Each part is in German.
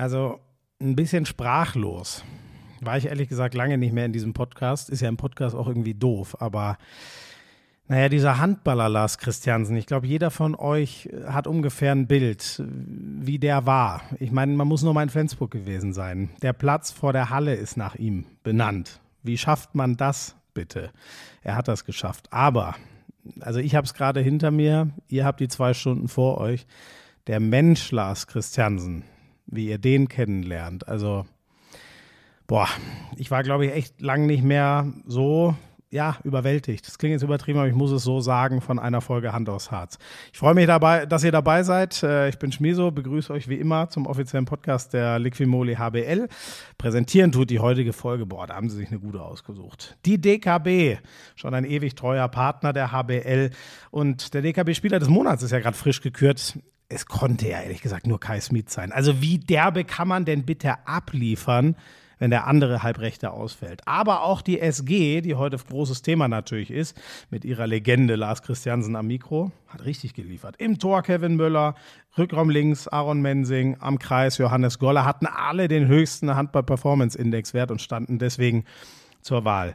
Also ein bisschen sprachlos. War ich ehrlich gesagt lange nicht mehr in diesem Podcast. Ist ja im Podcast auch irgendwie doof, aber naja, dieser Handballer Lars Christiansen, ich glaube, jeder von euch hat ungefähr ein Bild, wie der war. Ich meine, man muss nur mal in Flensburg gewesen sein. Der Platz vor der Halle ist nach ihm benannt. Wie schafft man das bitte? Er hat das geschafft. Aber, also ich habe es gerade hinter mir, ihr habt die zwei Stunden vor euch. Der Mensch Lars Christiansen, wie ihr den kennenlernt, also boah, ich war, glaube ich, echt lang nicht mehr so ja, überwältigt. Das klingt jetzt übertrieben, aber ich muss es so sagen von einer Folge Hand aus Harz. Ich freue mich dabei, dass ihr dabei seid. Äh, ich bin Schmiso, begrüße euch wie immer zum offiziellen Podcast der Liquimoli HBL. Präsentieren tut die heutige Folge. Boah, da haben sie sich eine gute ausgesucht. Die DKB, schon ein ewig treuer Partner der HBL. Und der DKB-Spieler des Monats ist ja gerade frisch gekürt. Es konnte ja ehrlich gesagt nur Kai Smith sein. Also wie derbe kann man denn bitte abliefern? wenn der andere Halbrechte ausfällt. Aber auch die SG, die heute großes Thema natürlich ist, mit ihrer Legende Lars Christiansen am Mikro, hat richtig geliefert. Im Tor Kevin Müller, Rückraum links Aaron Mensing, am Kreis Johannes Goller, hatten alle den höchsten Handball-Performance-Index-Wert und standen deswegen zur Wahl.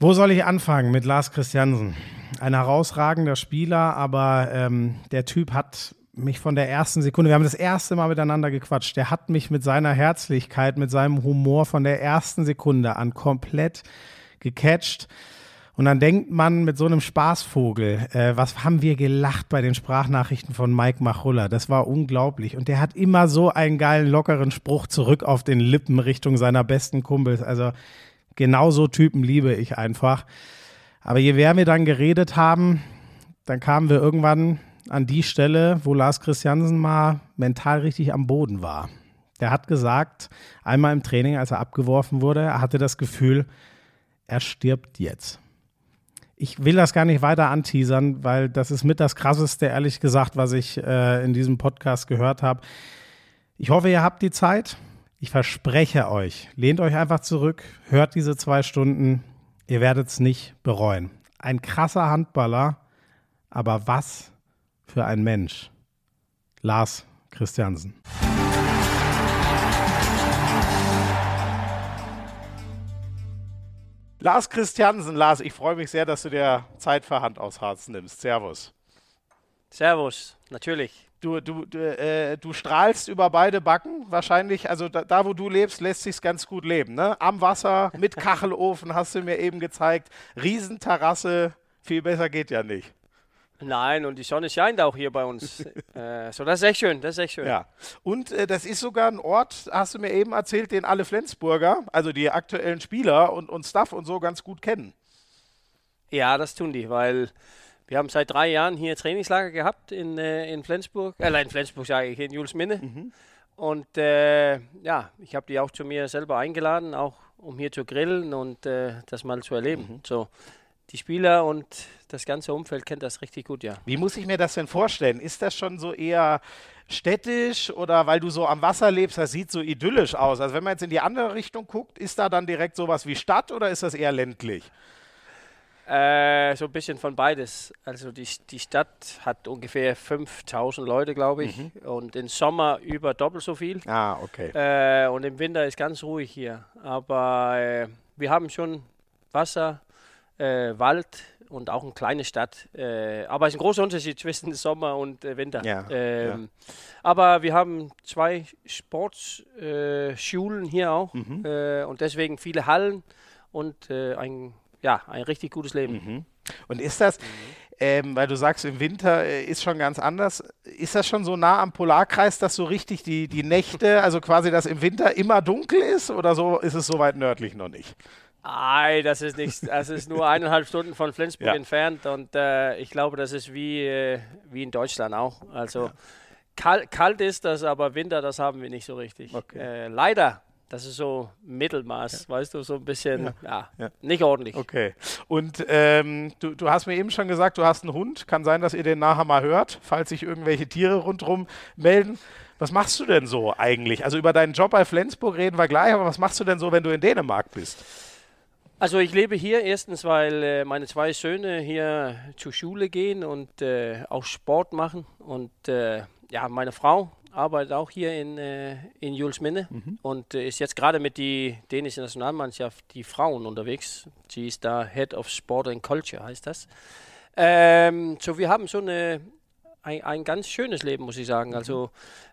Wo soll ich anfangen mit Lars Christiansen? Ein herausragender Spieler, aber ähm, der Typ hat mich von der ersten Sekunde, wir haben das erste Mal miteinander gequatscht, der hat mich mit seiner Herzlichkeit, mit seinem Humor von der ersten Sekunde an komplett gecatcht. Und dann denkt man mit so einem Spaßvogel, äh, was haben wir gelacht bei den Sprachnachrichten von Mike Machulla. Das war unglaublich. Und der hat immer so einen geilen, lockeren Spruch zurück auf den Lippen Richtung seiner besten Kumpels. Also genau so Typen liebe ich einfach. Aber je mehr wir dann geredet haben, dann kamen wir irgendwann an die Stelle, wo Lars Christiansen mal mental richtig am Boden war. Der hat gesagt, einmal im Training, als er abgeworfen wurde, er hatte das Gefühl, er stirbt jetzt. Ich will das gar nicht weiter anteasern, weil das ist mit das Krasseste, ehrlich gesagt, was ich äh, in diesem Podcast gehört habe. Ich hoffe, ihr habt die Zeit. Ich verspreche euch, lehnt euch einfach zurück, hört diese zwei Stunden. Ihr werdet es nicht bereuen. Ein krasser Handballer, aber was für ein Mensch? Lars Christiansen. Lars Christiansen, Lars, ich freue mich sehr, dass du dir Zeit für Hand aus Harz nimmst. Servus. Servus, natürlich. Du, du, du, äh, du strahlst über beide Backen. Wahrscheinlich, also da, da wo du lebst, lässt sich ganz gut leben. Ne? Am Wasser, mit Kachelofen, hast du mir eben gezeigt. Riesenterrasse, viel besser geht ja nicht. Nein, und die Sonne scheint auch hier bei uns. äh, so, das ist echt schön, das ist echt schön. Ja. Und äh, das ist sogar ein Ort, hast du mir eben erzählt, den alle Flensburger, also die aktuellen Spieler und, und Staff und so ganz gut kennen. Ja, das tun die, weil wir haben seit drei Jahren hier Trainingslager gehabt in, äh, in Flensburg, äh, in Flensburg sage ich, in Julesminne. Mhm. Und äh, ja, ich habe die auch zu mir selber eingeladen, auch um hier zu grillen und äh, das mal zu erleben. Mhm. So, die Spieler und das ganze Umfeld kennt das richtig gut, ja. Wie muss ich mir das denn vorstellen? Ist das schon so eher städtisch oder weil du so am Wasser lebst, das sieht so idyllisch aus? Also wenn man jetzt in die andere Richtung guckt, ist da dann direkt sowas wie Stadt oder ist das eher ländlich? Äh, so ein bisschen von beides. Also die, die Stadt hat ungefähr 5000 Leute, glaube ich. Mhm. Und im Sommer über doppelt so viel. Ah, okay. Äh, und im Winter ist ganz ruhig hier. Aber äh, wir haben schon Wasser, äh, Wald und auch eine kleine Stadt. Äh, aber es ist ein großer Unterschied zwischen Sommer und äh, Winter. Ja, ähm, ja. Aber wir haben zwei Sportschulen hier auch mhm. Und deswegen viele Hallen und ein, ja, ein richtig gutes Leben. Mhm. Und ist das, mhm. ähm, weil du sagst, im Winter äh, ist schon ganz anders, ist das schon so nah am Polarkreis, dass so richtig die, die Nächte, also quasi, dass im Winter immer dunkel ist oder so ist es so weit nördlich noch nicht? Nein, das ist nicht. Das ist nur eineinhalb Stunden von Flensburg ja. entfernt und äh, ich glaube, das ist wie, äh, wie in Deutschland auch. Also ja. kalt, kalt ist das, aber Winter, das haben wir nicht so richtig. Okay. Äh, leider. Das ist so Mittelmaß, ja. weißt du, so ein bisschen, ja, nicht ordentlich. Okay. Und ähm, du, du hast mir eben schon gesagt, du hast einen Hund. Kann sein, dass ihr den nachher mal hört, falls sich irgendwelche Tiere rundherum melden. Was machst du denn so eigentlich? Also über deinen Job bei Flensburg reden wir gleich, aber was machst du denn so, wenn du in Dänemark bist? Also ich lebe hier erstens, weil äh, meine zwei Söhne hier zur Schule gehen und äh, auch Sport machen. Und äh, ja, meine Frau arbeitet auch hier in, äh, in Julesminne mhm. und äh, ist jetzt gerade mit die dänischen Nationalmannschaft, die Frauen unterwegs. Sie ist da Head of Sport and Culture, heißt das. Ähm, so, wir haben so eine, ein, ein ganz schönes Leben, muss ich sagen. Mhm. Also,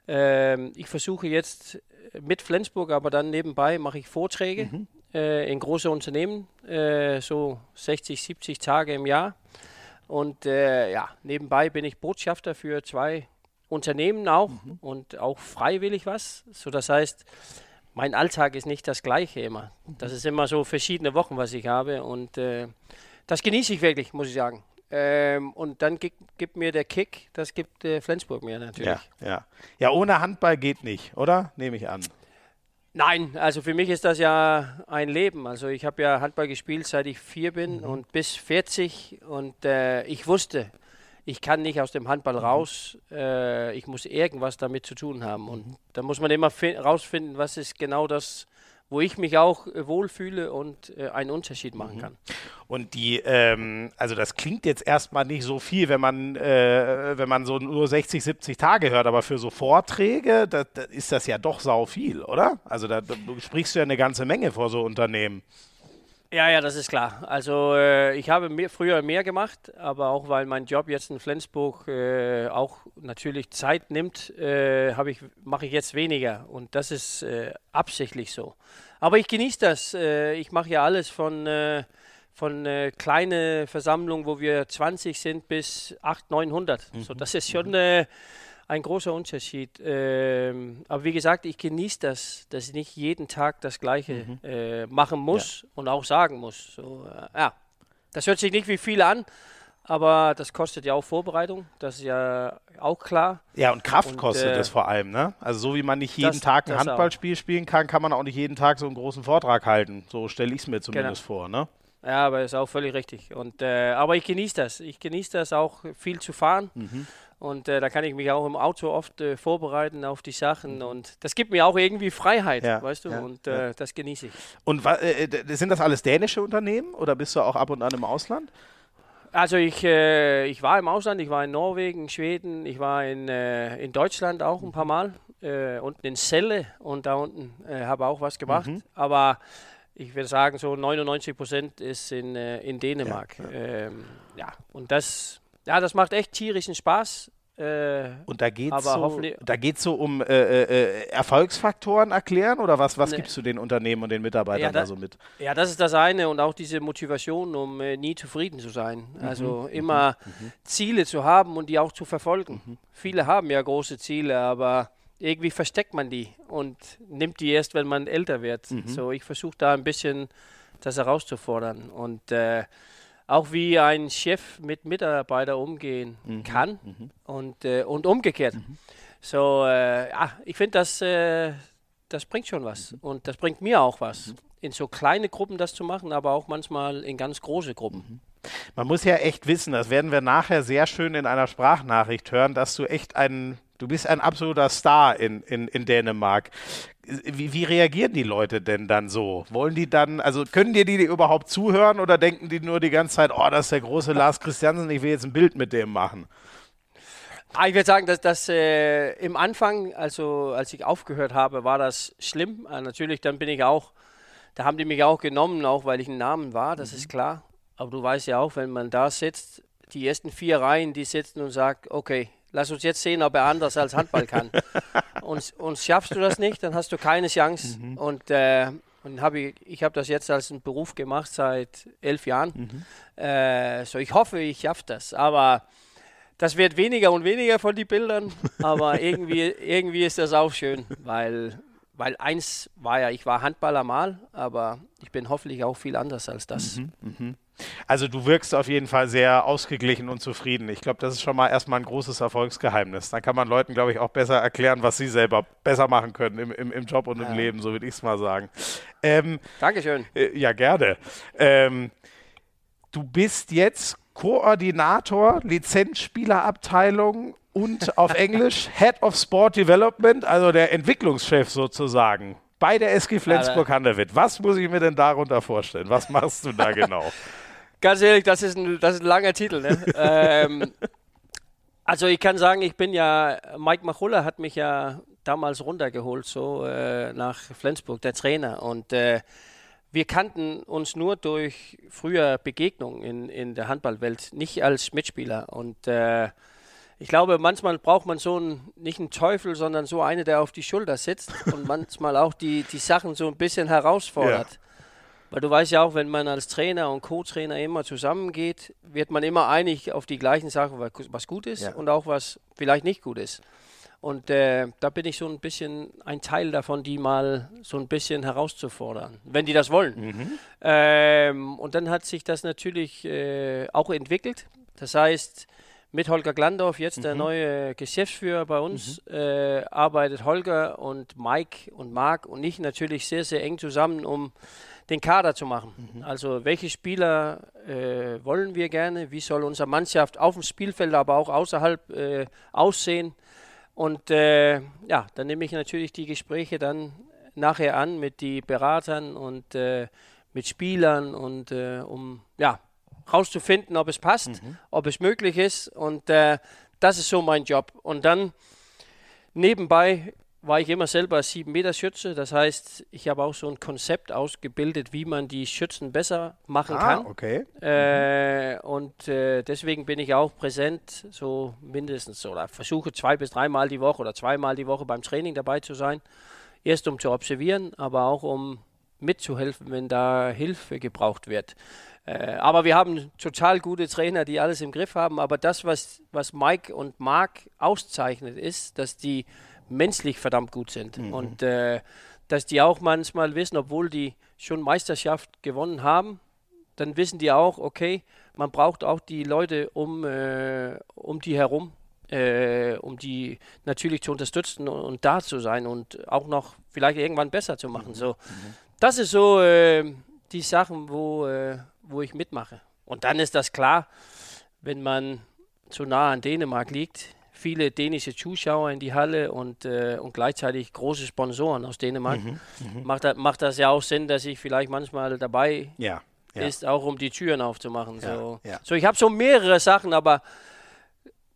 ähm, ich versuche jetzt mit Flensburg, aber dann nebenbei mache ich Vorträge mhm. äh, in große Unternehmen, äh, so 60, 70 Tage im Jahr. Und äh, ja, nebenbei bin ich Botschafter für zwei Unternehmen auch mhm. und auch freiwillig was. So, das heißt, mein Alltag ist nicht das gleiche immer. Das ist immer so verschiedene Wochen, was ich habe. Und äh, das genieße ich wirklich, muss ich sagen. Ähm, und dann gibt, gibt, mir der Kick, das gibt äh, Flensburg mir natürlich. Ja, ja. ja, ohne Handball geht nicht, oder? Nehme ich an. Nein, also für mich ist das ja ein Leben. Also ich habe ja Handball gespielt, seit ich vier bin mhm. und bis 40 und äh, ich wusste, ich kann nicht aus dem Handball mhm. raus, äh, ich muss irgendwas damit zu tun haben. Und da muss man immer rausfinden, was ist genau das, wo ich mich auch äh, wohlfühle und äh, einen Unterschied machen mhm. kann. Und die, ähm, also das klingt jetzt erstmal nicht so viel, wenn man, äh, wenn man so nur 60, 70 Tage hört, aber für so Vorträge, da, da ist das ja doch sau viel, oder? Also da, da sprichst du ja eine ganze Menge vor so Unternehmen. Ja, ja, das ist klar. Also äh, ich habe mehr, früher mehr gemacht, aber auch weil mein Job jetzt in Flensburg äh, auch natürlich Zeit nimmt, äh, ich, mache ich jetzt weniger und das ist äh, absichtlich so. Aber ich genieße das. Äh, ich mache ja alles von, äh, von äh, kleine Versammlungen, wo wir 20 sind, bis 800, 900. Mhm. So, das ist schon mhm ein großer Unterschied. Ähm, aber wie gesagt, ich genieße das, dass ich nicht jeden Tag das Gleiche mhm. äh, machen muss ja. und auch sagen muss. So, äh, ja, das hört sich nicht wie viel an, aber das kostet ja auch Vorbereitung, das ist ja auch klar. Ja, und Kraft und, kostet äh, es vor allem, ne? Also so wie man nicht jeden das, Tag ein Handballspiel auch. spielen kann, kann man auch nicht jeden Tag so einen großen Vortrag halten. So stelle ich es mir zumindest genau. vor, ne? Ja, aber ist auch völlig richtig. Und, äh, aber ich genieße das. Ich genieße das auch viel zu fahren. Mhm. Und äh, da kann ich mich auch im Auto oft äh, vorbereiten auf die Sachen. Mhm. Und das gibt mir auch irgendwie Freiheit, ja, weißt du? Ja, und äh, ja. das genieße ich. Und äh, sind das alles dänische Unternehmen oder bist du auch ab und an im Ausland? Also ich, äh, ich war im Ausland, ich war in Norwegen, Schweden, ich war in, äh, in Deutschland auch ein paar Mal, unten in Celle und da unten habe auch was gemacht. Mhm. Aber ich würde sagen, so 99 Prozent ist in, in Dänemark. Ja, ähm, ja, und das ja, das macht echt tierischen Spaß. Äh, und da geht es so, so um äh, äh, Erfolgsfaktoren erklären oder was, was ne. gibst du den Unternehmen und den Mitarbeitern ja, da, da, so mit? Ja, das ist das eine und auch diese Motivation, um äh, nie zufrieden zu sein. Mhm. Also mhm. immer mhm. Ziele zu haben und die auch zu verfolgen. Mhm. Viele haben ja große Ziele, aber irgendwie versteckt man die und nimmt die erst, wenn man älter wird. So, ich versuche da ein bisschen das herauszufordern und äh, auch wie ein Chef mit Mitarbeitern umgehen mhm. kann mhm. Und, äh, und umgekehrt. Mhm. So, äh, ja, ich finde, das, äh, das bringt schon was mhm. und das bringt mir auch was. Mhm. In so kleine Gruppen das zu machen, aber auch manchmal in ganz große Gruppen. Mhm. Man muss ja echt wissen, das werden wir nachher sehr schön in einer Sprachnachricht hören, dass du echt ein, du bist ein absoluter Star in, in, in Dänemark. Wie, wie, reagieren die Leute denn dann so? Wollen die dann, also können dir die überhaupt zuhören oder denken die nur die ganze Zeit, oh, das ist der große Lars Christiansen, ich will jetzt ein Bild mit dem machen? Ah, ich würde sagen, dass das äh, im Anfang, also als ich aufgehört habe, war das schlimm. Äh, natürlich, dann bin ich auch, da haben die mich auch genommen, auch weil ich ein Namen war, das mhm. ist klar. Aber du weißt ja auch, wenn man da sitzt, die ersten vier Reihen, die sitzen und sagen, okay, lass uns jetzt sehen, ob er anders als Handball kann. und, und schaffst du das nicht, dann hast du keine Chance. Mhm. Und, äh, und hab ich, ich habe das jetzt als einen Beruf gemacht seit elf Jahren. Mhm. Äh, so ich hoffe, ich schaffe das. Aber das wird weniger und weniger von den Bildern. Aber irgendwie, irgendwie ist das auch schön, weil, weil eins war ja, ich war Handballer mal, aber ich bin hoffentlich auch viel anders als das. Mhm, mh. Also du wirkst auf jeden Fall sehr ausgeglichen und zufrieden. Ich glaube, das ist schon mal erstmal ein großes Erfolgsgeheimnis. Dann kann man Leuten, glaube ich, auch besser erklären, was sie selber besser machen können im, im, im Job und im ja. Leben, so würde ich es mal sagen. Ähm, Dankeschön. Äh, ja, gerne. Ähm, du bist jetzt Koordinator, Lizenzspielerabteilung und auf Englisch Head of Sport Development, also der Entwicklungschef sozusagen bei der SG Flensburg-Handewitt. Was muss ich mir denn darunter vorstellen? Was machst du da genau? Ganz ehrlich, das ist ein, das ist ein langer Titel. Ne? ähm, Also ich kann sagen, ich bin ja, Mike Machulla hat mich ja damals runtergeholt, so äh, nach Flensburg, der Trainer. Und äh, wir kannten uns nur durch früher Begegnungen in, in der Handballwelt, nicht als Mitspieler. Und äh, ich glaube, manchmal braucht man so einen, nicht einen Teufel, sondern so einen, der auf die Schulter sitzt und manchmal auch die, die Sachen so ein bisschen herausfordert. Weil du weißt ja auch, wenn man als Trainer und Co-Trainer immer zusammengeht, wird man immer einig auf die gleichen Sachen, was gut ist ja. und auch was vielleicht nicht gut ist. Und äh, da bin ich so ein bisschen ein Teil davon, die mal so ein bisschen herauszufordern, wenn die das wollen. Mhm. Ähm, und dann hat sich das natürlich äh, auch entwickelt. Das heißt, mit Holger Glandorf, jetzt mhm. der neue Geschäftsführer bei uns, mhm. äh, arbeitet Holger und Mike und Marc und ich natürlich sehr, sehr eng zusammen, um den Kader zu machen. Mhm. Also welche Spieler äh, wollen wir gerne, wie soll unsere Mannschaft auf dem Spielfeld, aber auch außerhalb äh, aussehen. Und äh, ja, dann nehme ich natürlich die Gespräche dann nachher an mit den Beratern und äh, mit Spielern und äh, um ja rauszufinden, ob es passt, mhm. ob es möglich ist. Und äh, das ist so mein Job. Und dann nebenbei war ich immer selber 7 Meter Schütze. Das heißt, ich habe auch so ein Konzept ausgebildet, wie man die Schützen besser machen ah, kann. Okay. Äh, mhm. Und äh, deswegen bin ich auch präsent, so mindestens oder versuche zwei bis dreimal die Woche oder zweimal die Woche beim Training dabei zu sein. Erst um zu observieren, aber auch um mitzuhelfen, wenn da Hilfe gebraucht wird. Äh, aber wir haben total gute Trainer, die alles im Griff haben. Aber das, was, was Mike und Mark auszeichnet, ist, dass die menschlich verdammt gut sind. Mhm. Und äh, dass die auch manchmal wissen, obwohl die schon Meisterschaft gewonnen haben, dann wissen die auch, okay, man braucht auch die Leute um, äh, um die herum, äh, um die natürlich zu unterstützen und, und, da zu sein und auch noch vielleicht irgendwann besser zu machen. Mhm. So, mhm. das ist so äh, die Sachen, wo, äh, wo ich mitmache. Und dann ist das klar, wenn man zu nah an Dänemark liegt, viele dänische Zuschauer in die Halle und, äh, und gleichzeitig große Sponsoren aus Dänemark, mhm, mhm. macht, das, macht das ja auch Sinn, dass ich vielleicht manchmal dabei ja, ja. ist, auch um die Türen aufzumachen. Ja, so. so, ich habe so mehrere Sachen, aber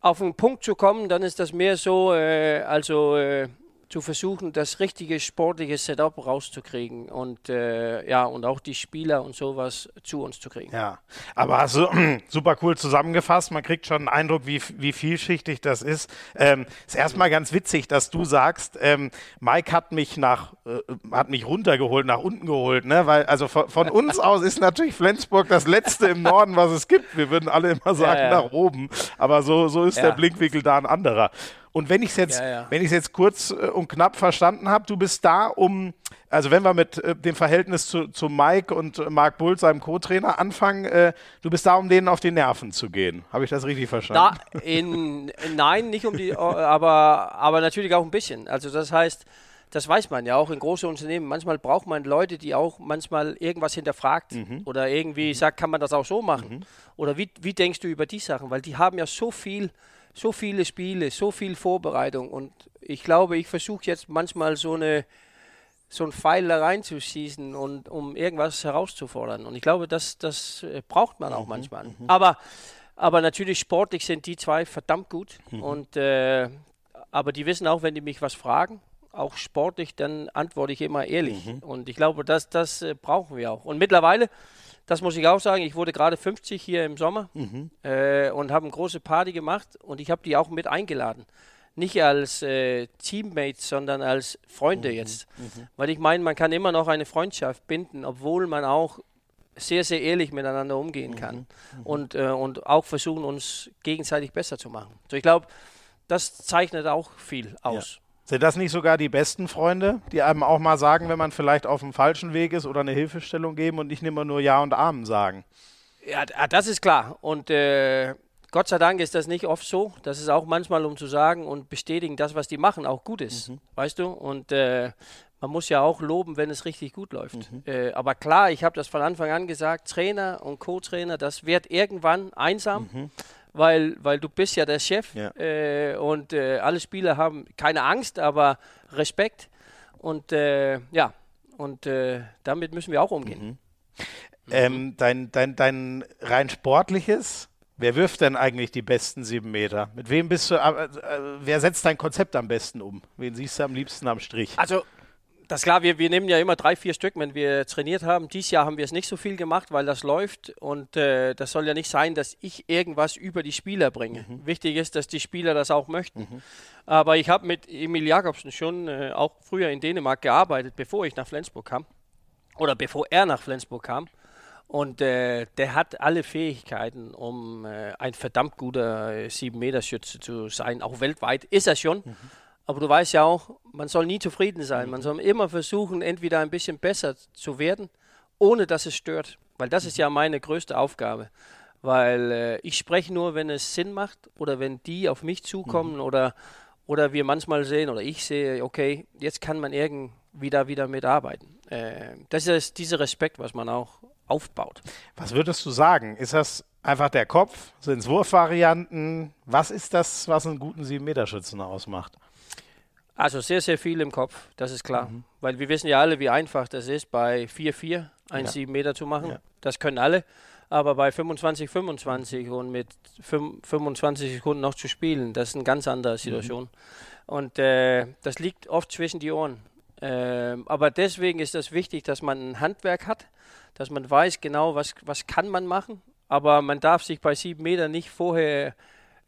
auf den Punkt zu kommen, dann ist das mehr so, äh, also äh, zu versuchen, das richtige sportliche Setup rauszukriegen und äh, ja, und auch die Spieler und sowas zu uns zu kriegen. Ja, aber hast du super cool zusammengefasst. Man kriegt schon einen Eindruck, wie, wie vielschichtig das ist. Ähm, ist erstmal ganz witzig, dass du sagst, ähm, Mike hat mich nach, äh, hat mich runtergeholt, nach unten geholt, ne? Weil, also von, von uns aus ist natürlich Flensburg das letzte im Norden, was es gibt. Wir würden alle immer sagen, ja, ja. nach oben. Aber so, so ist ja. der Blickwinkel da ein anderer. Und wenn ich es jetzt, ja, ja. wenn ich jetzt kurz äh, und knapp verstanden habe, du bist da, um, also wenn wir mit äh, dem Verhältnis zu, zu Mike und äh, Mark Bull, seinem Co-Trainer, anfangen, äh, du bist da, um denen auf die Nerven zu gehen. Habe ich das richtig verstanden? Da in, nein, nicht um die, aber, aber natürlich auch ein bisschen. Also das heißt, das weiß man ja auch in großen Unternehmen. Manchmal braucht man Leute, die auch manchmal irgendwas hinterfragt mhm. oder irgendwie mhm. sagt, kann man das auch so machen? Mhm. Oder wie, wie denkst du über die Sachen? Weil die haben ja so viel so viele Spiele, so viel Vorbereitung und ich glaube, ich versuche jetzt manchmal so eine so einen Pfeil da reinzuschießen und um irgendwas herauszufordern. Und ich glaube, das, das äh, braucht man auch mhm, manchmal. Mhm. Aber, aber natürlich sportlich sind die zwei verdammt gut. Mhm. Und, äh, aber die wissen auch, wenn die mich was fragen, auch sportlich, dann antworte ich immer ehrlich. Mhm. Und ich glaube, das, das äh, brauchen wir auch. Und mittlerweile das muss ich auch sagen. Ich wurde gerade 50 hier im Sommer mhm. äh, und habe eine große Party gemacht und ich habe die auch mit eingeladen. Nicht als äh, Teammates, sondern als Freunde mhm. jetzt. Mhm. Weil ich meine, man kann immer noch eine Freundschaft binden, obwohl man auch sehr, sehr ehrlich miteinander umgehen kann mhm. Mhm. und, äh, und auch versuchen, uns gegenseitig besser zu machen. So, ich glaube, das zeichnet auch viel aus. Ja. Sind das nicht sogar die besten Freunde, die einem auch mal sagen, wenn man vielleicht auf dem falschen Weg ist oder eine Hilfestellung geben und nicht immer nur Ja und Amen sagen? Ja, das ist klar. Und äh, Gott sei Dank ist das nicht oft so. Das ist auch manchmal, um zu sagen und bestätigen, das, was die machen, auch gut ist. Mhm. Weißt du? Und äh, man muss ja auch loben, wenn es richtig gut läuft. Mhm. Äh, aber klar, ich habe das von Anfang an gesagt, Trainer und Co-Trainer, das wird irgendwann einsam. Mhm weil, weil du bist ja der Chef ja. Äh, und äh, alle Spieler haben keine Angst, aber Respekt und äh, ja, und äh, damit müssen wir auch umgehen. Mhm. Ähm, dein, dein, dein rein sportliches Wer wirft denn eigentlich die besten sieben Meter? Mit wem bist du, äh, äh, wer setzt dein Konzept am besten um? Wen siehst du am liebsten am Strich? Also, das ist klar, wir, wir nehmen ja immer drei, vier Stück, wenn wir trainiert haben. Dieses Jahr haben wir es nicht so viel gemacht, weil das läuft und äh, das soll ja nicht sein, dass ich irgendwas über die Spieler bringe. Mhm. Wichtig ist, dass die Spieler das auch möchten. Mhm. Aber ich habe mit Emil Jakobsen schon äh, auch früher in Dänemark gearbeitet, bevor ich nach Flensburg kam. Oder bevor er nach Flensburg kam. Und äh, der hat alle Fähigkeiten, um äh, ein verdammt guter äh, 7-Meter-Schütze zu sein. Auch weltweit ist er schon. Mhm. Aber du weißt ja auch, man soll nie zufrieden sein. Mhm. Man soll immer versuchen, entweder ein bisschen besser zu werden, ohne dass es stört. Weil das ist ja meine größte Aufgabe. Weil äh, ich spreche nur, wenn es Sinn macht oder wenn die auf mich zukommen mhm. oder, oder wir manchmal sehen oder ich sehe, okay, jetzt kann man irgendwie da wieder mitarbeiten. Äh, das ist dieser Respekt, was man auch aufbaut. Was würdest du sagen? Ist das einfach der Kopf? Sind es Wurfvarianten? Was ist das, was einen guten 7-Meter-Schützen ausmacht? Also sehr, sehr viel im Kopf, das ist klar. Mhm. Weil wir wissen ja alle, wie einfach das ist, bei 4-4 einen ja. 7 Meter zu machen. Ja. Das können alle. Aber bei 25, 25 und mit 25 Sekunden noch zu spielen, das ist eine ganz andere mhm. Situation. Mhm. Und äh, das liegt oft zwischen die Ohren. Äh, aber deswegen ist das wichtig, dass man ein Handwerk hat, dass man weiß genau, was, was kann man machen. Aber man darf sich bei 7 Metern nicht vorher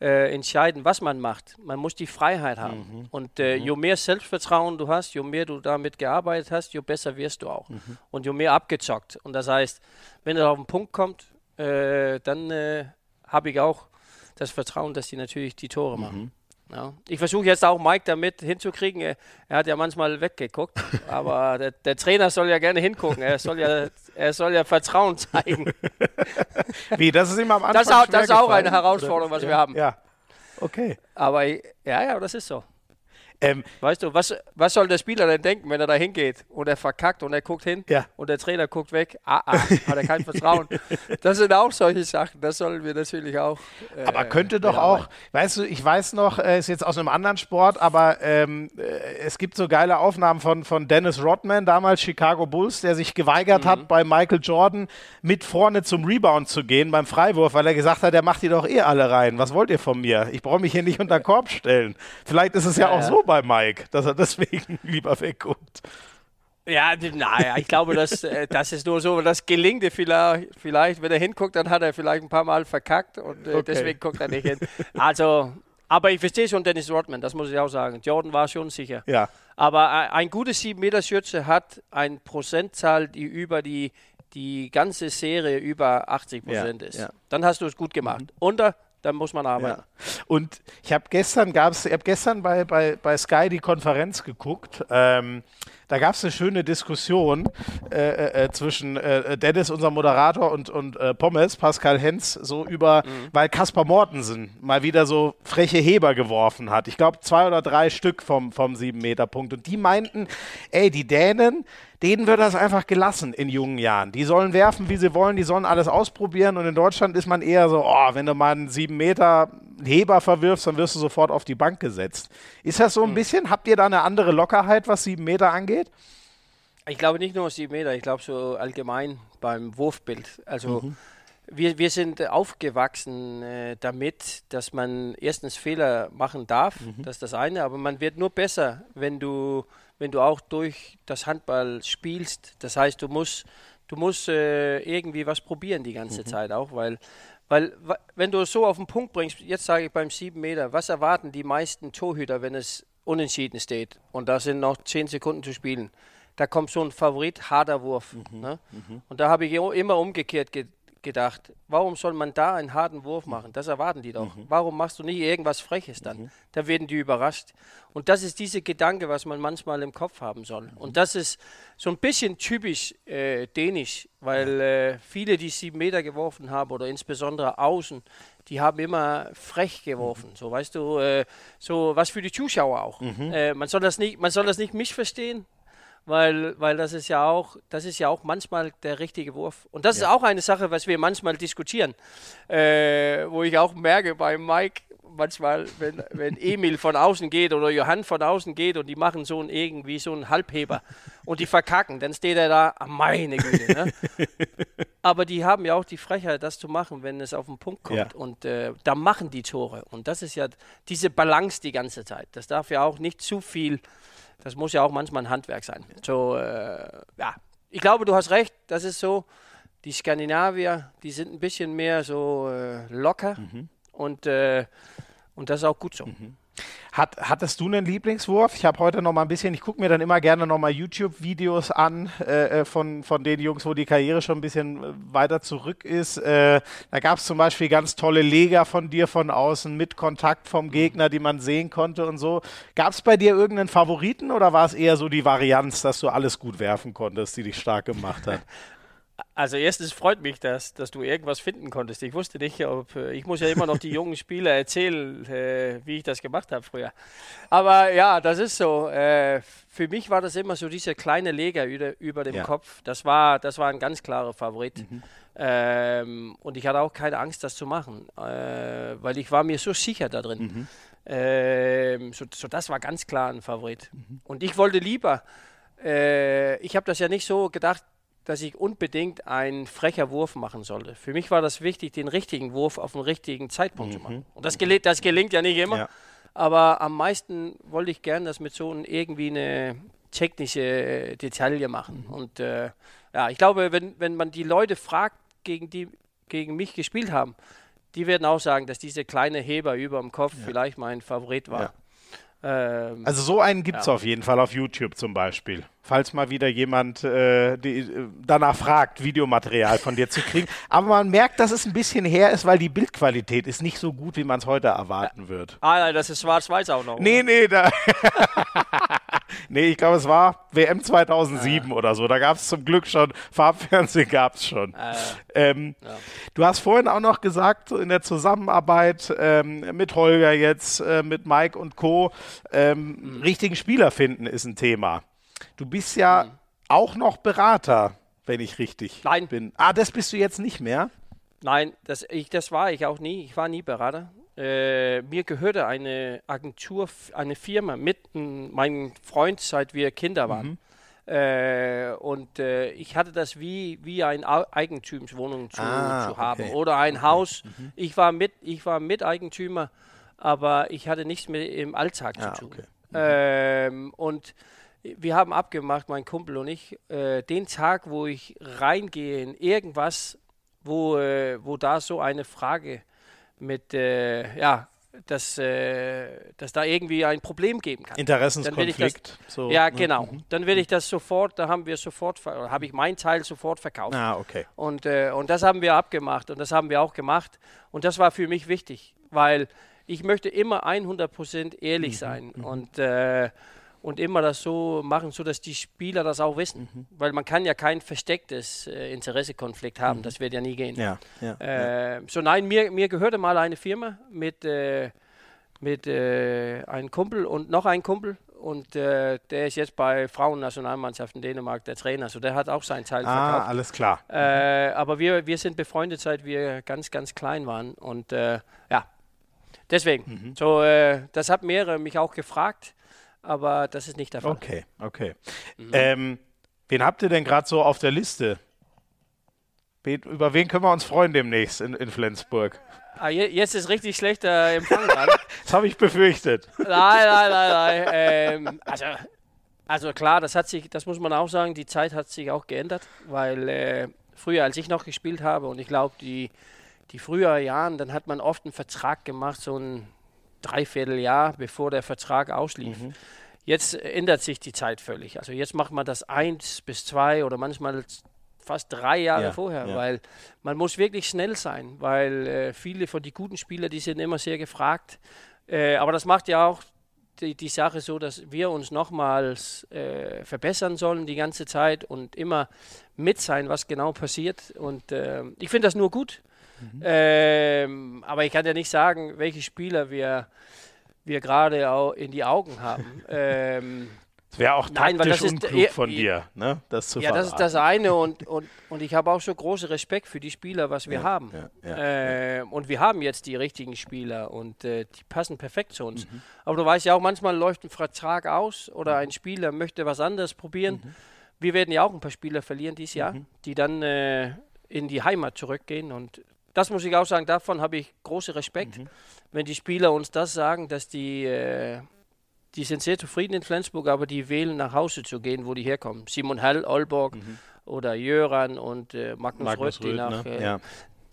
äh, entscheiden, was man macht. Man muss die Freiheit haben. Mhm. Und äh, mhm. je mehr Selbstvertrauen du hast, je mehr du damit gearbeitet hast, je besser wirst du auch. Mhm. Und je mehr abgezockt. Und das heißt, wenn er auf den Punkt kommt, äh, dann äh, habe ich auch das Vertrauen, dass die natürlich die Tore machen. Ja. Ich versuche jetzt auch Mike damit hinzukriegen. Er, hat ja manchmal weggeguckt, aber der, der, Trainer soll ja gerne hingucken. Er soll ja, er soll ja Vertrauen zeigen. Wie, das ist immer am Anfang. Das, ist auch, das ist auch eine Herausforderung, was ja, wir haben. Ja. Okay. Aber ja, ja, das ist so. Ähm, weißt du, was, was soll der Spieler denn denken, wenn er da hingeht und er verkackt und er guckt hin ja. und der Trainer guckt weg? Ah, ah, hat er kein Vertrauen. das sind auch solche Sachen, das sollen wir natürlich auch. Äh, aber könnte doch auch, weißt du, ich weiß noch, äh, ist jetzt aus einem anderen Sport, aber ähm, äh, es gibt so geile Aufnahmen von, von Dennis Rodman, damals Chicago Bulls, der sich geweigert mhm. hat, bei Michael Jordan mit vorne zum Rebound zu gehen beim Freiwurf, weil er gesagt hat, der macht die doch eh alle rein. Was wollt ihr von mir? Ich brauche mich hier nicht unter den Korb stellen. Vielleicht ist es ja, ja auch so bei bei Mike, dass er deswegen lieber wegguckt. Ja, naja, ich glaube, dass, äh, das ist nur so, das gelingt vielleicht, vielleicht, wenn er hinguckt, dann hat er vielleicht ein paar Mal verkackt und äh, okay. deswegen guckt er nicht hin. Also, aber ich verstehe schon Dennis Rodman, das muss ich auch sagen. Jordan war schon sicher. Ja. Aber äh, ein gutes 7-Meter-Schütze hat eine Prozentzahl, die über die, die ganze Serie über 80 Prozent ja, ist. Ja. Dann hast du es gut gemacht. Mhm. Unter da muss man arbeiten. Ja. Und ich habe gestern gab's, ich habe gestern bei, bei, bei Sky die Konferenz geguckt. Ähm, da gab es eine schöne Diskussion äh, äh, äh, zwischen äh, Dennis, unser Moderator, und, und äh, Pommes, Pascal Hens, so über, mhm. weil Kaspar Mortensen mal wieder so freche Heber geworfen hat. Ich glaube, zwei oder drei Stück vom, vom 7-Meter-Punkt. Und die meinten, ey, die Dänen, denen wird das einfach gelassen in jungen Jahren. Die sollen werfen, wie sie wollen, die sollen alles ausprobieren. Und in Deutschland ist man eher so, oh, wenn du mal einen 7 Meter Heber verwirfst, dann wirst du sofort auf die Bank gesetzt. Ist das so ein mhm. bisschen, habt ihr da eine andere Lockerheit, was 7 Meter angeht? Ich glaube nicht nur 7 Meter, ich glaube so allgemein beim Wurfbild. Also mhm. wir, wir sind aufgewachsen äh, damit, dass man erstens Fehler machen darf, mhm. das ist das eine, aber man wird nur besser, wenn du, wenn du auch durch das Handball spielst. Das heißt, du musst, du musst äh, irgendwie was probieren die ganze mhm. Zeit auch, weil weil, wenn du es so auf den Punkt bringst, jetzt sage ich beim 7 Meter, was erwarten die meisten Torhüter, wenn es unentschieden steht und da sind noch 10 Sekunden zu spielen? Da kommt so ein Favorit, harter Wurf. Mhm, ne? mhm. Und da habe ich immer umgekehrt ge gedacht, warum soll man da einen harten Wurf machen? Das erwarten die doch. Mhm. Warum machst du nicht irgendwas Freches dann? Mhm. Da werden die überrascht. Und das ist dieser Gedanke, was man manchmal im Kopf haben soll. Mhm. Und das ist so ein bisschen typisch äh, dänisch, weil äh, viele, die sieben Meter geworfen haben oder insbesondere außen, die haben immer frech geworfen. Mhm. So, weißt du, äh, so was für die Zuschauer auch. Mhm. Äh, man soll das nicht, man soll das nicht missverstehen weil, weil das ist ja auch, das ist ja auch manchmal der richtige Wurf. Und das ja. ist auch eine Sache, was wir manchmal diskutieren, äh, wo ich auch merke bei Mike, manchmal, wenn, wenn Emil von außen geht oder Johann von außen geht und die machen so ein irgendwie so einen Halbheber und die verkacken, dann steht er da, ah, meine Güte. Ne? Aber die haben ja auch die Frechheit, das zu machen, wenn es auf den Punkt kommt. Ja. Und äh, da machen die Tore. Und das ist ja diese Balance die ganze Zeit. Das darf ja auch nicht zu viel, das muss ja auch manchmal ein Handwerk sein. So, äh, ja, ich glaube, du hast recht, das ist so. Die Skandinavier, die sind ein bisschen mehr so äh, locker mhm. und, äh, und das ist auch gut so. Mhm. Hat, hattest du einen Lieblingswurf? Ich habe heute noch mal ein bisschen, ich gucke mir dann immer gerne noch mal YouTube-Videos an äh, äh, von, von den Jungs, wo die Karriere schon ein bisschen äh, weiter zurück ist. Äh, da gab es zum Beispiel ganz tolle Leger von dir von außen mit Kontakt vom Gegner, die man sehen konnte und so. Gab es bei dir irgendeinen Favoriten oder war es eher so die Varianz, dass du alles gut werfen konntest, die dich stark gemacht hat? Also erstens freut mich, dass, dass du irgendwas finden konntest. Ich wusste nicht, ob äh, ich muss ja immer noch die jungen Spieler erzählen, äh, wie ich das gemacht habe früher. Aber ja, das ist so. Äh, für mich war das immer so dieser kleine Leger über, über dem ja. Kopf. Das war, das war ein ganz klarer Favorit. Mhm. Ähm, und ich hatte auch keine Angst, das zu machen, äh, weil ich war mir so sicher da drin. Mhm. Ähm, so, so, das war ganz klar ein Favorit. Mhm. Und ich wollte lieber. Äh, ich habe das ja nicht so gedacht dass ich unbedingt einen frecher Wurf machen sollte. Für mich war das wichtig, den richtigen Wurf auf den richtigen Zeitpunkt mhm. zu machen. Und das, gel das gelingt ja nicht immer. Ja. Aber am meisten wollte ich gern das mit so einem irgendwie eine technische Detaille machen. Mhm. Und äh, ja, ich glaube, wenn, wenn man die Leute fragt, gegen die gegen mich gespielt haben, die werden auch sagen, dass diese kleine Heber über dem Kopf ja. vielleicht mein Favorit war. Ja. Ähm, also so einen gibt es ja. auf jeden Fall auf YouTube zum Beispiel. Falls mal wieder jemand äh, die, äh, danach fragt, Videomaterial von dir zu kriegen. Aber man merkt, dass es ein bisschen her ist, weil die Bildqualität ist nicht so gut, wie man es heute erwarten ja. wird. Ah, nein, das ist schwarz-weiß auch noch. Nee, oder? nee, da. nee, ich glaube, es war WM 2007 ah. oder so. Da gab es zum Glück schon, Farbfernsehen gab es schon. Ah, ähm, ja. Du hast vorhin auch noch gesagt, in der Zusammenarbeit ähm, mit Holger jetzt, äh, mit Mike und Co., ähm, mhm. richtigen Spieler finden ist ein Thema. Du bist ja mhm. auch noch Berater, wenn ich richtig Nein. bin. Ah, das bist du jetzt nicht mehr? Nein, das, ich, das war ich auch nie. Ich war nie Berater. Äh, mir gehörte eine Agentur, eine Firma mit meinem Freund, seit wir Kinder waren. Mhm. Äh, und äh, ich hatte das wie, wie eine Eigentumswohnung zu, ah, zu haben okay. oder ein okay. Haus. Mhm. Ich, war mit, ich war Miteigentümer, aber ich hatte nichts mit im Alltag ah, zu tun. Okay. Mhm. Ähm, und wir haben abgemacht, mein Kumpel und ich, äh, den Tag, wo ich reingehe in irgendwas, wo, äh, wo da so eine Frage mit, äh, ja, dass, äh, dass da irgendwie ein Problem geben kann. Interessenskonflikt. Das, so, ja, ne? genau. Mhm. Dann will ich das sofort, da haben wir sofort, habe ich meinen Teil sofort verkauft. Ah, okay. Und, äh, und das haben wir abgemacht und das haben wir auch gemacht. Und das war für mich wichtig, weil ich möchte immer 100% ehrlich mhm. sein. Mhm. Und äh, und immer das so machen, so dass die Spieler das auch wissen. Mhm. Weil man kann ja kein verstecktes äh, Interessekonflikt haben, mhm. das wird ja nie gehen. Ja, ja, äh, ja. So nein, mir, mir gehörte mal eine Firma mit, äh, mit äh, einem Kumpel und noch ein Kumpel und äh, der ist jetzt bei Frauennationalmannschaft in Dänemark der Trainer, so der hat auch seinen Teil ah, verkauft. alles klar. Äh, aber wir, wir sind befreundet, seit wir ganz, ganz klein waren und ja, deswegen. Mhm. So, das hat mehrere mich auch gefragt aber das ist nicht der Fall. Okay, okay. Mhm. Ähm, wen habt ihr denn gerade so auf der Liste? Über wen können wir uns freuen demnächst in, in Flensburg? Ah, jetzt ist richtig schlechter Empfang dran. das habe ich befürchtet. Nein, nein, nein, nein. Ähm, also, also klar, das hat sich, das muss man auch sagen, die Zeit hat sich auch geändert, weil äh, früher, als ich noch gespielt habe, und ich glaube, die, die früheren Jahren, dann hat man oft einen Vertrag gemacht, so ein Dreivierteljahr, bevor der Vertrag auslief. Mhm. Jetzt ändert sich die Zeit völlig. Also jetzt macht man das eins bis zwei oder manchmal fast drei Jahre ja, vorher, ja. weil man muss wirklich schnell sein, weil äh, viele von den guten Spielern, die sind immer sehr gefragt. Äh, aber das macht ja auch die, die Sache so, dass wir uns nochmals äh, verbessern sollen die ganze Zeit und immer mit sein, was genau passiert. Und äh, ich finde das nur gut. Mhm. Ähm, aber ich kann ja nicht sagen, welche Spieler wir, wir gerade in die Augen haben. ähm, Es wäre auch taktisch Nein, weil das unklug ist, von dir, ne? das zu Ja, verraten. das ist das eine und, und, und ich habe auch so großen Respekt für die Spieler, was wir ja, haben. Ja, ja, äh, und wir haben jetzt die richtigen Spieler und äh, die passen perfekt zu uns. Mhm. Aber du weißt ja auch, manchmal läuft ein Vertrag aus oder ein Spieler möchte was anderes probieren. Mhm. Wir werden ja auch ein paar Spieler verlieren dieses Jahr, mhm. die dann äh, in die Heimat zurückgehen und das muss ich auch sagen, davon habe ich großen Respekt, mhm. wenn die Spieler uns das sagen, dass die äh, die sind sehr zufrieden in Flensburg, aber die wählen nach Hause zu gehen, wo die herkommen. Simon Hell, Olborg mhm. oder Jöran und äh, Magnus, Magnus Röth, die nach ne? äh, ja.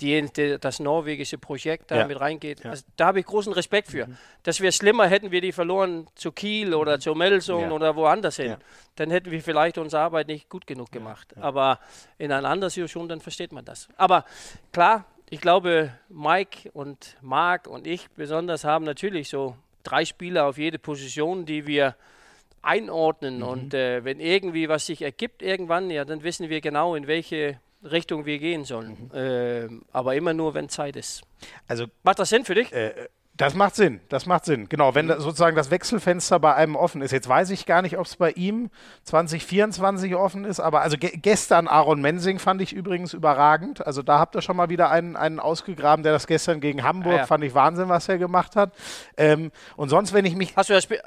die, die, das norwegische Projekt da ja. mit reingeht. Ja. Also, da habe ich großen Respekt für. Mhm. Das wäre schlimmer, hätten wir die verloren zu Kiel oder mhm. zu Melsung oder woanders hin. Dann hätten wir vielleicht unsere Arbeit nicht gut genug gemacht. Aber in einer anderen Situation, dann versteht man das. Aber klar, ich glaube, Mike und Marc und ich besonders haben natürlich so drei Spieler auf jede Position, die wir einordnen. Mhm. Und äh, wenn irgendwie was sich ergibt irgendwann, ja, dann wissen wir genau, in welche Richtung wir gehen sollen. Mhm. Äh, aber immer nur, wenn Zeit ist. Also macht das Sinn für dich? Äh, das macht Sinn, das macht Sinn. Genau, wenn mhm. sozusagen das Wechselfenster bei einem offen ist. Jetzt weiß ich gar nicht, ob es bei ihm 2024 offen ist, aber also ge gestern Aaron Mensing fand ich übrigens überragend. Also da habt ihr schon mal wieder einen, einen ausgegraben, der das gestern gegen Hamburg, ah, ja. fand ich Wahnsinn, was er gemacht hat. Ähm, und sonst, wenn ich mich. Hast du das Spiel.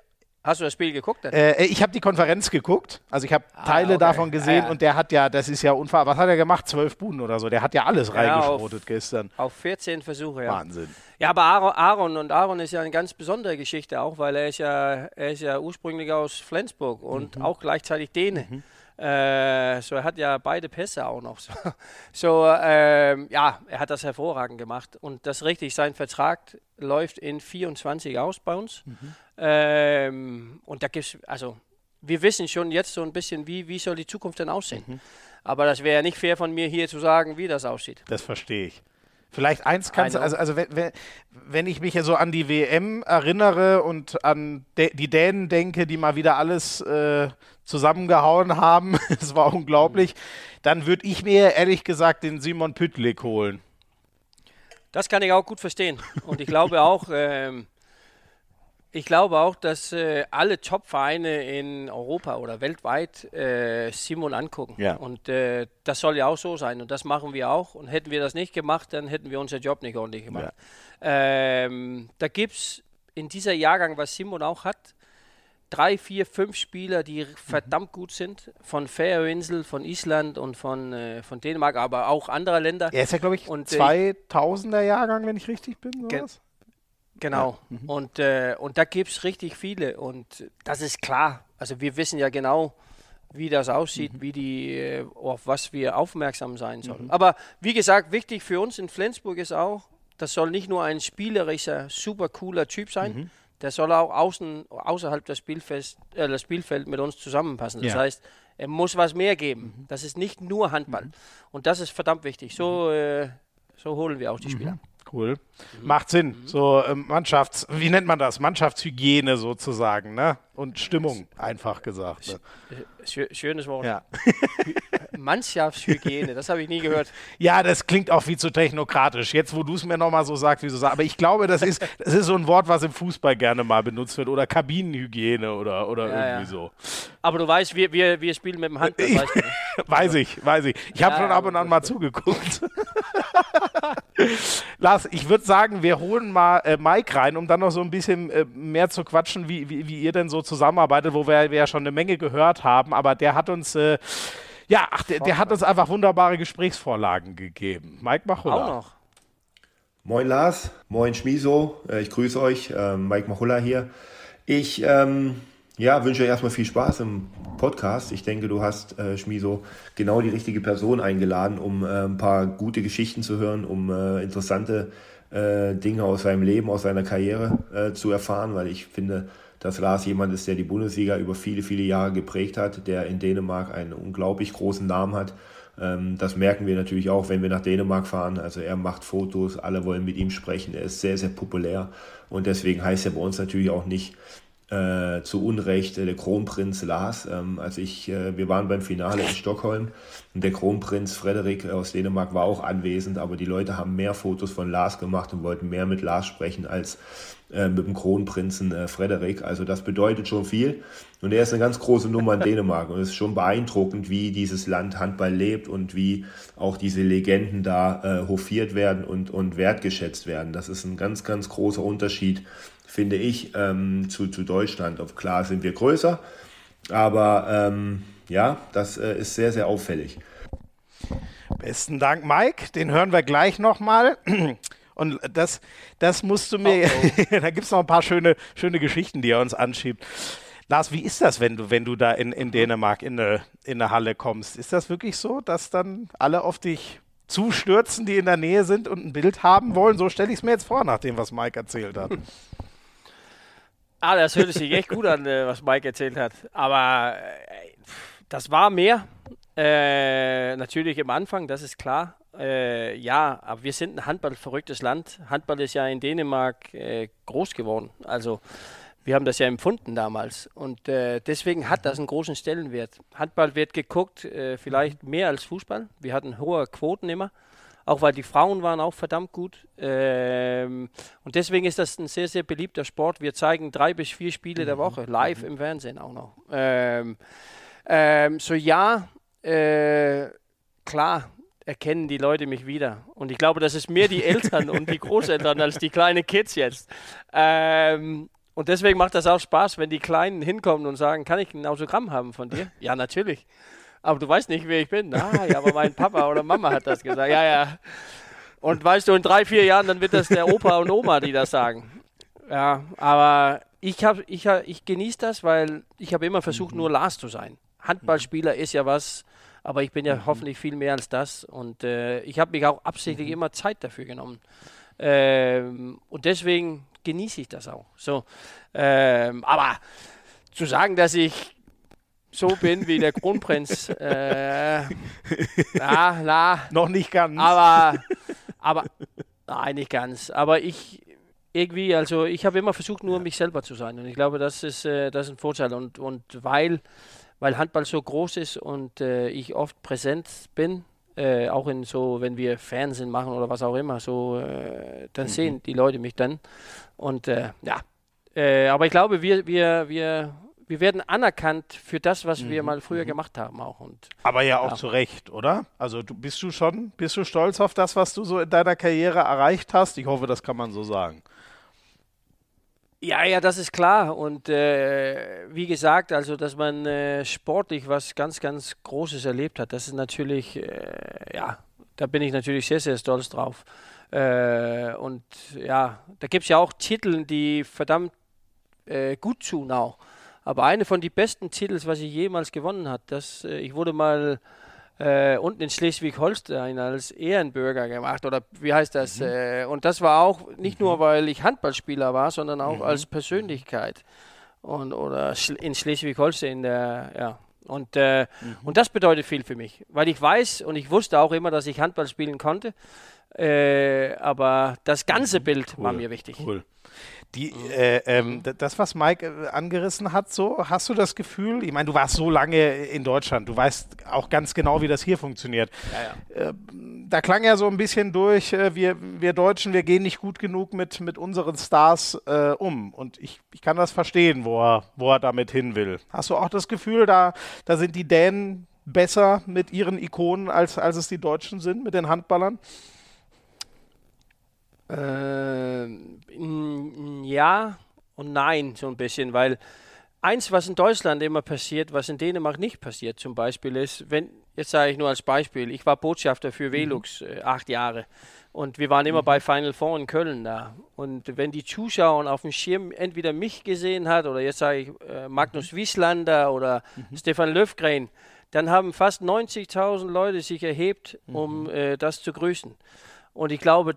Hast du das Spiel geguckt? Äh, ich habe die Konferenz geguckt. Also ich habe ah, Teile okay. davon gesehen ah, ja. und der hat ja, das ist ja unfassbar. Was hat er gemacht? Zwölf Buden oder so. Der hat ja alles ja, reingeschrotet auf, gestern. Auf 14 Versuche, ja. Wahnsinn. Ja, aber Aaron, Aaron, und Aaron ist ja eine ganz besondere Geschichte auch, weil er ist ja, er ist ja ursprünglich aus Flensburg und mhm. auch gleichzeitig Däne. Mhm. Äh, so, er hat ja beide Pässe auch noch. So, so äh, ja, er hat das hervorragend gemacht. Und das richtig, sein Vertrag läuft in 24 aus bei uns. Mhm. Ähm, und da gibt es, also, wir wissen schon jetzt so ein bisschen, wie, wie soll die Zukunft denn aussehen. Mhm. Aber das wäre nicht fair von mir hier zu sagen, wie das aussieht. Das verstehe ich. Vielleicht eins kannst du, also, also wenn, wenn, ich mich ja so an die WM erinnere und an die Dänen denke, die mal wieder alles äh, zusammengehauen haben, das war unglaublich, dann würde ich mir ehrlich gesagt den Simon Püttlik holen. Das kann ich auch gut verstehen. Und ich glaube auch, ähm, ich glaube auch, dass äh, alle Top-Vereine in Europa oder weltweit äh, Simon angucken. Ja. Und äh, das soll ja auch so sein. Und das machen wir auch. Und hätten wir das nicht gemacht, dann hätten wir unseren Job nicht ordentlich gemacht. Ja. Ähm, da gibt es in dieser Jahrgang, was Simon auch hat, drei, vier, fünf Spieler, die mhm. verdammt gut sind. Von Färöinsel, von Island und von, äh, von Dänemark, aber auch anderer Länder. Er ist ja, glaube ich, und, 2000er Jahrgang, wenn ich richtig bin. Sowas. Genau. Ja. Mhm. Und, äh, und da gibt es richtig viele. Und das ist klar. Also wir wissen ja genau, wie das aussieht, mhm. wie die, äh, auf was wir aufmerksam sein sollen. Mhm. Aber wie gesagt, wichtig für uns in Flensburg ist auch, das soll nicht nur ein spielerischer, super cooler Typ sein, mhm. der soll auch außen, außerhalb des Spielfelds, äh, das Spielfeld mit uns zusammenpassen. Das ja. heißt, er muss was mehr geben. Mhm. Das ist nicht nur Handball. Mhm. Und das ist verdammt wichtig. So, äh, so holen wir auch die Spieler. Cool. Mhm. Macht Sinn. Mhm. So ähm, Mannschafts, wie nennt man das? Mannschaftshygiene sozusagen, ne? Und Stimmung, einfach gesagt. Ne? Schönes Wort. Ja. Mannschaftshygiene, das habe ich nie gehört. Ja, das klingt auch viel zu technokratisch. Jetzt, wo du es mir nochmal so sagst, wie du sagst. Aber ich glaube, das ist, das ist so ein Wort, was im Fußball gerne mal benutzt wird. Oder Kabinenhygiene oder, oder ja, irgendwie ja. so. Aber du weißt, wir, wir, wir spielen mit dem Handball. Weißt du, ne? weiß ich, weiß ich. Ich habe ja, schon ab und an mal zugeguckt. Lars, ich würde sagen, wir holen mal äh, Mike rein, um dann noch so ein bisschen äh, mehr zu quatschen, wie, wie, wie, ihr denn so zusammenarbeitet, wo wir, wir ja schon eine Menge gehört haben. Aber der hat uns, äh, ja, ach, der, der, hat uns einfach wunderbare Gesprächsvorlagen gegeben. Mike Machulla. Auch noch. Moin Lars, moin Schmiso, äh, ich grüße euch, ähm, Mike Machulla hier. Ich ähm, ja, wünsche euch erstmal viel Spaß im Podcast. Ich denke, du hast, äh, Schmiso, genau die richtige Person eingeladen, um äh, ein paar gute Geschichten zu hören, um äh, interessante äh, Dinge aus seinem Leben, aus seiner Karriere äh, zu erfahren, weil ich finde, dass Lars jemand ist, der die Bundesliga über viele, viele Jahre geprägt hat, der in Dänemark einen unglaublich großen Namen hat. Ähm, das merken wir natürlich auch, wenn wir nach Dänemark fahren. Also er macht Fotos, alle wollen mit ihm sprechen, er ist sehr, sehr populär und deswegen heißt er bei uns natürlich auch nicht äh, zu Unrecht äh, der Kronprinz Lars. Ähm, also ich, äh, wir waren beim Finale in Stockholm und der Kronprinz Frederik aus Dänemark war auch anwesend, aber die Leute haben mehr Fotos von Lars gemacht und wollten mehr mit Lars sprechen als äh, mit dem Kronprinzen äh, Frederik. Also das bedeutet schon viel. Und er ist eine ganz große Nummer in Dänemark. Und es ist schon beeindruckend, wie dieses Land Handball lebt und wie auch diese Legenden da hofiert werden und, und wertgeschätzt werden. Das ist ein ganz, ganz großer Unterschied, finde ich, ähm, zu, zu Deutschland. Auf klar sind wir größer, aber ähm, ja, das äh, ist sehr, sehr auffällig. Besten Dank, Mike. Den hören wir gleich nochmal. Und das, das musst du mir, oh, oh. da gibt es noch ein paar schöne, schöne Geschichten, die er uns anschiebt. Lars, wie ist das, wenn du, wenn du da in, in Dänemark in eine, in eine Halle kommst? Ist das wirklich so, dass dann alle auf dich zustürzen, die in der Nähe sind und ein Bild haben wollen? So stelle ich es mir jetzt vor, nach dem, was Mike erzählt hat. Ah, das hört sich echt gut an, was Mike erzählt hat. Aber äh, das war mehr. Äh, natürlich im Anfang, das ist klar. Äh, ja, aber wir sind ein handballverrücktes Land. Handball ist ja in Dänemark äh, groß geworden. Also wir haben das ja empfunden damals. Und deswegen hat das einen großen Stellenwert. Handball wird geguckt, vielleicht mehr als Fußball. Wir hatten hohe Quoten immer. Auch weil die Frauen waren auch verdammt gut. Ähm, und deswegen ist das ein sehr, sehr beliebter Sport. Wir zeigen drei bis vier Spiele der mhm. Woche, live im Fernsehen auch noch. Ähm, ähm, so ja, äh, klar, erkennen die Leute mich wieder. Und ich glaube, das ist mehr die Eltern und die Großeltern als die kleinen Kids jetzt. Ähm, und deswegen macht das auch Spaß, wenn die Kleinen hinkommen und sagen, kann ich ein Autogramm haben von dir? Ja, natürlich. Aber du weißt nicht, wer ich bin. Ah, ja, aber mein Papa oder Mama hat das gesagt. Ja, ja. Und weißt du, in drei, vier Jahren, dann wird das der Opa und Oma, die das sagen. Ja, aber ich, hab, ich, ich genieße das, weil ich habe immer versucht, mhm. nur Lars zu sein. Handballspieler ist ja was, aber ich bin ja mhm. hoffentlich viel mehr als das. Und äh, ich habe mich auch absichtlich mhm. immer Zeit dafür genommen. Ähm, und deswegen genieße ich das auch. So, ähm, aber zu sagen, dass ich so bin wie der Kronprinz, äh, na, na, noch nicht ganz. Aber, aber, nein, nicht ganz. Aber ich, irgendwie, also ich habe immer versucht, nur mich selber zu sein. Und ich glaube, das ist, äh, das ist ein Vorteil. Und, und weil weil Handball so groß ist und äh, ich oft präsent bin, äh, auch in so, wenn wir Fernsehen machen oder was auch immer, so, äh, dann mhm. sehen die Leute mich dann. Und äh, ja, äh, aber ich glaube, wir, wir, wir, wir werden anerkannt für das, was mhm. wir mal früher mhm. gemacht haben auch. Und, aber ja auch ja. zu Recht, oder? Also du, bist du schon, bist du stolz auf das, was du so in deiner Karriere erreicht hast? Ich hoffe, das kann man so sagen. Ja, ja, das ist klar. Und äh, wie gesagt, also, dass man äh, sportlich was ganz, ganz Großes erlebt hat, das ist natürlich, äh, ja, da bin ich natürlich sehr, sehr stolz drauf. Äh, und ja, da gibt es ja auch Titel, die verdammt äh, gut tun auch. Aber eine von den besten Titels, was ich jemals gewonnen hat, das, äh, ich wurde mal äh, unten in Schleswig-Holstein als Ehrenbürger gemacht oder wie heißt das? Mhm. Äh, und das war auch nicht mhm. nur, weil ich Handballspieler war, sondern auch mhm. als Persönlichkeit und oder in Schleswig-Holstein ja und äh, mhm. und das bedeutet viel für mich, weil ich weiß und ich wusste auch immer, dass ich Handball spielen konnte, äh, aber das ganze mhm. Bild cool. war mir wichtig. Cool. Die, äh, ähm, das, was Mike äh, angerissen hat, so, hast du das Gefühl, ich meine, du warst so lange in Deutschland, du weißt auch ganz genau, wie das hier funktioniert. Ja, ja. Äh, da klang ja so ein bisschen durch, äh, wir, wir Deutschen, wir gehen nicht gut genug mit, mit unseren Stars äh, um. Und ich, ich kann das verstehen, wo er, wo er damit hin will. Hast du auch das Gefühl, da, da sind die Dänen besser mit ihren Ikonen, als, als es die Deutschen sind, mit den Handballern? Äh, ja und nein, so ein bisschen, weil eins, was in Deutschland immer passiert, was in Dänemark nicht passiert, zum Beispiel ist, wenn, jetzt sage ich nur als Beispiel, ich war Botschafter für mhm. Velux äh, acht Jahre und wir waren immer mhm. bei Final Four in Köln da. Und wenn die Zuschauer auf dem Schirm entweder mich gesehen hat oder jetzt sage ich äh, Magnus mhm. Wieslander oder mhm. Stefan Löfgren, dann haben fast 90.000 Leute sich erhebt, um mhm. äh, das zu grüßen. Und ich glaube,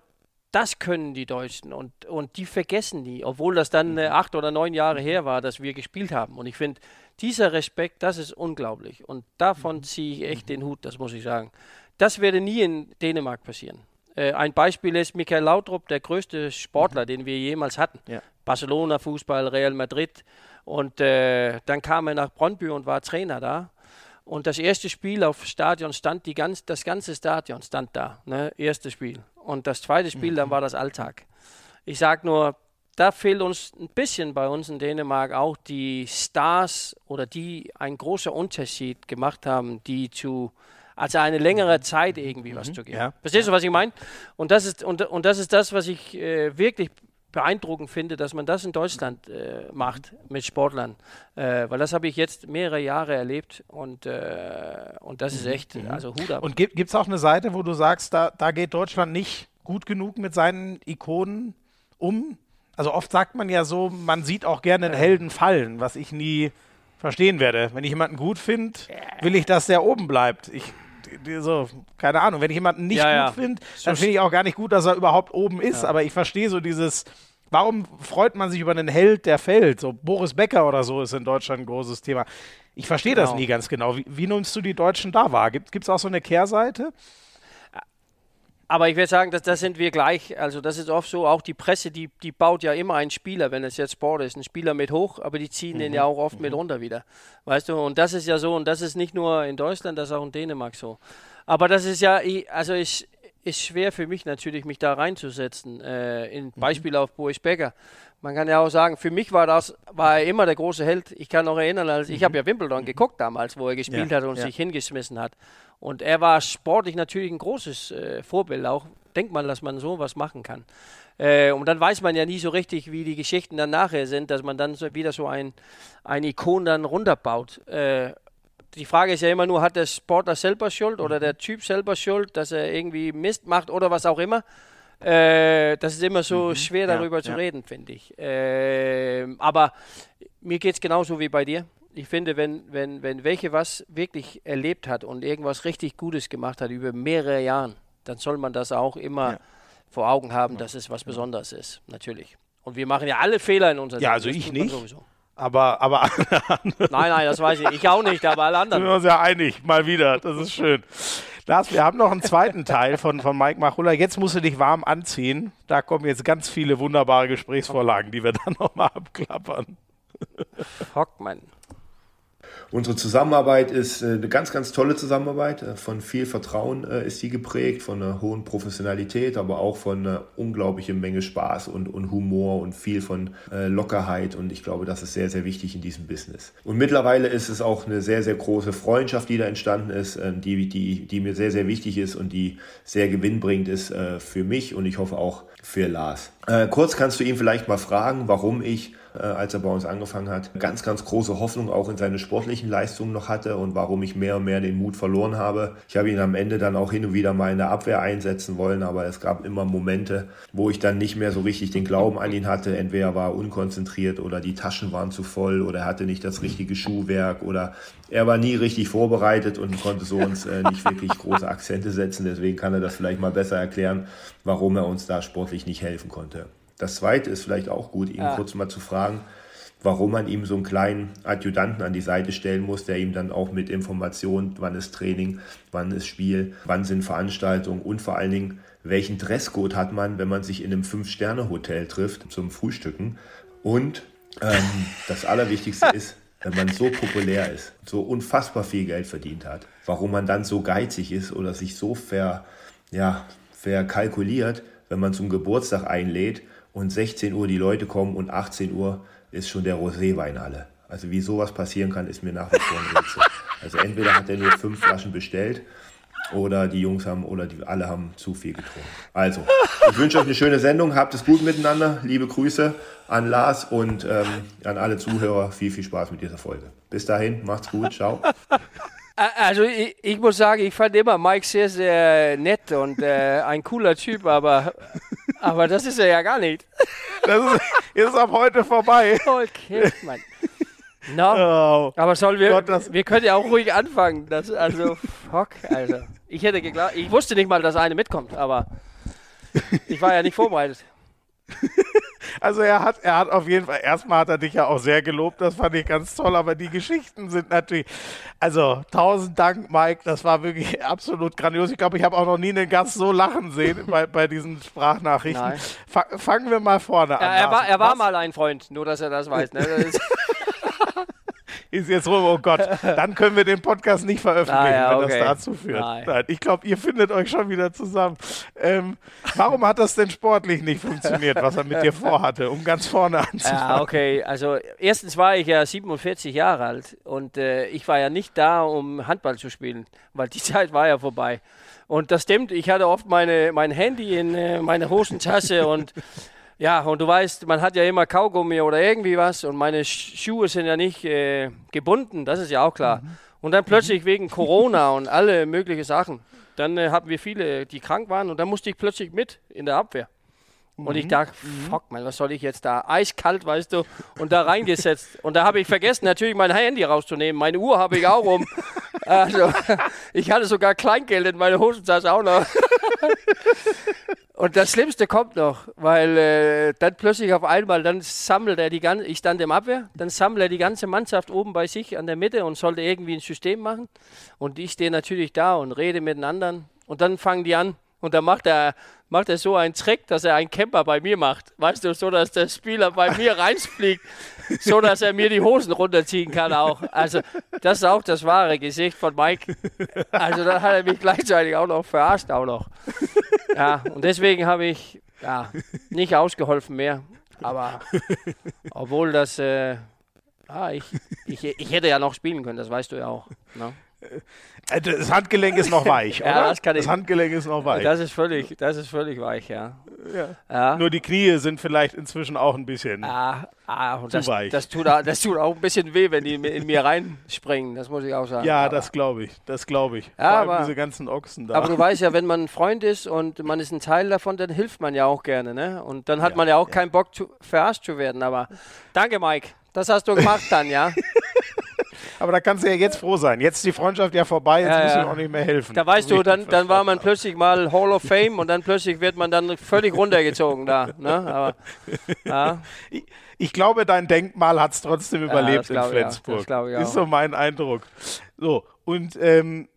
das können die Deutschen und, und die vergessen die, obwohl das dann äh, acht oder neun Jahre her war, dass wir gespielt haben. Und ich finde, dieser Respekt, das ist unglaublich. Und davon mhm. ziehe ich echt den Hut, das muss ich sagen. Das werde nie in Dänemark passieren. Äh, ein Beispiel ist Michael Lautrup, der größte Sportler, mhm. den wir jemals hatten. Ja. Barcelona, Fußball, Real Madrid. Und äh, dann kam er nach Brøndby und war Trainer da. Und das erste Spiel auf Stadion stand, die ganz, das ganze Stadion stand da, ne? Erstes Spiel. Und das zweite Spiel, mhm. dann war das Alltag. Ich sage nur, da fehlt uns ein bisschen bei uns in Dänemark auch die Stars oder die einen großen Unterschied gemacht haben, die zu also eine längere Zeit irgendwie mhm. was zu geben. Ja. Verstehst du, was ich meine? Und das ist und, und das ist das, was ich äh, wirklich beeindruckend finde, dass man das in Deutschland äh, macht mit Sportlern, äh, weil das habe ich jetzt mehrere Jahre erlebt und, äh, und das ist mhm. echt, mhm. also Hut ab. Und gibt es auch eine Seite, wo du sagst, da, da geht Deutschland nicht gut genug mit seinen Ikonen um? Also oft sagt man ja so, man sieht auch gerne einen Helden fallen, was ich nie verstehen werde. Wenn ich jemanden gut finde, will ich, dass der oben bleibt. Ich so, keine Ahnung, wenn ich jemanden nicht ja, gut finde, dann finde ich auch gar nicht gut, dass er überhaupt oben ist. Aber ich verstehe so dieses, warum freut man sich über einen Held, der fällt? So Boris Becker oder so ist in Deutschland ein großes Thema. Ich verstehe genau. das nie ganz genau. Wie, wie nimmst du die Deutschen da wahr? Gibt es auch so eine Kehrseite? Aber ich würde sagen, dass das sind wir gleich. Also das ist oft so, auch die Presse, die, die baut ja immer einen Spieler, wenn es jetzt Sport ist, einen Spieler mit hoch, aber die ziehen mhm. den ja auch oft mhm. mit runter wieder. Weißt du, und das ist ja so, und das ist nicht nur in Deutschland, das ist auch in Dänemark so. Aber das ist ja, also ich, ist schwer für mich natürlich, mich da reinzusetzen. Äh, in mhm. Beispiel auf Boris Becker. Man kann ja auch sagen, für mich war das, war er immer der große Held. Ich kann noch erinnern, als ich mhm. habe ja Wimbledon mhm. geguckt damals, wo er gespielt ja, hat und ja. sich hingeschmissen hat. Und er war sportlich natürlich ein großes äh, Vorbild auch. Denkt man, dass man sowas machen kann. Äh, und dann weiß man ja nie so richtig, wie die Geschichten dann nachher sind, dass man dann so wieder so ein, ein Ikon dann runterbaut. Äh, die Frage ist ja immer nur, hat der Sportler selber Schuld oder der Typ selber Schuld, dass er irgendwie Mist macht oder was auch immer. Äh, das ist immer so mhm. schwer darüber ja, zu ja. reden, finde ich. Äh, aber mir geht es genauso wie bei dir. Ich finde, wenn, wenn, wenn welche was wirklich erlebt hat und irgendwas richtig Gutes gemacht hat über mehrere Jahre, dann soll man das auch immer ja. vor Augen haben, dass es was Besonderes ist, natürlich. Und wir machen ja alle Fehler in unserer Ja, also ich nicht. Sowieso. Aber, aber Nein, nein, das weiß ich. Ich auch nicht, aber alle anderen. Sind wir uns ja einig, mal wieder. Das ist schön. Lars, wir haben noch einen zweiten Teil von, von Mike Machulla. Jetzt musst du dich warm anziehen. Da kommen jetzt ganz viele wunderbare Gesprächsvorlagen, die wir dann nochmal abklappern. Fuck, Mann. Unsere Zusammenarbeit ist äh, eine ganz, ganz tolle Zusammenarbeit. Äh, von viel Vertrauen äh, ist sie geprägt, von einer hohen Professionalität, aber auch von einer unglaublichen Menge Spaß und, und Humor und viel von Lockerheit. Und ich glaube, das ist sehr, sehr wichtig in diesem Business. Und mittlerweile ist es auch eine sehr, sehr große Freundschaft, die da entstanden ist, die, die, die mir sehr, sehr wichtig ist und die sehr gewinnbringend ist für mich und ich hoffe auch für Lars. kurz kannst du ihn vielleicht mal fragen, warum ich als er bei uns angefangen hat, ganz, ganz große Hoffnung auch in seine sportlichen Leistungen noch hatte und warum ich mehr und mehr den Mut verloren habe. Ich habe ihn am Ende dann auch hin und wieder mal in der Abwehr einsetzen wollen, aber es gab immer Momente, wo ich dann nicht mehr so richtig den Glauben an ihn hatte. Entweder war er unkonzentriert oder die Taschen waren zu voll oder er hatte nicht das richtige Schuhwerk oder er war nie richtig vorbereitet und konnte so uns äh, nicht wirklich große Akzente setzen. Deswegen kann er das vielleicht mal besser erklären, warum er uns da sportlich nicht helfen konnte. Das zweite ist vielleicht auch gut, ihn ja. kurz mal zu fragen, warum man ihm so einen kleinen Adjutanten an die Seite stellen muss, der ihm dann auch mit Informationen, wann ist Training, wann ist Spiel, wann sind Veranstaltungen und vor allen Dingen, welchen Dresscode hat man, wenn man sich in einem Fünf-Sterne-Hotel trifft zum Frühstücken. Und ähm, das Allerwichtigste ist, wenn man so populär ist, so unfassbar viel Geld verdient hat, warum man dann so geizig ist oder sich so ver, ja, verkalkuliert, wenn man zum Geburtstag einlädt und 16 Uhr die Leute kommen und 18 Uhr ist schon der Roséwein alle. Also wie sowas passieren kann, ist mir nach wie vor ein Rätsel. Also entweder hat er nur fünf Flaschen bestellt oder die Jungs haben oder die alle haben zu viel getrunken. Also, ich wünsche euch eine schöne Sendung. Habt es gut miteinander. Liebe Grüße an Lars und ähm, an alle Zuhörer. Viel, viel Spaß mit dieser Folge. Bis dahin, macht's gut. Ciao. Also ich, ich, muss sagen, ich fand immer Mike sehr, sehr nett und äh, ein cooler Typ, aber, aber das ist er ja gar nicht. Das ist, ist ab heute vorbei. Okay, Mann. No. Oh, aber soll wir, Gott, wir können ja auch ruhig anfangen. Das, also, fuck, also. Ich hätte geglaubt, ich wusste nicht mal, dass eine mitkommt, aber ich war ja nicht vorbereitet. Also er hat, er hat auf jeden Fall, erstmal hat er dich ja auch sehr gelobt, das fand ich ganz toll, aber die Geschichten sind natürlich, also tausend Dank, Mike, das war wirklich absolut grandios. Ich glaube, ich habe auch noch nie einen Gast so lachen sehen bei, bei diesen Sprachnachrichten. fangen wir mal vorne an. er war, er war mal ein Freund, nur dass er das weiß. Ne? Das ist jetzt rum, oh Gott, dann können wir den Podcast nicht veröffentlichen, ah, ja, wenn okay. das dazu führt. Nein. Nein ich glaube, ihr findet euch schon wieder zusammen. Ähm, warum hat das denn sportlich nicht funktioniert, was er mit dir vorhatte, um ganz vorne anzufangen? Ja, okay, also erstens war ich ja 47 Jahre alt und äh, ich war ja nicht da, um Handball zu spielen, weil die Zeit war ja vorbei. Und das stimmt, ich hatte oft meine, mein Handy in äh, meiner Hosentasche und ja, und du weißt, man hat ja immer Kaugummi oder irgendwie was und meine Schuhe sind ja nicht äh, gebunden, das ist ja auch klar. Mhm. Und dann plötzlich mhm. wegen Corona und alle möglichen Sachen, dann äh, hatten wir viele, die krank waren und dann musste ich plötzlich mit in der Abwehr. Mhm. Und ich mhm. dachte, mhm. fuck man, was soll ich jetzt da? Eiskalt, weißt du, und da reingesetzt. und da habe ich vergessen, natürlich mein Handy rauszunehmen. Meine Uhr habe ich auch um. also, ich hatte sogar Kleingeld in meiner Hosentasche auch noch. Und das Schlimmste kommt noch, weil äh, dann plötzlich auf einmal, dann sammelt er die ganze, ich stand im Abwehr, dann sammelt er die ganze Mannschaft oben bei sich an der Mitte und sollte irgendwie ein System machen. Und ich stehe natürlich da und rede mit den anderen. Und dann fangen die an, und dann macht er, macht er so einen Trick, dass er einen Camper bei mir macht. Weißt du, so dass der Spieler bei mir reinfliegt, so dass er mir die Hosen runterziehen kann auch. Also, das ist auch das wahre Gesicht von Mike. Also, da hat er mich gleichzeitig auch noch verarscht, auch noch. Ja, und deswegen habe ich ja, nicht ausgeholfen mehr. Aber obwohl das, äh, ah, ich, ich, ich hätte ja noch spielen können, das weißt du ja auch. Ne? Äh, das Handgelenk ist noch weich, oder? ja, das, kann das Handgelenk ist noch weich. Das ist völlig, das ist völlig weich, ja. ja. ja. Nur die Knie sind vielleicht inzwischen auch ein bisschen ah, ah, zu das, weich. Das tut, das tut auch ein bisschen weh, wenn die in mir reinspringen, das muss ich auch sagen. Ja, aber das glaube ich, das glaube ich. Ja, aber, diese ganzen Ochsen da. Aber du weißt ja, wenn man ein Freund ist und man ist ein Teil davon, dann hilft man ja auch gerne, ne? Und dann hat ja, man ja auch keinen Bock, zu, verarscht zu werden. Aber danke, Mike. Das hast du gemacht dann, ja? Aber da kannst du ja jetzt froh sein. Jetzt ist die Freundschaft ja vorbei, jetzt ja, muss ja. ich auch nicht mehr helfen. Da weißt du, dann, dann war man plötzlich mal Hall of Fame und dann plötzlich wird man dann völlig runtergezogen da. Ne? Aber, ja. ich, ich, glaube, dein Denkmal hat es trotzdem überlebt in Flensburg. Ja, das ist so mein Eindruck. So, und ähm,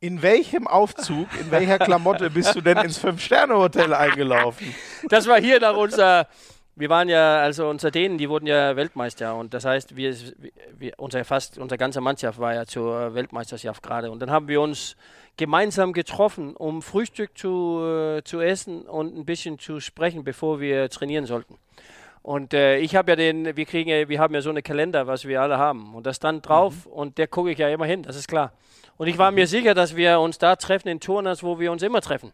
in welchem Aufzug, in welcher Klamotte bist du denn ins Fünf-Sterne-Hotel eingelaufen? Das war hier nach unser wir waren ja, also unser Dänen, die wurden ja Weltmeister und das heißt, wir, wir, unser fast, unsere ganze Mannschaft war ja zur Weltmeisterschaft gerade und dann haben wir uns gemeinsam getroffen, um Frühstück zu, äh, zu essen und ein bisschen zu sprechen, bevor wir trainieren sollten. Und äh, ich habe ja den, wir kriegen ja, wir haben ja so eine Kalender, was wir alle haben und das stand drauf mhm. und der gucke ich ja immer hin, das ist klar. Und ich war mir sicher, dass wir uns da treffen in Turners, wo wir uns immer treffen.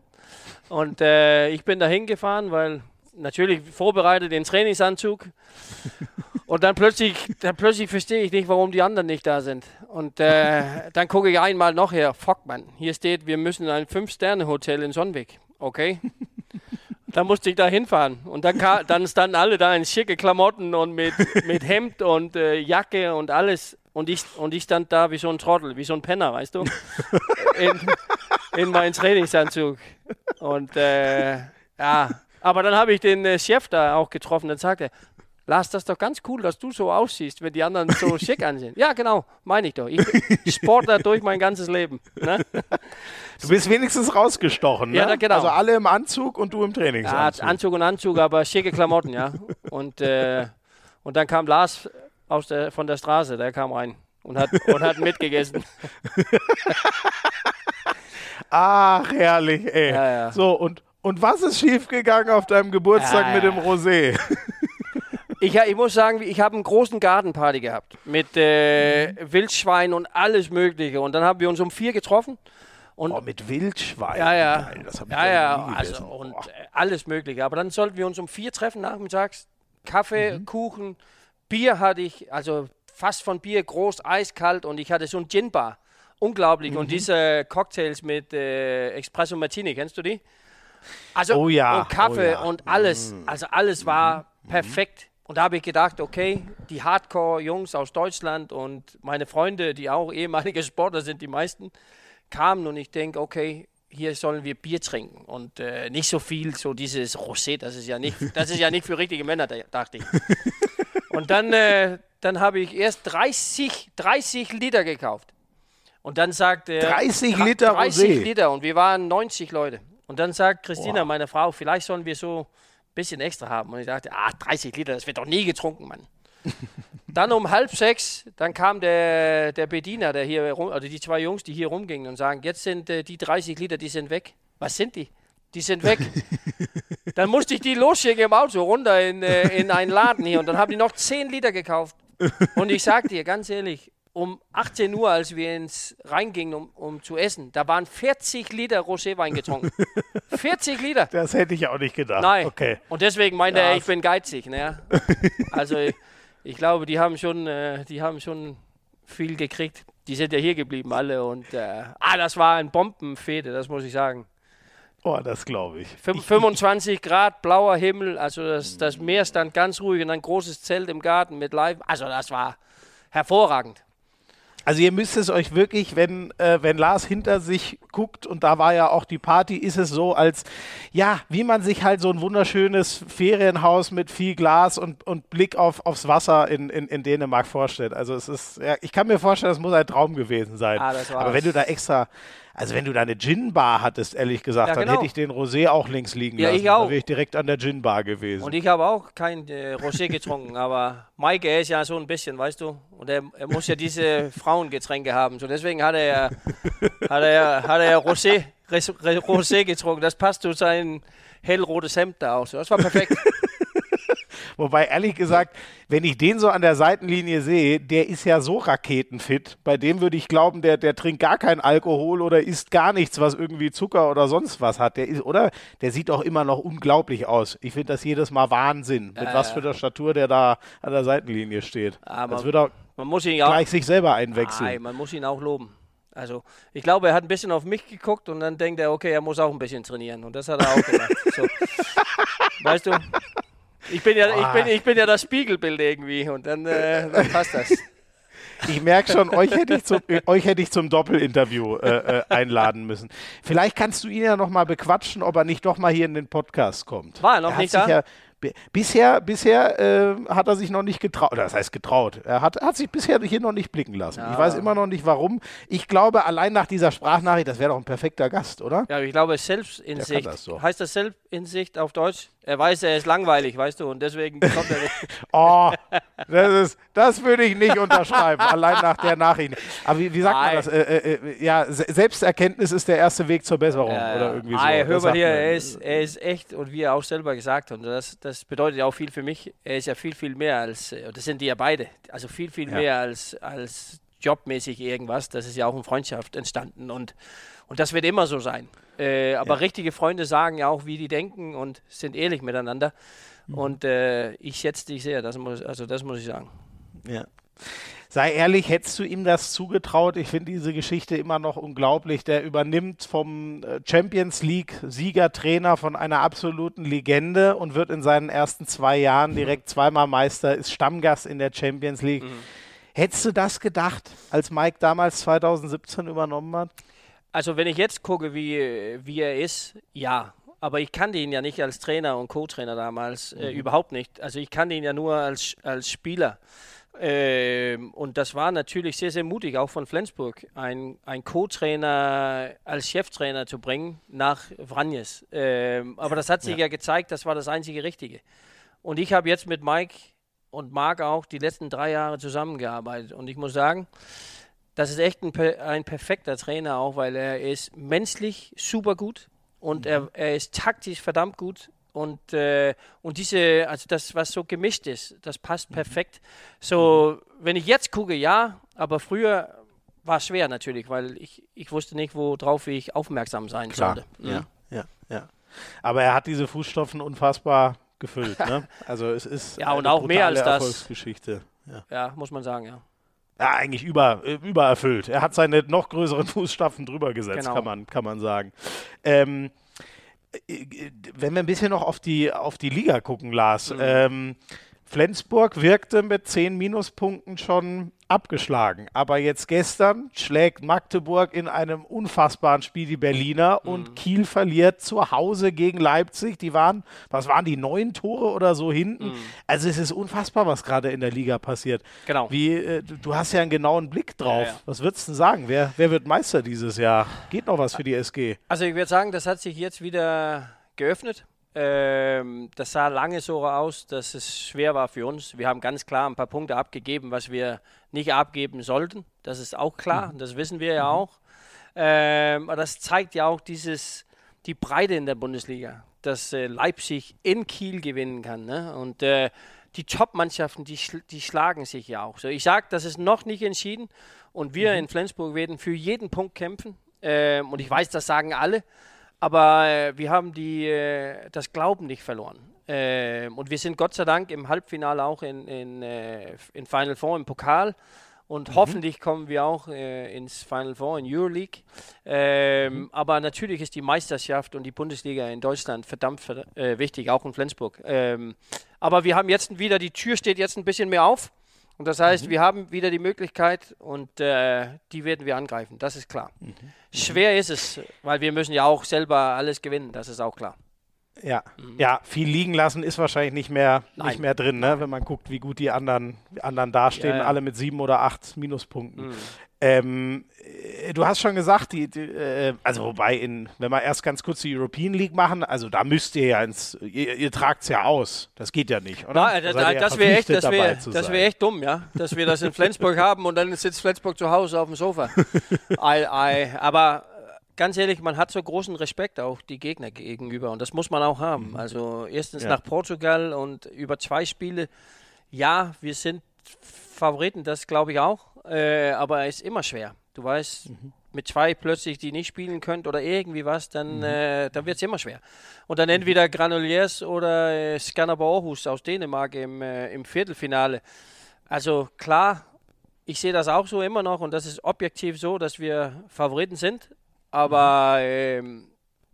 Und äh, ich bin da hingefahren, weil natürlich vorbereitet den Trainingsanzug. Und dann plötzlich, dann plötzlich verstehe ich nicht, warum die anderen nicht da sind. Und äh, dann gucke ich einmal noch her. Fuck, man. Hier steht, wir müssen in ein Fünf-Sterne-Hotel in Sonnweg. Okay. Dann musste ich da hinfahren. Und dann, dann standen alle da in schicke Klamotten und mit, mit Hemd und äh, Jacke und alles. Und ich, und ich stand da wie so ein Trottel, wie so ein Penner, weißt du? In, in meinem Trainingsanzug. Und äh, ja, aber dann habe ich den äh, Chef da auch getroffen. Dann sagte er, Lars, das ist doch ganz cool, dass du so aussiehst, wenn die anderen so schick ansehen. Ja, genau, meine ich doch. Ich sportler durch mein ganzes Leben. Ne? Du bist wenigstens rausgestochen, ne? Ja, genau. Also alle im Anzug und du im Trainingsanzug. Ja, Anzug und Anzug, aber schicke Klamotten, ja. Und, äh, und dann kam Lars aus der, von der Straße, der kam rein und hat, und hat mitgegessen. Ach, herrlich, ey. Ja, ja. So, und und was ist schiefgegangen auf deinem Geburtstag äh. mit dem Rosé? Ich, ich, muss sagen, ich habe einen großen Gartenparty gehabt mit äh, Wildschwein und alles Mögliche. Und dann haben wir uns um vier getroffen. Und oh, mit Wildschwein. Ja, ja. Geil, das ja, ja. Also, und oh. alles Mögliche. Aber dann sollten wir uns um vier treffen nachmittags. Kaffee, mhm. Kuchen, Bier hatte ich, also fast von Bier, groß, eiskalt. Und ich hatte so ein Gin-Bar. Unglaublich. Mhm. Und diese Cocktails mit äh, Espresso Martini, kennst du die? Also oh ja, und Kaffee oh ja. und alles, mm. also alles war mm. perfekt. Und da habe ich gedacht, okay, die Hardcore-Jungs aus Deutschland und meine Freunde, die auch ehemalige Sportler sind, die meisten, kamen und ich denke, okay, hier sollen wir Bier trinken und äh, nicht so viel, so dieses Rosé, das ist ja nicht, das ist ja nicht für richtige Männer, dachte ich. Und dann, äh, dann habe ich erst 30, 30 Liter gekauft. Und dann sagt er. 30 Liter 30 Rosé. Liter und wir waren 90 Leute. Und dann sagt Christina, meine Frau, vielleicht sollen wir so ein bisschen extra haben. Und ich dachte, ah, 30 Liter, das wird doch nie getrunken, Mann. dann um halb sechs, dann kam der, der Bediener, der hier rum, also die zwei Jungs, die hier rumgingen und sagen, jetzt sind äh, die 30 Liter, die sind weg. Was sind die? Die sind weg. dann musste ich die losschicken im Auto runter in, äh, in einen Laden hier und dann haben die noch 10 Liter gekauft. Und ich sag dir ganz ehrlich, um 18 Uhr, als wir ins reingingen, um, um zu essen, da waren 40 Liter Roséwein getrunken. 40 Liter. Das hätte ich auch nicht gedacht. Nein. Okay. Und deswegen meinte Ja. er, ich bin geizig. Ne? Also ich, ich glaube, die haben schon, äh, die haben schon viel gekriegt. Die sind ja hier geblieben alle und äh, ah, das war ein Bombenfete, das muss ich sagen. Oh, das glaube ich. Fünf- 25 Grad, blauer Himmel, also das, das Meer stand ganz ruhig und ein großes Zelt im Garten mit Live. Also das war hervorragend. Also ihr müsst es euch wirklich, wenn, äh, wenn Lars hinter sich guckt und da war ja auch die Party, ist es so als, ja, wie man sich halt so ein wunderschönes Ferienhaus mit viel Glas und, und Blick auf, aufs Wasser in, in, in Dänemark vorstellt. Also es ist, ja, ich kann mir vorstellen, das muss ein Traum gewesen sein. Ah, Aber wenn du da extra, also wenn du da eine Gin-Bar hattest, ehrlich gesagt, Ja, dann genau. hätte ich den Rosé auch links liegen Ja, lassen. ich auch. Da wäre ich direkt an der Gin-Bar gewesen. Und ich habe auch kein äh, Rosé getrunken, aber Mike, er ist ja so ein bisschen, weißt du, und er, er muss ja diese Frauengetränke haben. So deswegen hat er ja, hat er, hat er Rosé, Rosé getrunken. Das passt zu sein hellrotes Hemd da auch. So. Das war perfekt. Wobei, ehrlich gesagt, wenn ich den so an der Seitenlinie sehe, der ist ja so raketenfit. Bei dem würde ich glauben, der, der trinkt gar keinen Alkohol oder isst gar nichts, was irgendwie Zucker oder sonst was hat. Der ist, oder? Der sieht auch immer noch unglaublich aus. Ich finde das jedes Mal Wahnsinn, mit was für der Statur der da an der Seitenlinie steht. Aber- Als würde er Man muss ihn auch, gleich sich selber einwechseln. Nein, man muss ihn auch loben. Also ich glaube, er hat ein bisschen auf mich geguckt und dann denkt er, okay, er muss auch ein bisschen trainieren. Und das hat er auch gemacht. so. Weißt du, ich bin, ja, ich, bin, ich bin ja das Spiegelbild irgendwie und dann, äh, dann passt das. Ich merke schon, euch hätte ich zum, äh, euch hätte ich zum Doppelinterview äh, äh, einladen müssen. Vielleicht kannst du ihn ja noch mal bequatschen, ob er nicht doch mal hier in den Podcast kommt. War er noch hat nicht da? Ja, bi- bisher bisher äh, hat er sich noch nicht getraut. Oder das heißt getraut. Er hat, hat sich bisher hier noch nicht blicken lassen. Ich Ja. weiß immer noch nicht warum. Ich glaube, allein nach dieser Sprachnachricht, das wäre doch ein perfekter Gast, oder? Ja, ich glaube, Selbstinsicht. das so. Heißt das Selbstinsicht auf Deutsch? Er weiß, er ist langweilig, weißt du, und deswegen kommt er nicht. Oh, das, ist, das würde ich nicht unterschreiben, allein nach der Nachricht. Aber wie, wie sagt man Nein. das? Äh, äh, äh, ja, Se- Selbsterkenntnis ist der erste Weg zur Besserung oder irgendwie so. Das hör mal hier, man. er ist, er ist echt, und wie er auch selber gesagt hat, und das, das bedeutet ja auch viel für mich, er ist ja viel, viel mehr als, äh, das sind die ja beide, also viel, viel Ja. mehr als, als jobmäßig irgendwas. Das ist ja auch in Freundschaft entstanden und, und das wird immer so sein. Äh, aber Ja. richtige Freunde sagen ja auch, wie die denken und sind ehrlich miteinander. Mhm. Und äh, ich schätze dich sehr, das muss, also das muss ich sagen. Ja. Sei ehrlich, hättest du ihm das zugetraut? Ich finde diese Geschichte immer noch unglaublich. Der übernimmt vom äh, Champions League Siegertrainer von einer absoluten Legende und wird in seinen ersten zwei Jahren direkt zweimal Meister, ist Stammgast in der Champions League. Hättest du das gedacht, als Mike damals 2017 übernommen hat? Also wenn ich jetzt gucke, wie, wie er ist, ja. Aber ich kannte ihn ja nicht als Trainer und Co-Trainer damals, äh, überhaupt nicht. Also ich kannte ihn ja nur als, als Spieler. Ähm, und das war natürlich sehr, sehr mutig, auch von Flensburg, ein, ein Co-Trainer als Cheftrainer zu bringen nach Vranjes. Ähm, aber das hat sich ja. gezeigt, das war das einzige Richtige. Und ich habe jetzt mit Mike und Marc auch die letzten drei Jahre zusammengearbeitet. Und ich muss sagen, das ist echt ein, ein perfekter Trainer auch, weil er ist menschlich super gut und er, er ist taktisch verdammt gut. Und, äh, und diese, also das, was so gemischt ist, das passt perfekt. So, wenn ich jetzt gucke, ja, aber früher war es schwer natürlich, weil ich, ich wusste nicht, worauf ich aufmerksam sein sollte. Ja, ja, ja. Aber er hat diese Fußstapfen unfassbar gefüllt. Ne? Also es ist Ja, und eine auch mehr als das. Erfolgsgeschichte. Ja. ja, muss man sagen, ja. Ja, eigentlich über, übererfüllt. Er hat seine noch größeren Fußstapfen drüber gesetzt, Genau. kann, man, kann man sagen. Ähm, äh, äh, wenn wir ein bisschen noch auf die, auf die Liga gucken, Lars. Mhm. Ähm, Flensburg wirkte mit zehn Minuspunkten schon abgeschlagen. Aber jetzt gestern schlägt Magdeburg in einem unfassbaren Spiel die Berliner mhm. und Kiel verliert zu Hause gegen Leipzig. Die waren, was waren die, neun Tore oder so hinten? Mhm. Also es ist unfassbar, was gerade in der Liga passiert. Genau. Wie, äh, du hast ja einen genauen Blick drauf. Ja, ja. Was würdest du sagen? Wer, wer wird Meister dieses Jahr? Geht noch was für die SG? Also ich würde sagen, das hat sich jetzt wieder geöffnet. Ähm, das sah lange so aus, dass es schwer war für uns. Wir haben ganz klar ein paar Punkte abgegeben, was wir nicht abgeben sollten. Das ist auch klar, mhm. das wissen wir ja mhm. auch. Ähm, aber das zeigt ja auch dieses, die Breite in der Bundesliga, dass äh, Leipzig in Kiel gewinnen kann. Ne? Und äh, die Top-Mannschaften, die, schl die schlagen sich ja auch. So, ich sage, das ist noch nicht entschieden und wir mhm. in Flensburg werden für jeden Punkt kämpfen. Ähm, und ich weiß, das sagen alle. Aber äh, wir haben die, äh, das Glauben nicht verloren. Äh, und wir sind Gott sei Dank im Halbfinale auch in, in, äh, in Final Four im Pokal. Und mhm. hoffentlich kommen wir auch äh, ins Final Four in Euroleague. Ähm, mhm. Aber natürlich ist die Meisterschaft und die Bundesliga in Deutschland verdammt äh, wichtig, auch in Flensburg. Ähm, aber wir haben jetzt wieder, die Tür steht jetzt ein bisschen mehr auf. Und das heißt, mhm. wir haben wieder die Möglichkeit und äh, die werden wir angreifen, das ist klar. Mhm. Schwer ist es, weil wir müssen ja auch selber alles gewinnen, das ist auch klar. Ja, mhm. ja, viel liegen lassen ist wahrscheinlich nicht mehr, nicht mehr drin, ne? wenn man guckt, wie gut die anderen, anderen dastehen, ja, ja. alle mit sieben oder acht Minuspunkten. Ähm, äh, du hast schon gesagt, die, die äh, also wobei, in, wenn wir erst ganz kurz die European League machen, also da müsst ihr ja ins, ihr, ihr tragt es ja aus. Das geht ja nicht, oder? Na, da, da, das wäre echt, das wär, das wär echt dumm, ja, dass wir das in Flensburg haben und dann sitzt Flensburg zu Hause auf dem Sofa. I, I, aber ganz ehrlich, man hat so großen Respekt auch die Gegner gegenüber und das muss man auch haben. Mhm. Also erstens ja. nach Portugal und über zwei Spiele, ja, wir sind Favoriten, das glaube ich auch. Äh, aber es ist immer schwer. Du weißt, mhm. mit zwei plötzlich, die nicht spielen könnt oder irgendwie was, dann, mhm. äh, dann wird es immer schwer. Und dann entweder Granuliers oder äh, Skanderborg Aarhus aus Dänemark im, äh, im Viertelfinale. Also klar, ich sehe das auch so immer noch und das ist objektiv so, dass wir Favoriten sind. Aber mhm. ähm,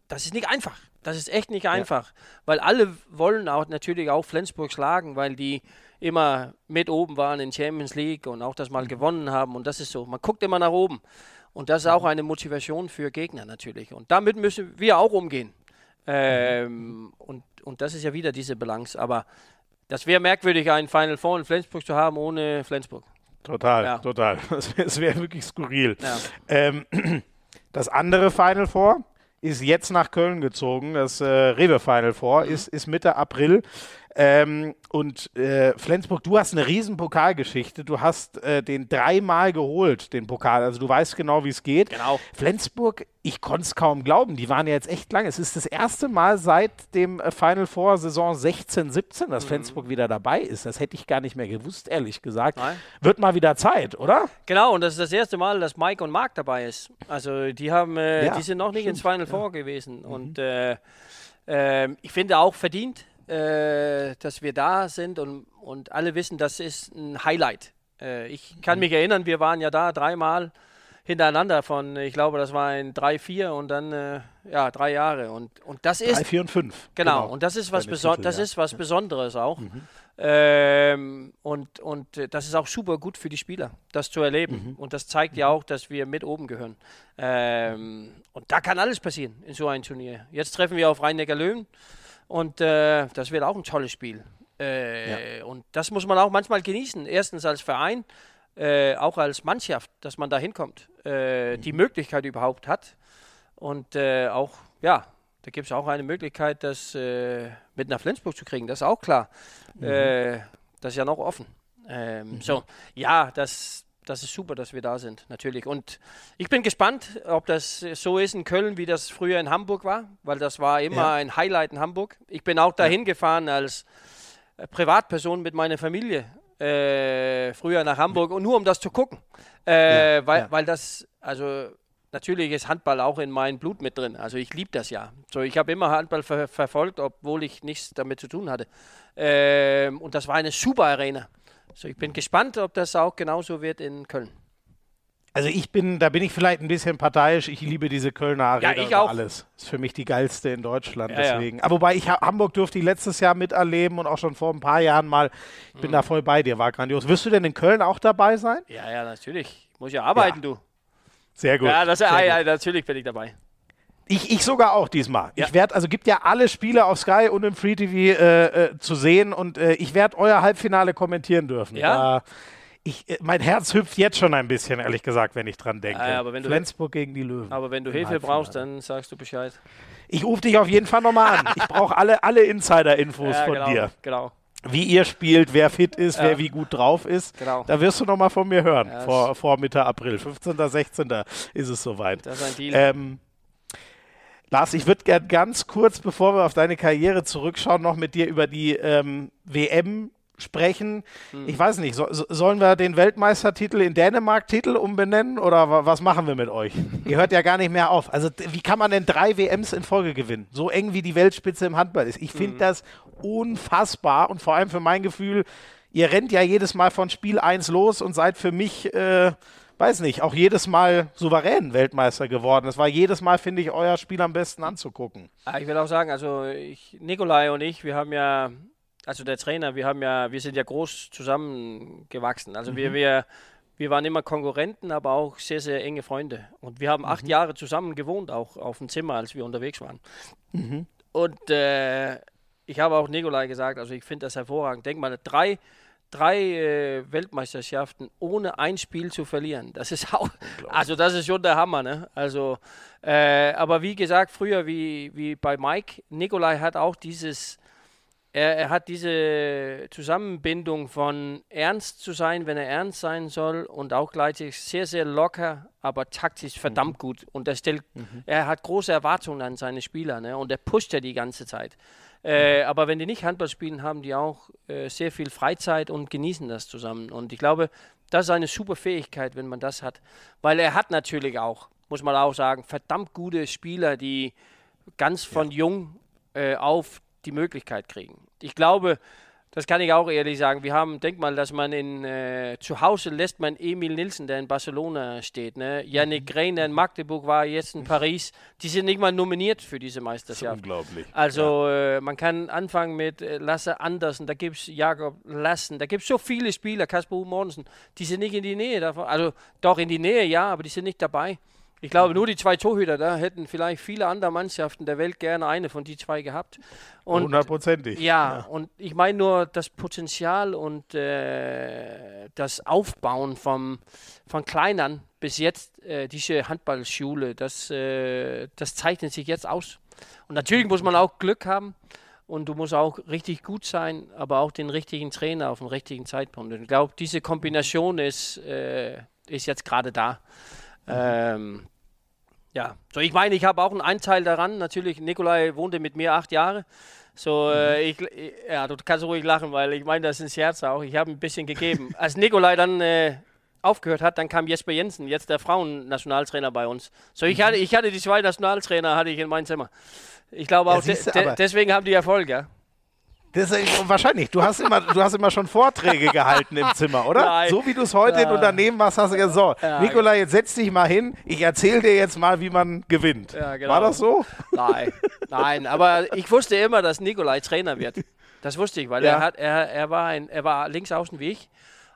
das ist nicht einfach. Das ist echt nicht einfach, ja. weil alle wollen auch natürlich auch Flensburg schlagen, weil die immer mit oben waren in Champions League und auch das mal gewonnen haben. Und das ist so, man guckt immer nach oben. Und das ist auch eine Motivation für Gegner natürlich. Und damit müssen wir auch umgehen. Ähm, und, und das ist ja wieder diese Balance. Aber das wäre merkwürdig, ein Final Four in Flensburg zu haben ohne Flensburg. Total, ja. total. Das wäre wär wirklich skurril. Ja. Ähm, das andere Final Four ist jetzt nach Köln gezogen. Das äh, Rewe Final Four mhm. ist, ist Mitte April. Ähm, und äh, Flensburg, du hast eine riesen Pokalgeschichte. Du hast äh, den dreimal geholt, den Pokal. Also du weißt genau, wie es geht. Genau. Flensburg, ich konnte es kaum glauben. Die waren ja jetzt echt lang. Es ist das erste Mal seit dem äh, Final Four Saison 16, 17, dass mhm. Flensburg wieder dabei ist. Das hätte ich gar nicht mehr gewusst, ehrlich gesagt. Nein. Wird mal wieder Zeit, oder? Genau, und das ist das erste Mal, dass Mike und Mark dabei ist. Also die haben, äh, ja, die sind noch nicht stimmt. ins Final Four ja. gewesen. Mhm. Und äh, ähm, ich finde auch verdient äh, dass wir da sind und, und alle wissen, das ist ein Highlight. Äh, ich kann mhm. mich erinnern, wir waren ja da dreimal hintereinander von, ich glaube, das war ein 3, 4 und dann, äh, ja, drei Jahre. Und, und das ist. 3, 4 und 5. Genau, genau. und das ist was, Beson Titel, das ja. ist was Besonderes auch. Mhm. Ähm, und, und äh, das ist auch super gut für die Spieler, das zu erleben. Mhm. Und das zeigt mhm. ja auch, dass wir mit oben gehören. Ähm, und da kann alles passieren in so einem Turnier. Jetzt treffen wir auf Rhein-Neckar-Löwen. Und äh, das wird auch ein tolles Spiel. Äh, ja. Und das muss man auch manchmal genießen. Erstens als Verein, äh, auch als Mannschaft, dass man da hinkommt, äh, mhm. die Möglichkeit überhaupt hat. Und äh, auch, ja, da gibt es auch eine Möglichkeit, das äh, mit nach Flensburg zu kriegen. Das ist auch klar. Mhm. das ist ja noch offen. Ähm, mhm. So, ja, das, das ist super, dass wir da sind, natürlich. Und ich bin gespannt, ob das so ist in Köln, wie das früher in Hamburg war, weil das war immer ja. ein Highlight in Hamburg. Ich bin auch dahin ja. gefahren als äh, Privatperson mit meiner Familie äh, früher nach Hamburg und nur um das zu gucken, äh, ja. Weil, weil das, also natürlich ist Handball auch in meinem Blut mit drin. Also ich liebe das ja. So, ich habe immer Handball ver verfolgt, obwohl ich nichts damit zu tun hatte. Ähm, und das war eine super Arena. So, ich bin gespannt, ob das auch genauso wird in Köln. Also ich bin, da bin ich vielleicht ein bisschen parteiisch. Ich liebe diese Kölner Arena ja, ich auch. alles. Ist für mich die geilste in Deutschland. Ja, deswegen. Ja. Aber wobei ich Hamburg durfte ich letztes Jahr miterleben und auch schon vor ein paar Jahren mal. Ich bin mhm. da voll bei dir, war grandios. Wirst du denn in Köln auch dabei sein? Ja, ja, natürlich. Muss ja arbeiten, du. Sehr gut. Ja, das, Sehr ja, gut. natürlich bin ich dabei. Ich, ich sogar auch diesmal. Ja. Ich werde, also gibt ja alle Spiele auf Sky und im Free TV äh, äh, zu sehen und äh, ich werde euer Halbfinale kommentieren dürfen. Ja. Da, ich, äh, mein Herz hüpft jetzt schon ein bisschen, ehrlich gesagt, wenn ich dran denke. Ja, aber wenn Flensburg gegen die Löwen. Aber wenn du Hilfe brauchst, dann sagst du Bescheid. Ich rufe dich auf jeden Fall nochmal an. Ich brauche alle, alle Insider-Infos ja, von genau, dir. Genau. Wie ihr spielt, wer fit ist, ja. wer wie gut drauf ist. Genau. Da wirst du nochmal von mir hören, vor, vor Mitte April. 15., 16. ist es soweit. Das ist ein Deal. Ähm, Lars, ich würde gerne ganz kurz, bevor wir auf deine Karriere zurückschauen, noch mit dir über die ähm, WM sprechen. Hm. Ich weiß nicht, so, sollen wir den Weltmeistertitel in Dänemark-Titel umbenennen oder was machen wir mit euch? Ihr hört ja gar nicht mehr auf. Also wie kann man denn drei WMs in Folge gewinnen? So eng wie die Weltspitze im Handball ist. Ich finde hm. das unfassbar und vor allem für mein Gefühl, ihr rennt ja jedes Mal von Spiel 1 los und seid für mich, äh, weiß nicht, auch jedes Mal souverän Weltmeister geworden. Es war jedes Mal, finde ich, euer Spiel am besten anzugucken. Ich will auch sagen, also ich, Nikolai und ich, wir haben ja also der Trainer, wir haben ja, wir sind ja groß zusammengewachsen. Also mhm. wir, wir, wir waren immer Konkurrenten, aber auch sehr, sehr enge Freunde. Und wir haben mhm. acht Jahre zusammen gewohnt, auch auf dem Zimmer, als wir unterwegs waren. Mhm. Und äh, ich habe auch Nikolai gesagt, also ich finde das hervorragend. Denk mal, drei, drei äh, Weltmeisterschaften ohne ein Spiel zu verlieren. Das ist auch, also das ist schon der Hammer, ne? Also, äh, aber wie gesagt, früher wie, wie bei Mike, Nikolai hat auch dieses er, er, hat diese Zusammenbindung von ernst zu sein, wenn er ernst sein soll und auch gleichzeitig sehr, sehr locker, aber taktisch verdammt mhm. gut. Und er, stellt, mhm. er hat große Erwartungen an seine Spieler ne? und er pusht ja die ganze Zeit. Äh, aber wenn die nicht Handball spielen, haben die auch äh, sehr viel Freizeit und genießen das zusammen. Und ich glaube, das ist eine super Fähigkeit, wenn man das hat. Weil er hat natürlich auch, muss man auch sagen, verdammt gute Spieler, die ganz von ja. jung äh, auf die Möglichkeit kriegen. Ich glaube, das kann ich auch ehrlich sagen. Wir haben, denk mal, dass man in äh, zu Hause lässt man Emil Nielsen, der in Barcelona steht, ne? Yannick mhm. Grein, der in Magdeburg war, jetzt in Paris. Die sind nicht mal nominiert für diese Meisterschaft. unglaublich. Also ja. äh, man kann anfangen mit äh, Lasse Andersen, da gibt es Jakob Lassen, da gibt es so viele Spieler, Kasper Mortensen, die sind nicht in die Nähe davon. Also doch in die Nähe, ja, aber die sind nicht dabei. Ich glaube, nur die zwei Torhüter, da hätten vielleicht viele andere Mannschaften der Welt gerne eine von die zwei gehabt. Hundertprozentig. Ja, ja, und ich meine nur das Potenzial und äh, das Aufbauen vom, von Kleinern bis jetzt, äh, diese Handballschule, das, äh, das zeichnet sich jetzt aus. Und natürlich muss man auch Glück haben und du musst auch richtig gut sein, aber auch den richtigen Trainer auf dem richtigen Zeitpunkt. Und ich glaube, diese Kombination ist, äh, ist jetzt gerade da. Ähm, ja, so ich meine, ich habe auch einen Anteil daran. Natürlich, Nikolai wohnte mit mir acht Jahre. So, äh, mhm. ich, ja, du kannst ruhig lachen, weil ich meine, das ist ein Scherz auch. Ich habe ein bisschen gegeben. Als Nikolai dann äh, aufgehört hat, dann kam Jesper Jensen, jetzt der Frauennationaltrainer bei uns. So, ich mhm. hatte, ich hatte die zwei Nationaltrainer hatte ich in meinem Zimmer. Ich glaube auch, ja, de de deswegen haben die Erfolg, ja. Das ist, wahrscheinlich. Du hast, immer, du hast immer schon Vorträge gehalten im Zimmer, oder? Nein. So wie du es heute ja. in Unternehmen machst, hast du gesagt, so, ja, Nikola, jetzt setz dich mal hin. Ich erzähle dir jetzt mal, wie man gewinnt. Ja, genau. War das so? Nein, nein. Aber ich wusste immer, dass Nikolai Trainer wird. Das wusste ich, weil er, hat, er, er, war ein, er war links außen wie ich.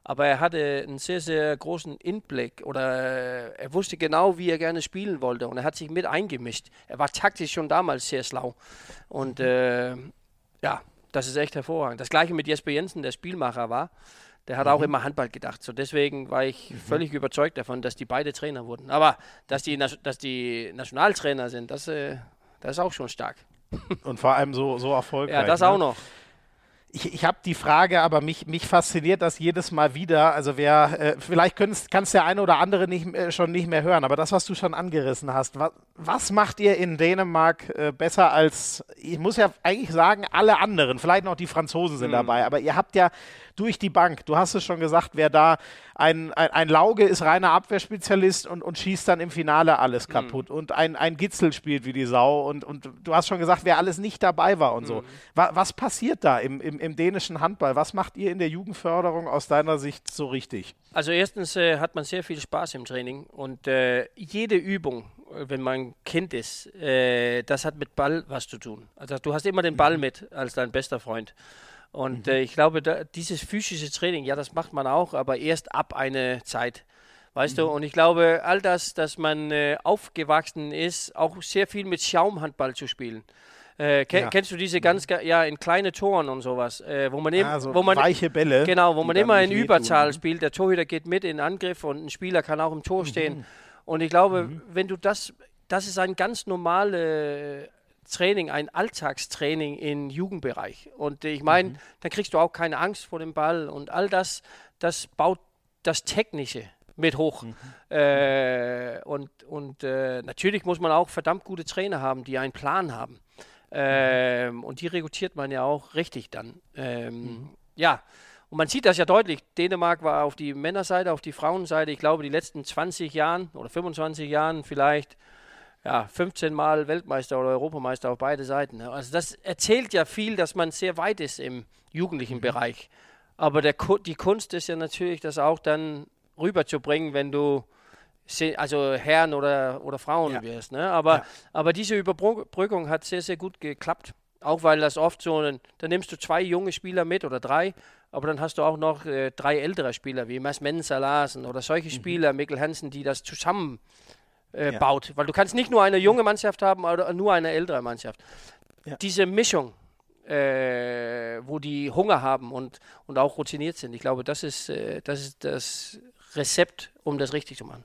Aber er hatte einen sehr, sehr großen Inblick oder er wusste genau, wie er gerne spielen wollte und er hat sich mit eingemischt. Er war taktisch schon damals sehr schlau. Und äh, ja, das ist echt hervorragend. Das gleiche mit Jesper Jensen, der Spielmacher war. Der hat mhm. auch immer Handball gedacht. So deswegen war ich mhm. völlig überzeugt davon, dass die beide Trainer wurden. Aber dass die, dass die Nationaltrainer sind, das, äh, das ist auch schon stark. Und vor allem so, so erfolgreich. Ja, das ne? auch noch ich, ich habe die Frage, aber mich, mich fasziniert das jedes Mal wieder. Also wer, äh, vielleicht kannst der eine oder andere nicht, äh, schon nicht mehr hören, aber das, was du schon angerissen hast, was, was macht ihr in Dänemark äh, besser als, ich muss ja eigentlich sagen, alle anderen, vielleicht noch die Franzosen sind mhm. dabei, aber ihr habt ja durch die Bank. Du hast es schon gesagt, wer da ein, ein, ein Lauge ist reiner Abwehrspezialist und, und schießt dann im Finale alles mhm. kaputt. Mhm. Und ein, ein Gitzel spielt wie die Sau. Und, und du hast schon gesagt, wer alles nicht dabei war und mhm. so. Was, was passiert da im, im, im dänischen Handball? Was macht ihr in der Jugendförderung aus deiner Sicht so richtig? Also erstens äh, hat man sehr viel Spaß im Training und äh, jede Übung, wenn man Kind ist, äh, das hat mit Ball was zu tun. Also du hast immer den Ball mhm. mit als dein bester Freund. Und mhm. äh, ich glaube, da, dieses physische Training, ja, das macht man auch, aber erst ab einer Zeit. Weißt mhm. du, und ich glaube, all das, dass man äh, aufgewachsen ist, auch sehr viel mit Schaumhandball zu spielen. Äh, kenn, ja. Kennst du diese ganz, ja, in kleine Toren und sowas, äh, wo man eben, ah, so wo man, weiche Bälle, genau, wo man immer in Überzahl tun. spielt. Der Torhüter geht mit in Angriff und ein Spieler kann auch im Tor mhm. stehen. Und ich glaube, mhm. wenn du das, das ist ein ganz normales Training, ein Alltagstraining im Jugendbereich. Und ich meine, mhm. da kriegst du auch keine Angst vor dem Ball und all das, das baut das Technische mit hoch. Mhm. Äh, und und äh, natürlich muss man auch verdammt gute Trainer haben, die einen Plan haben. Ähm, und die rekrutiert man ja auch richtig dann. Ähm, mhm. Ja, und man sieht das ja deutlich. Dänemark war auf die Männerseite, auf die Frauenseite, ich glaube, die letzten 20 Jahren oder 25 Jahren vielleicht ja, 15 Mal Weltmeister oder Europameister auf beide Seiten. Also das erzählt ja viel, dass man sehr weit ist im jugendlichen mhm. Bereich. Aber der, die Kunst ist ja natürlich, das auch dann rüberzubringen, wenn du also Herren oder, oder Frauen ja. wirst. Ne? Aber, ja. aber diese Überbrückung hat sehr, sehr gut geklappt. Auch weil das oft so, ein, dann nimmst du zwei junge Spieler mit oder drei, aber dann hast du auch noch äh, drei ältere Spieler wie Mas Mensa Larsen oder solche mhm. Spieler, Mikkel Hansen, die das zusammen äh, ja. baut. Weil du kannst nicht nur eine junge Mannschaft haben oder nur eine ältere Mannschaft. Ja. Diese Mischung, äh, wo die Hunger haben und, und auch routiniert sind, ich glaube, das ist, äh, das ist das Rezept, um das richtig zu machen.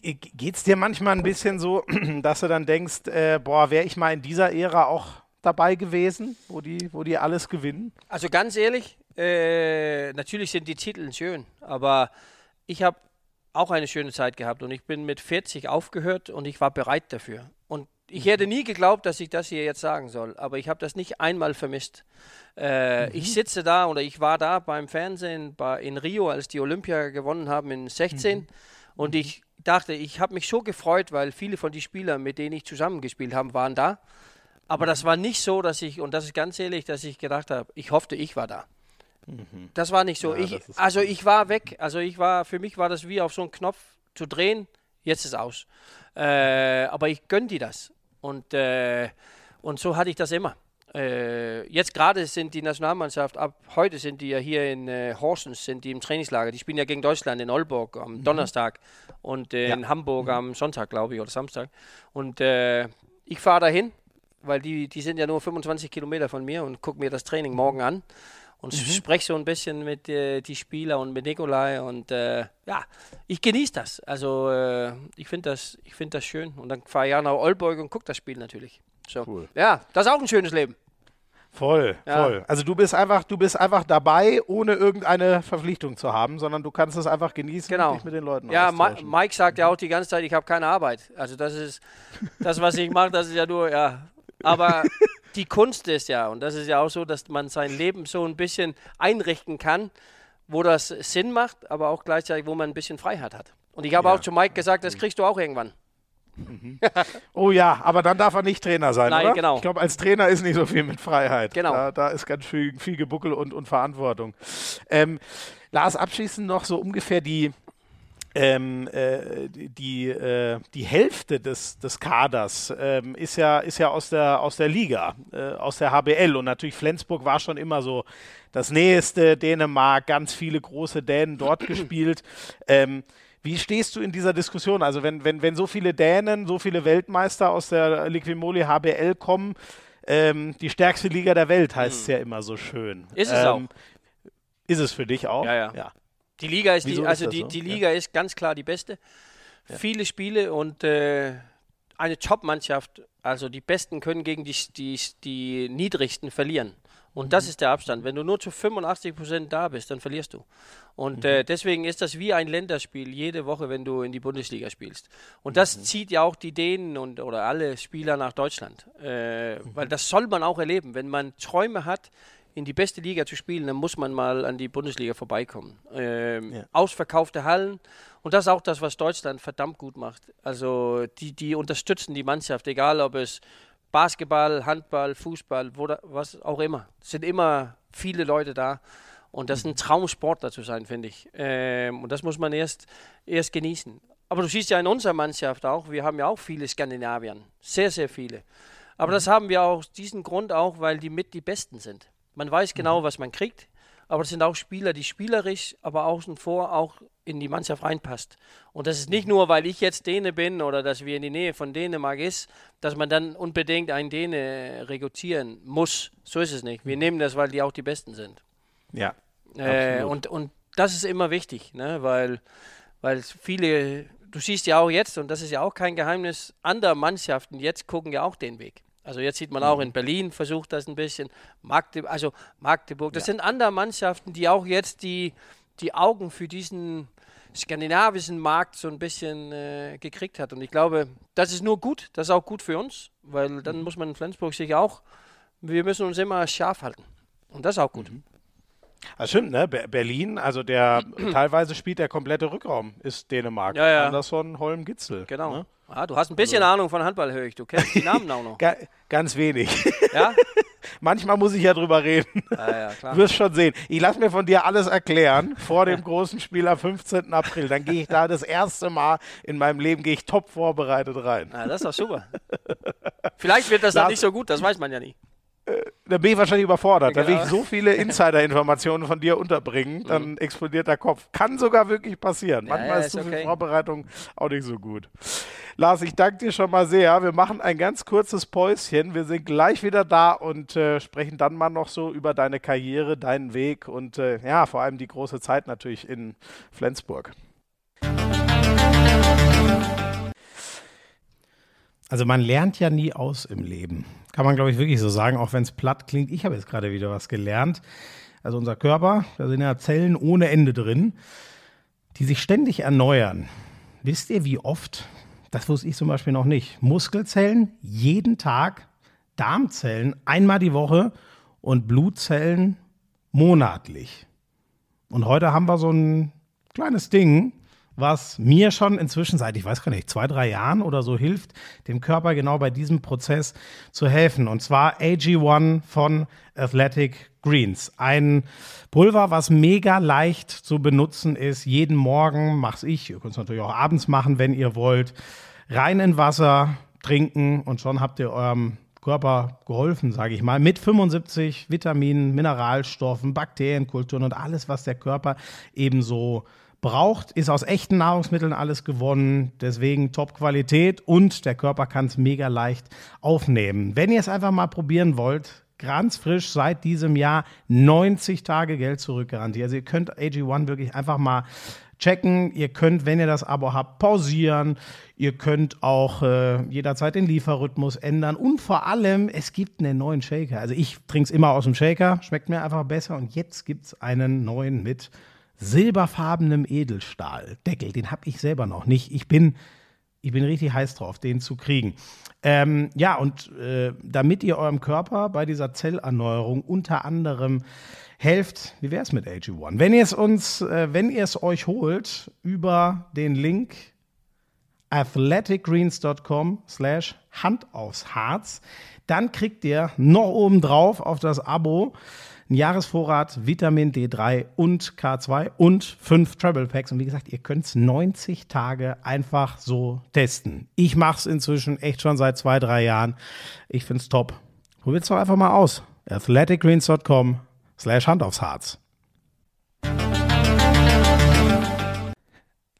Geht es dir manchmal ein bisschen so, dass du dann denkst, äh, boah, wäre ich mal in dieser Ära auch dabei gewesen, wo die, wo die alles gewinnen? Also ganz ehrlich, äh, natürlich sind die Titel schön, aber ich habe auch eine schöne Zeit gehabt und ich bin mit 40 aufgehört und ich war bereit dafür. Und ich hätte nie geglaubt, dass ich das hier jetzt sagen soll, aber ich habe das nicht einmal vermisst. Äh, mhm. Ich sitze da oder ich war da beim Fernsehen bei, in Rio, als die Olympia gewonnen haben in 16 mhm. und ich dachte, ich habe mich so gefreut, weil viele von den Spielern, mit denen ich zusammengespielt habe, waren da. Aber mhm. das war nicht so, dass ich, und das ist ganz ehrlich, dass ich gedacht habe, ich hoffte, ich war da. Mhm. Das war nicht so. Ja, ich, also ich war weg. Also ich war, für mich war das wie auf so einen Knopf zu drehen, jetzt ist aus. Äh, aber ich gönne die das. Und, äh, und so hatte ich das immer. Äh, jetzt gerade sind die Nationalmannschaft, ab heute sind die ja hier in äh, Horsens, sind die im Trainingslager. Die spielen ja gegen Deutschland in Olburg am mhm. Donnerstag und äh, ja. in Hamburg mhm. am Sonntag, glaube ich, oder Samstag. Und äh, ich fahre dahin, weil die, die sind ja nur 25 Kilometer von mir und gucke mir das Training morgen an und mhm. spreche so ein bisschen mit äh, die Spieler und mit Nikolai und äh, ja, ich genieße das. Also äh, ich finde das, ich finde das schön und dann fahre ich nach Olburg und gucke das Spiel natürlich. So. Cool. Ja, das ist auch ein schönes Leben. Voll, ja. voll. Also du bist einfach, du bist einfach dabei, ohne irgendeine Verpflichtung zu haben, sondern du kannst es einfach genießen genau. und dich mit den Leuten Ja, Mike sagt ja auch die ganze Zeit, ich habe keine Arbeit. Also das ist das, was ich mache, das ist ja nur, ja. Aber die Kunst ist ja, und das ist ja auch so, dass man sein Leben so ein bisschen einrichten kann, wo das Sinn macht, aber auch gleichzeitig, wo man ein bisschen Freiheit hat. Und ich habe ja. auch zu Mike gesagt, das kriegst du auch irgendwann. Mhm. oh ja, aber dann darf er nicht Trainer sein, Nein, oder? genau. Ich glaube, als Trainer ist nicht so viel mit Freiheit. Genau. Da, da ist ganz viel, viel Gebuckel und, und Verantwortung. Ähm, Lars, abschließend noch so ungefähr die, ähm, äh, die, äh, die Hälfte des, des Kaders ähm, ist, ja, ist ja aus der, aus der Liga, äh, aus der HBL. Und natürlich Flensburg war schon immer so das Nächste, Dänemark, ganz viele große Dänen dort gespielt. Ähm, wie stehst du in dieser Diskussion? Also wenn, wenn, wenn so viele Dänen, so viele Weltmeister aus der Liquimoli HBL kommen, ähm, die stärkste Liga der Welt heißt es hm. ja immer so schön. Ist es ähm, auch. Ist es für dich auch? Ja, ja. ja. Die Liga ist, die, also ist die, so? die Liga ja. ist ganz klar die beste. Ja. Viele Spiele und äh, eine Top-Mannschaft, also die Besten können gegen die, die, die Niedrigsten verlieren. Und mhm. das ist der Abstand. Wenn du nur zu 85 Prozent da bist, dann verlierst du. Und mhm. äh, deswegen ist das wie ein Länderspiel jede Woche, wenn du in die Bundesliga spielst. Und das mhm. zieht ja auch die Dänen und oder alle Spieler nach Deutschland, äh, mhm. weil das soll man auch erleben, wenn man Träume hat in die beste Liga zu spielen, dann muss man mal an die Bundesliga vorbeikommen. Ähm, ja. Ausverkaufte Hallen und das ist auch das, was Deutschland verdammt gut macht. Also die, die unterstützen die Mannschaft, egal ob es Basketball, Handball, Fußball, da, was auch immer. Es sind immer viele Leute da. Und das ist ein Traumsportler zu sein, finde ich. Ähm, und das muss man erst, erst genießen. Aber du siehst ja in unserer Mannschaft auch, wir haben ja auch viele Skandinavier. Sehr, sehr viele. Aber mhm. das haben wir aus diesem Grund auch, weil die mit die Besten sind. Man weiß genau, mhm. was man kriegt. Aber es sind auch Spieler, die spielerisch, aber außen vor auch in die Mannschaft reinpasst. Und das ist nicht nur, weil ich jetzt Däne bin oder dass wir in die Nähe von Dänemark ist, dass man dann unbedingt einen Däne rekrutieren muss. So ist es nicht. Wir nehmen das, weil die auch die Besten sind. Ja. Äh, und, und das ist immer wichtig, ne? weil, weil viele, du siehst ja auch jetzt, und das ist ja auch kein Geheimnis, andere Mannschaften jetzt gucken ja auch den Weg. Also jetzt sieht man auch mhm. in Berlin versucht das ein bisschen, Magdeburg, also Magdeburg, das ja. sind andere Mannschaften, die auch jetzt die, die Augen für diesen skandinavischen Markt so ein bisschen äh, gekriegt hat. Und ich glaube, das ist nur gut, das ist auch gut für uns, weil dann mhm. muss man in Flensburg sich auch, wir müssen uns immer scharf halten. Und das ist auch gut. Mhm. Das stimmt, ne? Berlin, also der teilweise spielt der komplette Rückraum, ist Dänemark. Ja, ja. Anderson, Holm, Gitzel. Genau. Ne? Ah, du hast ein bisschen also. Ahnung von Handball, höre ich. Du kennst die Namen auch noch. Ganz wenig. Ja? Manchmal muss ich ja drüber reden. Ah, ja, klar. Du wirst schon sehen. Ich lasse mir von dir alles erklären vor dem großen Spiel am 15. April. Dann gehe ich da das erste Mal in meinem Leben gehe ich top vorbereitet rein. Ah, das ist doch super. Vielleicht wird das dann nicht so gut, das weiß man ja nie. Äh, da bin ich wahrscheinlich überfordert. Genau. Da will ich so viele Insider-Informationen von dir unterbringen, dann mhm. explodiert der Kopf. Kann sogar wirklich passieren. Manchmal ja, ja, ist zu viel Vorbereitung auch nicht so gut. Lars, ich danke dir schon mal sehr. Wir machen ein ganz kurzes Päuschen. Wir sind gleich wieder da und äh, sprechen dann mal noch so über deine Karriere, deinen Weg und äh, ja, vor allem die große Zeit natürlich in Flensburg. Also man lernt ja nie aus im Leben. Kann man, glaube ich, wirklich so sagen, auch wenn es platt klingt. Ich habe jetzt gerade wieder was gelernt. Also unser Körper, da sind ja Zellen ohne Ende drin, die sich ständig erneuern. Wisst ihr, wie oft? Das wusste ich zum Beispiel noch nicht. Muskelzellen jeden Tag, Darmzellen einmal die Woche und Blutzellen monatlich. Und heute haben wir so ein kleines Ding, was mir schon inzwischen seit, ich weiß gar nicht, zwei, drei Jahren oder so hilft, dem Körper genau bei diesem Prozess zu helfen. Und zwar AG1 von Athletic Greens. Ein Pulver, was mega leicht zu benutzen ist. Jeden Morgen mach's ich. Ihr könnt es natürlich auch abends machen, wenn ihr wollt. Rein in Wasser trinken und schon habt ihr eurem Körper geholfen, sage ich mal, mit 75 Vitaminen, Mineralstoffen, Bakterienkulturen und alles, was der Körper ebenso braucht, ist aus echten Nahrungsmitteln alles gewonnen, deswegen Top-Qualität und der Körper kann es mega leicht aufnehmen. Wenn ihr es einfach mal probieren wollt, ganz frisch seit diesem Jahr 90 Tage Geld zurückgarantie. Also ihr könnt AG1 wirklich einfach mal checken. Ihr könnt, wenn ihr das Abo habt, pausieren. Ihr könnt auch äh, jederzeit den Lieferrhythmus ändern. Und vor allem, es gibt einen neuen Shaker. Also ich trinke es immer aus dem Shaker, schmeckt mir einfach besser. Und jetzt gibt es einen neuen mit silberfarbenem Edelstahldeckel. Den habe ich selber noch nicht. Ich bin, ich bin richtig heiß drauf, den zu kriegen. Ähm, ja, und äh, damit ihr eurem Körper bei dieser Zellerneuerung unter anderem helft, wie wäre es mit AG1? Wenn ihr es uns, äh, wenn ihr es euch holt über den Link athleticgreens.com slash Hand aufs Harz, dann kriegt ihr noch oben drauf auf das Abo ein Jahresvorrat Vitamin D3 und K2 und fünf Travel Packs. Und wie gesagt, ihr könnt es 90 Tage einfach so testen. Ich mache es inzwischen echt schon seit zwei, drei Jahren. Ich finde es top. Probiert es doch einfach mal aus. athleticgreens.com slash Hand aufs Harz.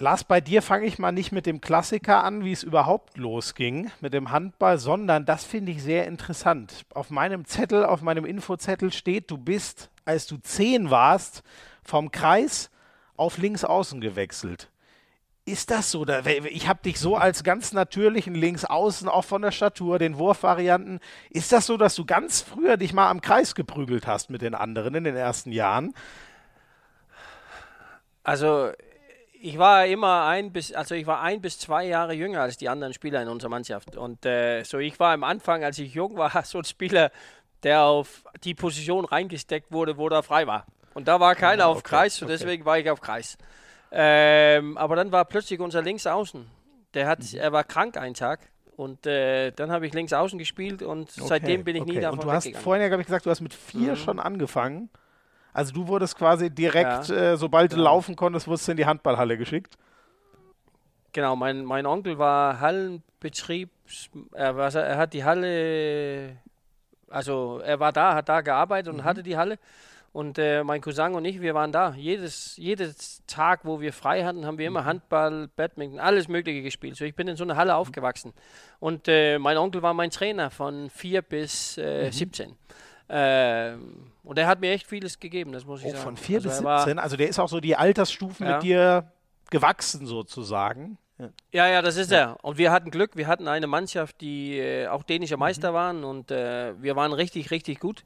Lars, bei dir fange ich mal nicht mit dem Klassiker an, wie es überhaupt losging, mit dem Handball, sondern das finde ich sehr interessant. Auf meinem Zettel, auf meinem Infozettel steht, du bist, als du zehn warst, vom Kreis auf links außen gewechselt. Ist das so? Ich habe dich so als ganz natürlichen Linksaußen, auch von der Statur, den Wurfvarianten. Ist das so, dass du ganz früher dich mal am Kreis geprügelt hast mit den anderen in den ersten Jahren? Also ich war immer ein bis, also ich war ein bis zwei Jahre jünger als die anderen Spieler in unserer Mannschaft. Und äh, so ich war am Anfang, als ich jung war, so ein Spieler, der auf die Position reingesteckt wurde, wo er frei war. Und da war keiner Ah, auf okay, Kreis und okay. deswegen war ich auf Kreis. Ähm, aber dann war plötzlich unser Linksaußen. Der hat, Mhm. er war krank einen Tag. Und äh, dann habe ich links außen gespielt und seitdem bin ich nie okay. davon Und du hast vorhin ja, glaube ich, gesagt, du hast mit vier Mhm. schon angefangen. Also du wurdest quasi direkt, Ja. äh, sobald du Ja. laufen konntest, wurdest du in die Handballhalle geschickt. Genau, mein, mein Onkel war Hallenbetriebs, er, war, er hat die Halle, also er war da, hat da gearbeitet Mhm. und hatte die Halle. Und äh, mein Cousin und ich, wir waren da. Jedes, jedes Tag, wo wir frei hatten, haben wir Mhm. immer Handball, Badminton, alles Mögliche gespielt. So, ich bin in so einer Halle aufgewachsen. Und äh, mein Onkel war mein Trainer von 4 bis äh, Mhm. 17. Ähm, und er hat mir echt vieles gegeben, das muss ich Oh, sagen. von vier Also bis er war- 17. also der ist auch so die Altersstufen Ja. mit dir gewachsen sozusagen. Ja. Ja, ja, das ist er. Und wir hatten Glück. Wir hatten eine Mannschaft, die äh, auch dänischer Meister waren und äh, wir waren richtig, richtig gut.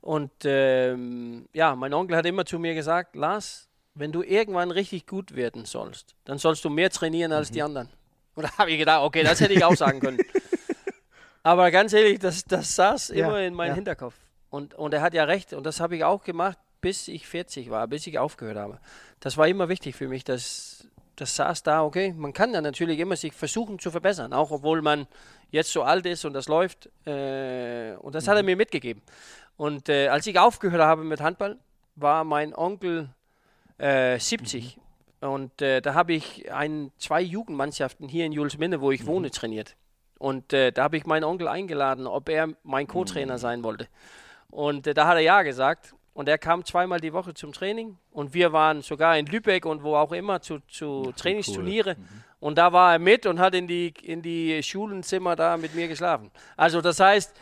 Und ähm, ja, mein Onkel hat immer zu mir gesagt, Lars, wenn du irgendwann richtig gut werden sollst, dann sollst du mehr trainieren als die anderen. Und da habe ich gedacht, okay, das hätte ich auch sagen können. Aber ganz ehrlich, das, das saß Ja, immer in meinem ja. Hinterkopf. Und, und er hat ja recht. Und das habe ich auch gemacht, bis ich 40 war, bis ich aufgehört habe. Das war immer wichtig für mich, dass das saß da, okay, man kann ja natürlich immer sich versuchen zu verbessern, auch obwohl man jetzt so alt ist und das läuft. Äh, und das hat er mir mitgegeben. Und äh, als ich aufgehört habe mit Handball, war mein Onkel äh, 70. Und äh, da habe ich ein, zwei Jugendmannschaften hier in Julesminne, wo ich wohne, trainiert. Und äh, da habe ich meinen Onkel eingeladen, ob er mein Co-Trainer sein wollte. Und äh, da hat er ja gesagt. Und er kam zweimal die Woche zum Training. Und wir waren sogar in Lübeck und wo auch immer zu, zu Trainingsturniere. Und da war er mit und hat in die, in die Schulenzimmer da mit mir geschlafen. Also das heißt,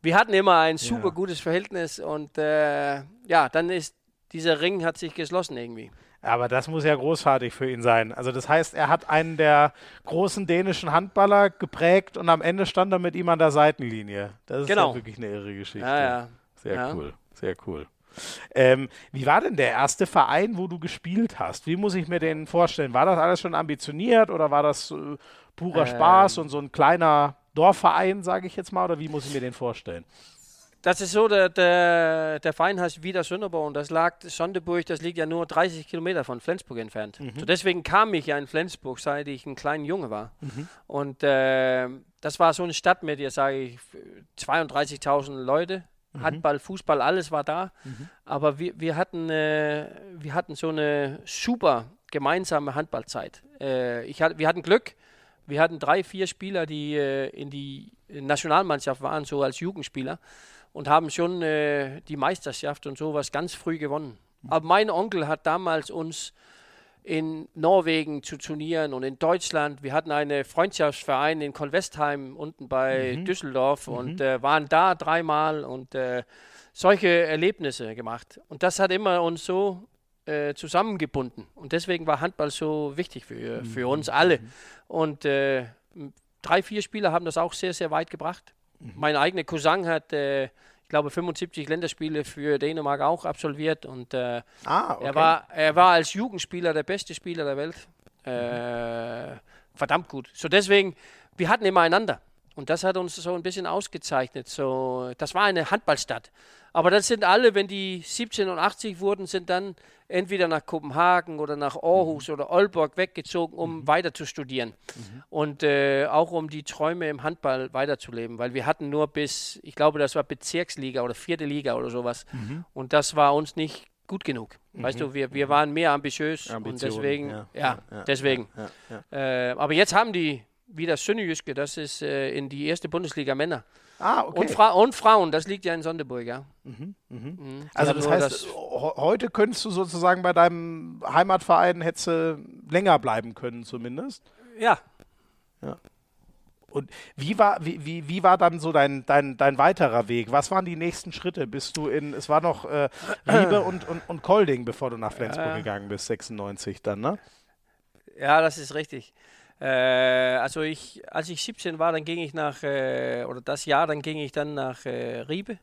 wir hatten immer ein super gutes Verhältnis. Und äh, ja, dann ist dieser Ring hat sich geschlossen irgendwie. Aber das muss ja großartig für ihn sein. Also das heißt, er hat einen der großen dänischen Handballer geprägt und am Ende stand er mit ihm an der Seitenlinie. Das ist Genau. ja wirklich eine irre Geschichte. Ja, ja. Sehr Ja. cool, sehr cool. Ähm, wie war denn der erste Verein, wo du gespielt hast? Wie muss ich mir den vorstellen? War das alles schon ambitioniert oder war das äh, purer Spaß Ähm. und so ein kleiner Dorfverein, sage ich jetzt mal? Oder wie muss ich mir den vorstellen? Das ist so, der, der, der Verein heißt Wieder Sünderborn und das lag, Sonderburg, das liegt ja nur 30 Kilometer von Flensburg entfernt. So deswegen kam ich ja in Flensburg, seit ich ein kleiner Junge war. Und äh, das war so eine Stadt mit, jetzt sage ich, 32.000 Leute. Handball, Fußball, alles war da. Aber wir, wir, hatten, äh, wir hatten so eine super gemeinsame Handballzeit. Äh, ich hat, wir hatten Glück. Wir hatten drei, vier Spieler, die äh, in die Nationalmannschaft waren, so als Jugendspieler und haben schon äh, die Meisterschaft und sowas ganz früh gewonnen. Aber mein Onkel hat damals uns in Norwegen zu Turnieren und in Deutschland. Wir hatten einen Freundschaftsverein in Kolwestheim unten bei Düsseldorf und äh, waren da dreimal und äh, solche Erlebnisse gemacht. Und das hat immer uns so äh, zusammengebunden. Und deswegen war Handball so wichtig für, für uns alle. Und äh, drei, vier Spieler haben das auch sehr, sehr weit gebracht. Mein eigener Cousin hat, äh, glaube, 75 Länderspiele für Dänemark auch absolviert und äh, Ah, okay. er, war, er war als Jugendspieler der beste Spieler der Welt. Äh, verdammt gut. So deswegen, wir hatten immer einander. Und das hat uns so ein bisschen ausgezeichnet. So, das war eine Handballstadt. Aber das sind alle, wenn die 17 und 80 wurden, sind dann entweder nach Kopenhagen oder nach Aarhus oder Aalborg weggezogen, um weiter zu studieren. Und äh, auch um die Träume im Handball weiterzuleben. Weil wir hatten nur bis, ich glaube, das war Bezirksliga oder vierte Liga oder sowas. Und das war uns nicht gut genug. Weißt du, wir, wir waren mehr ambitiös und Ambitionen, deswegen, ja, ja, ja, deswegen. ja. Äh, aber jetzt haben die wieder Sünnejyske, das ist äh, in die erste Bundesliga Männer. Ah, okay. Und, Fra und Frauen, das liegt ja in Sonderburg, ja. Mhm, die Also haben das heißt, ho- heute könntest du sozusagen bei deinem Heimatverein hättest du länger bleiben können zumindest. ja, Und wie war, wie, wie, wie war dann so dein, dein, dein weiterer Weg? Was waren die nächsten Schritte? Bist du in, es war noch äh, Riebe und, und, und Kolding, bevor du nach Flensburg Ja. gegangen bist, 96 dann, ne? Ja, das ist richtig. Äh, also ich, als ich 17 war, dann ging ich nach, äh, oder das Jahr, dann ging ich dann nach äh, Riebe.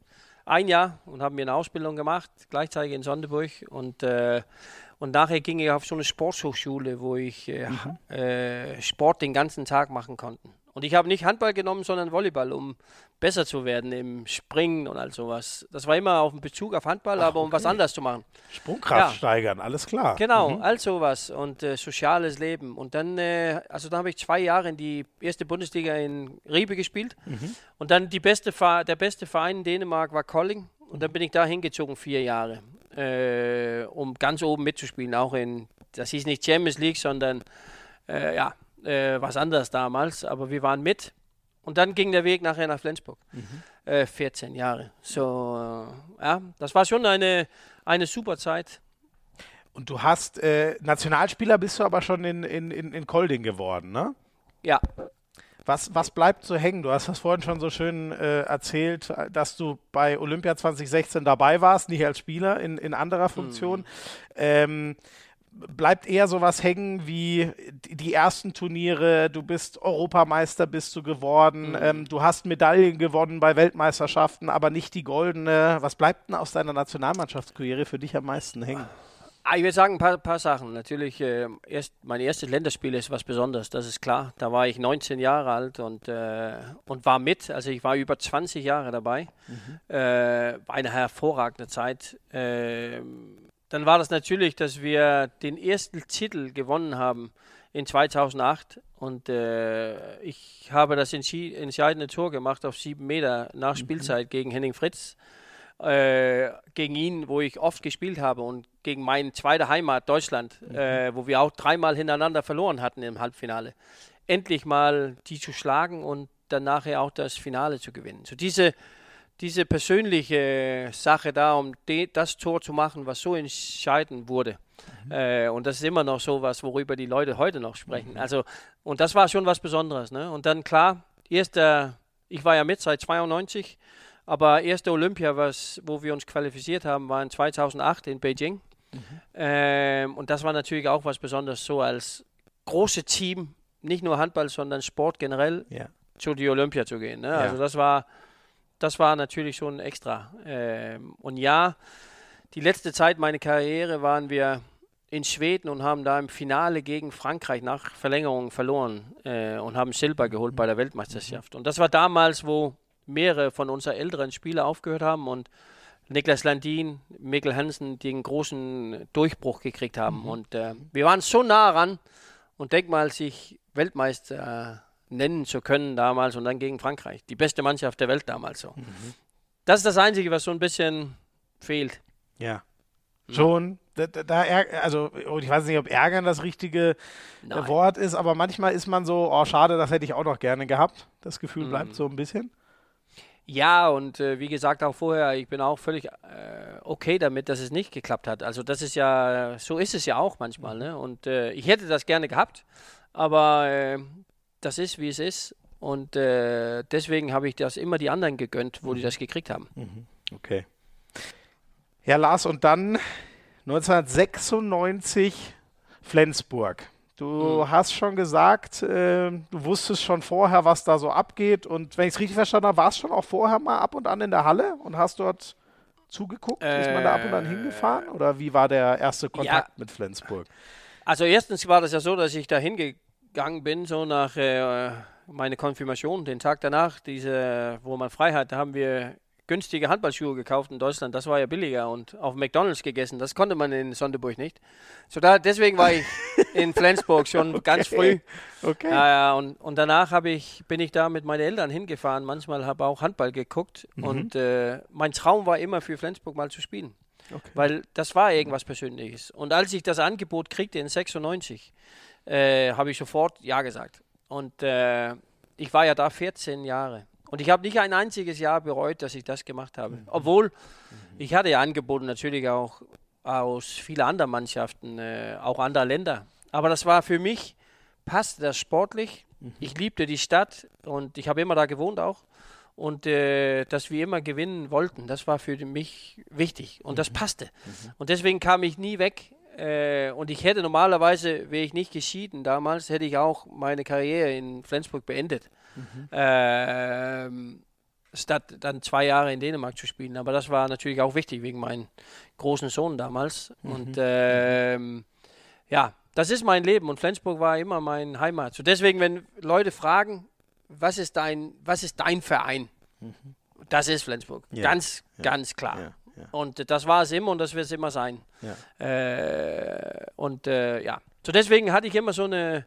Ein Jahr und habe mir eine Ausbildung gemacht, gleichzeitig in Sonderburg. Und, und nachher ging ich auf so eine Sporthochschule, wo ich äh, Sport den ganzen Tag machen konnte. Und ich habe nicht Handball genommen, sondern Volleyball, um besser zu werden im Springen und all sowas. Das war immer auf den Bezug auf Handball, Ach, aber um okay. was anderes zu machen. Sprungkraft ja. steigern, alles klar. Genau, mhm. all sowas und äh, soziales Leben. Und dann, äh, also dann habe ich zwei Jahre in die erste Bundesliga in Riebe gespielt. Mhm. Und dann die beste der beste Verein in Dänemark war Colling. Und dann bin ich da hingezogen, vier Jahre, äh, um ganz oben mitzuspielen. Auch in, das hieß nicht Champions League, sondern äh, ja, äh, was anderes damals. Aber wir waren mit. Und dann ging der Weg nachher nach Flensburg. Mhm. Äh, 14 Jahre. So, äh, ja, das war schon eine, eine super Zeit. Und du hast, äh, Nationalspieler bist du aber schon in, in, in, in Kolding geworden, ne? Ja. Was, was bleibt so hängen? Du hast das vorhin schon so schön äh, erzählt, dass du bei Olympia 2016 dabei warst, nicht als Spieler, in, in anderer Funktion. Mhm. Ähm, bleibt eher sowas hängen wie die ersten Turniere, du bist Europameister bist du geworden, mhm. ähm, du hast Medaillen gewonnen bei Weltmeisterschaften, aber nicht die goldene. Was bleibt denn aus deiner Nationalmannschaftskarriere für dich am meisten hängen? Ah, ich würde sagen, ein paar, paar Sachen. Natürlich, äh, erst, mein erstes Länderspiel ist was Besonderes, das ist klar. Da war ich 19 Jahre alt und, äh, und war mit. Also ich war über 20 Jahre dabei. Mhm. Äh, war eine hervorragende Zeit. Dann war das natürlich, dass wir den ersten Titel gewonnen haben in 2008 und äh, ich habe das entscheidende Tor gemacht auf sieben Meter nach mhm. Spielzeit mhm. gegen Henning Fritz. Äh, gegen ihn, wo ich oft gespielt habe und gegen meine zweite Heimat Deutschland, mhm. äh, wo wir auch dreimal hintereinander verloren hatten im Halbfinale. Endlich mal die zu schlagen und dann nachher auch das Finale zu gewinnen. So diese diese persönliche Sache da, um das Tor zu machen, was so entscheidend wurde. Mhm. Äh, und das ist immer noch so was, worüber die Leute heute noch sprechen. Mhm. Also, und das war schon was Besonderes. Ne? Und dann klar, erster, ich war ja mit seit 92, aber erste Olympia, was, wo wir uns qualifiziert haben, war in 2008 in Beijing. Mhm. Ähm, und das war natürlich auch was Besonderes, so als großes Team, nicht nur Handball, sondern Sport generell, ja. zu die Olympia zu gehen. Ne? Ja. Also das war das war natürlich schon extra. Ähm, und ja, die letzte Zeit meiner Karriere waren wir in Schweden und haben da im Finale gegen Frankreich nach Verlängerung verloren äh, und haben Silber geholt bei der Weltmeisterschaft. Und das war damals, wo mehrere von unseren älteren Spielern aufgehört haben und Niklas Landin, Mikkel Hansen den großen Durchbruch gekriegt haben. Mhm. Und äh, wir waren so nah ran und denk mal, sich Weltmeister nennen zu können damals und dann gegen Frankreich. Die beste Mannschaft der Welt damals so. Mhm. Das ist das Einzige, was so ein bisschen fehlt. Ja. Mhm. Schon, da, da, also ich weiß nicht, ob ärgern das richtige Nein. Wort ist, aber manchmal ist man so, oh schade, das hätte ich auch noch gerne gehabt. Das Gefühl mhm. bleibt so ein bisschen. Ja, und äh, wie gesagt auch vorher, ich bin auch völlig äh, okay damit, dass es nicht geklappt hat. Also das ist ja, so ist es ja auch manchmal. Ne? Und äh, ich hätte das gerne gehabt, aber äh, das ist, wie es ist. Und äh, deswegen habe ich das immer die anderen gegönnt, wo mhm. die das gekriegt haben. Mhm. Okay. Ja, Lars, und dann 1996 Flensburg. Du mhm. hast schon gesagt, äh, du wusstest schon vorher, was da so abgeht. Und wenn ich es richtig verstanden habe, warst du schon auch vorher mal ab und an in der Halle und hast dort zugeguckt? Äh, ist man da ab und an äh, hingefahren? Oder wie war der erste Kontakt ja. mit Flensburg? Also erstens war das ja so, dass ich da hingegangen gegangen bin, so nach äh, meiner Konfirmation, den Tag danach, diese, wo man frei hat, da haben wir günstige Handballschuhe gekauft in Deutschland. Das war ja billiger und auf McDonalds gegessen. Das konnte man in Sonderburg nicht. So da, deswegen war ich in Flensburg schon okay. ganz früh. Okay. Äh, und, und danach ich, bin ich da mit meinen Eltern hingefahren. Manchmal habe auch Handball geguckt. Mhm. Und äh, mein Traum war immer für Flensburg mal zu spielen. Okay. Weil das war irgendwas Persönliches. Und als ich das Angebot kriegte in 96, äh, habe ich sofort Ja gesagt. Und äh, ich war ja da 14 Jahre. Und ich habe nicht ein einziges Jahr bereut, dass ich das gemacht habe. Mhm. Obwohl, ich hatte ja Angebote natürlich auch aus vielen anderen Mannschaften, äh, auch anderer Länder. Aber das war für mich, passte das sportlich. Mhm. Ich liebte die Stadt und ich habe immer da gewohnt auch. Und äh, dass wir immer gewinnen wollten, das war für mich wichtig. Und das mhm. passte. Und deswegen kam ich nie weg. Äh, und ich hätte normalerweise, wäre ich nicht geschieden damals, hätte ich auch meine Karriere in Flensburg beendet. Mhm. Ähm, statt dann zwei Jahre in Dänemark zu spielen. Aber das war natürlich auch wichtig wegen meinem großen Sohn damals. Mhm. Und ähm, ja, das ist mein Leben und Flensburg war immer mein Heimat. So deswegen, wenn Leute fragen, was ist dein, was ist dein Verein? Mhm. Das ist Flensburg. Ja. Ganz, ja. ganz klar. Ja. Und das war es immer und das wird es immer sein. Äh, und äh, ja, so deswegen hatte ich immer so eine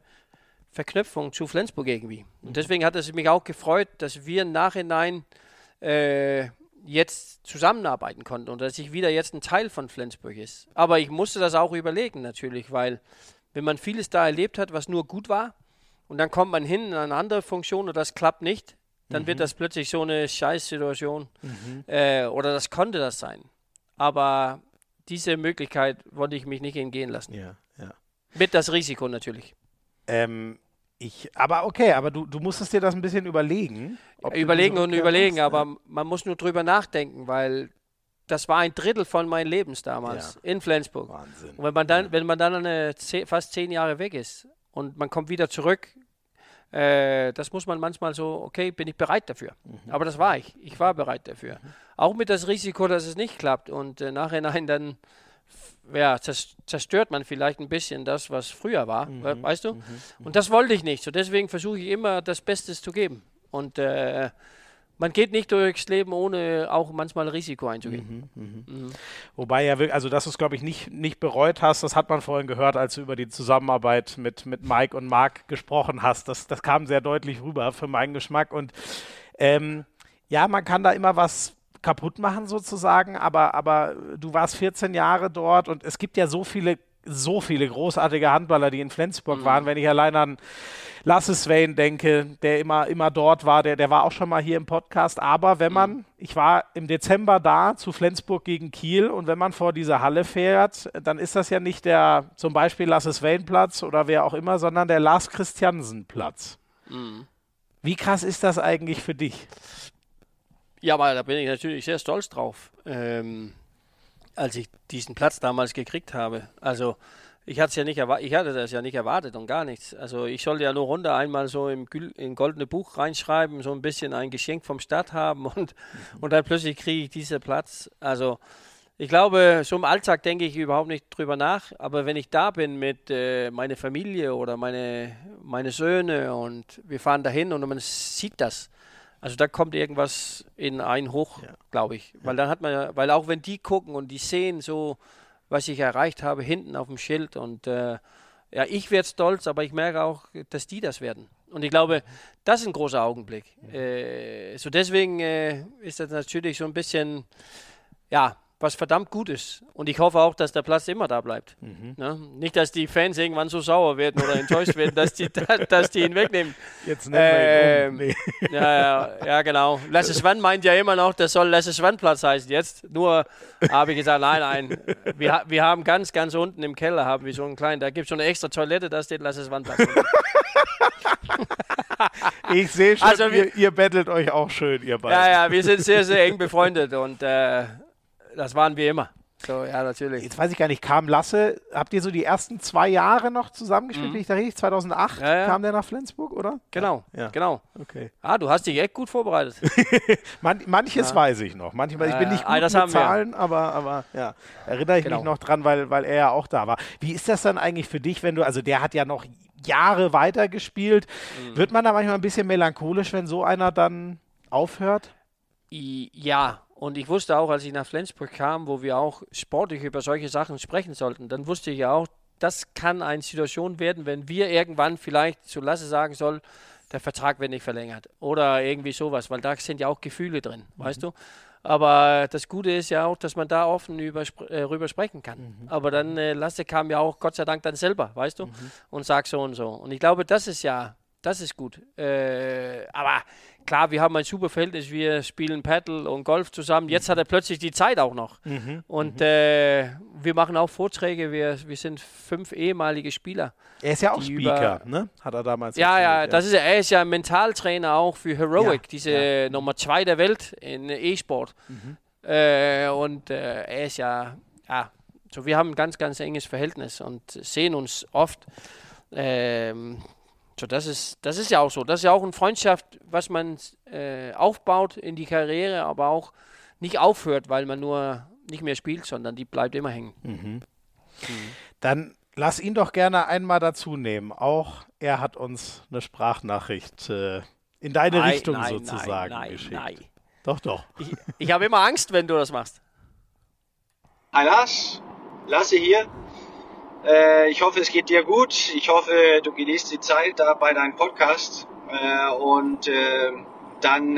Verknüpfung zu Flensburg irgendwie. Und mhm. deswegen hat es mich auch gefreut, dass wir im Nachhinein äh, jetzt zusammenarbeiten konnten und dass ich wieder jetzt ein Teil von Flensburg ist. Aber ich musste das auch überlegen natürlich, weil wenn man vieles da erlebt hat, was nur gut war, und dann kommt man hin in eine andere Funktion und das klappt nicht, dann mhm. wird das plötzlich so eine Scheißsituation. Mhm. Äh, oder das konnte das sein. Aber diese Möglichkeit wollte ich mich nicht entgehen lassen. Ja, ja. Mit das Risiko natürlich. Ähm, ich, aber okay, aber du, du musstest dir das ein bisschen überlegen. überlegen und überlegen, machst, aber ja. man muss nur drüber nachdenken, weil das war ein Drittel von meinem Lebens damals ja. in Flensburg. Wahnsinn. Und wenn man dann, wenn man dann eine, fast zehn Jahre weg ist und man kommt wieder zurück, äh, das muss man manchmal so, okay, bin ich bereit dafür. Mhm. Aber das war ich. Ich war bereit dafür. Mhm. Auch mit das Risiko, dass es nicht klappt und äh, nachhinein dann ja, zerstört man vielleicht ein bisschen das, was früher war, mhm. weißt du? Mhm. Und das wollte ich nicht. So deswegen versuche ich immer das Beste zu geben. Und äh, man geht nicht durchs Leben, ohne auch manchmal Risiko einzugehen. Mhm, mhm. Mhm. Wobei ja, also dass du es, glaube ich, nicht, nicht bereut hast, das hat man vorhin gehört, als du über die Zusammenarbeit mit, mit Mike und Marc gesprochen hast. Das, das kam sehr deutlich rüber für meinen Geschmack. Und ähm, ja, man kann da immer was kaputt machen sozusagen, aber, aber du warst 14 Jahre dort und es gibt ja so viele so viele großartige Handballer, die in Flensburg mhm. waren. Wenn ich allein an Lasse Swain denke, der immer, immer dort war, der, der war auch schon mal hier im Podcast. Aber wenn man, mhm. ich war im Dezember da zu Flensburg gegen Kiel und wenn man vor diese Halle fährt, dann ist das ja nicht der zum Beispiel Lasse Swain Platz oder wer auch immer, sondern der Lars Christiansen Platz. Mhm. Wie krass ist das eigentlich für dich? Ja, aber da bin ich natürlich sehr stolz drauf, ähm, als ich diesen Platz damals gekriegt habe. Also ich hatte ja nicht ich hatte das ja nicht erwartet und gar nichts. Also ich sollte ja nur runter einmal so im, im goldene Buch reinschreiben, so ein bisschen ein Geschenk vom Stadt haben und, und dann plötzlich kriege ich diesen Platz. Also ich glaube, so im Alltag denke ich überhaupt nicht drüber nach, aber wenn ich da bin mit äh, meiner Familie oder meine, meine Söhne und wir fahren dahin und man sieht das, also da kommt irgendwas in einen hoch, ja. glaube ich. Weil dann hat man ja, weil auch wenn die gucken und die sehen so, was ich erreicht habe, hinten auf dem Schild und äh, ja, ich werde stolz, aber ich merke auch, dass die das werden. Und ich glaube, das ist ein großer Augenblick. Ja. Äh, so deswegen äh, ist das natürlich so ein bisschen, ja, was verdammt gut ist. Und ich hoffe auch, dass der Platz immer da bleibt. Mhm. Ne? Nicht, dass die Fans irgendwann so sauer werden oder enttäuscht werden, dass die, dass die ihn wegnehmen. Jetzt um. Ähm, nee. ja, ja, ja, genau. Lasse Swan meint ja immer noch, das soll Lasse Swan Platz heißen jetzt. Nur habe ich gesagt, nein, nein. Wir, wir haben ganz, ganz unten im Keller haben wir so einen kleinen, da gibt es schon eine extra Toilette, da steht Lasse Swan Platz. ich sehe schon, also wir, ihr, ihr bettelt euch auch schön, ihr beiden. Ja, ja, wir sind sehr, sehr eng befreundet und äh, das waren wir immer. So, ja, natürlich. Jetzt weiß ich gar nicht, kam Lasse, habt ihr so die ersten zwei Jahre noch zusammengespielt, mhm. ich da richtig? 2008 ja, ja. kam der nach Flensburg, oder? Genau, ja. genau. Okay. Ah, du hast dich echt gut vorbereitet. Man, manches weiß ich noch. Manchmal, ich bin nicht gut mit Zahlen, aber, aber ja, erinnere ich genau. mich noch dran, weil, weil er ja auch da war. Wie ist das dann eigentlich für dich, wenn du, also der hat ja noch Jahre weitergespielt. Mhm. Wird man da manchmal ein bisschen melancholisch, wenn so einer dann aufhört? Ja, und ich wusste auch, als ich nach Flensburg kam, wo wir auch sportlich über solche Sachen sprechen sollten, dann wusste ich ja auch, das kann eine Situation werden, wenn wir irgendwann vielleicht zu Lasse sagen soll, der Vertrag wird nicht verlängert oder irgendwie sowas, weil da sind ja auch Gefühle drin, mhm. weißt du? Aber das Gute ist ja auch, dass man da offen über, äh, rüber sprechen kann. Mhm. Aber dann äh, Lasse kam ja auch Gott sei Dank dann selber, weißt du, mhm. und sagt so und so. Und ich glaube, das ist ja, das ist gut. Äh, aber klar, wir haben ein super Verhältnis, wir spielen Paddle und Golf zusammen. Jetzt hat er plötzlich die Zeit auch noch. Mhm, und mhm. äh, wir machen auch Vorträge, wir, wir sind fünf ehemalige Spieler. Er ist ja auch Speaker, über, ne? Hat er damals Ja, ja, ja, das ist er. ist ja Mentaltrainer auch für Heroic, ja, diese ja. Nummer zwei der Welt in E-Sport. Mhm. Äh, und äh, er ist ja, ja, so wir haben ein ganz, ganz enges Verhältnis und sehen uns oft. Ähm, so, das ist, das ist ja auch so. Das ist ja auch eine Freundschaft, was man äh, aufbaut in die Karriere, aber auch nicht aufhört, weil man nur nicht mehr spielt, sondern die bleibt immer hängen. Mhm. Mhm. Dann lass ihn doch gerne einmal dazu nehmen. Auch er hat uns eine Sprachnachricht äh, in deine Nein, Richtung nein, sozusagen nein, geschickt. Nein, Doch, doch. Ich, ich habe immer Angst, wenn du das machst. Hi Lars, Lasse hier. Äh, ich hoffe, es geht dir gut. Ich hoffe, du genießt die Zeit da bei deinem Podcast. Äh, und äh, dann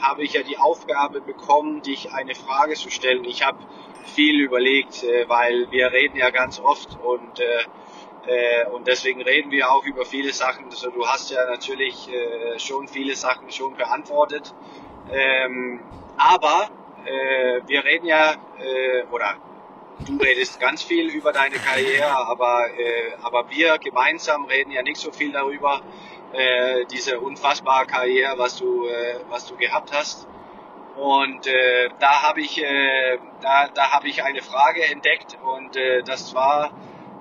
habe ich ja die Aufgabe bekommen, dich eine Frage zu stellen. Ich habe viel überlegt, äh, weil wir reden ja ganz oft und äh, äh, und deswegen reden wir auch über viele Sachen. Also du hast ja natürlich schon viele Sachen schon beantwortet. Ähm, aber wir reden ja, oder du redest ganz viel über deine Karriere, aber, äh, aber wir gemeinsam reden ja nicht so viel darüber, äh, diese unfassbare Karriere, was du, äh, was du gehabt hast. Und äh, da habe ich, äh, da, da habe ich eine Frage entdeckt und äh, das war,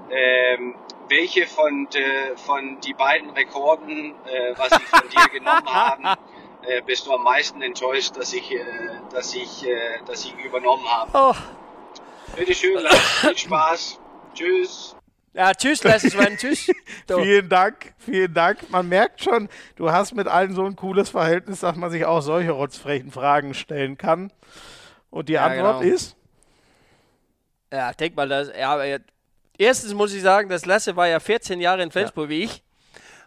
ähm, welche von, äh, von die beiden Rekorden, äh, was sie von dir genommen haben, äh, bist du am meisten enttäuscht, dass ich, äh, dass ich, äh, dass ich übernommen habe. Oh. Bitte schön, viel Spaß. Tschüss. Ja, tschüss, Lasse Sven, tschüss. Du. Vielen Dank, vielen Dank. Man merkt schon, du hast mit allen so ein cooles Verhältnis, dass man sich auch solche rotzfrechen Fragen stellen kann. Und die Ja, Antwort genau. ist? Ja, denk mal, das, ja, erstens muss ich sagen, das Lasse war ja 14 Jahre in Flensburg wie ich.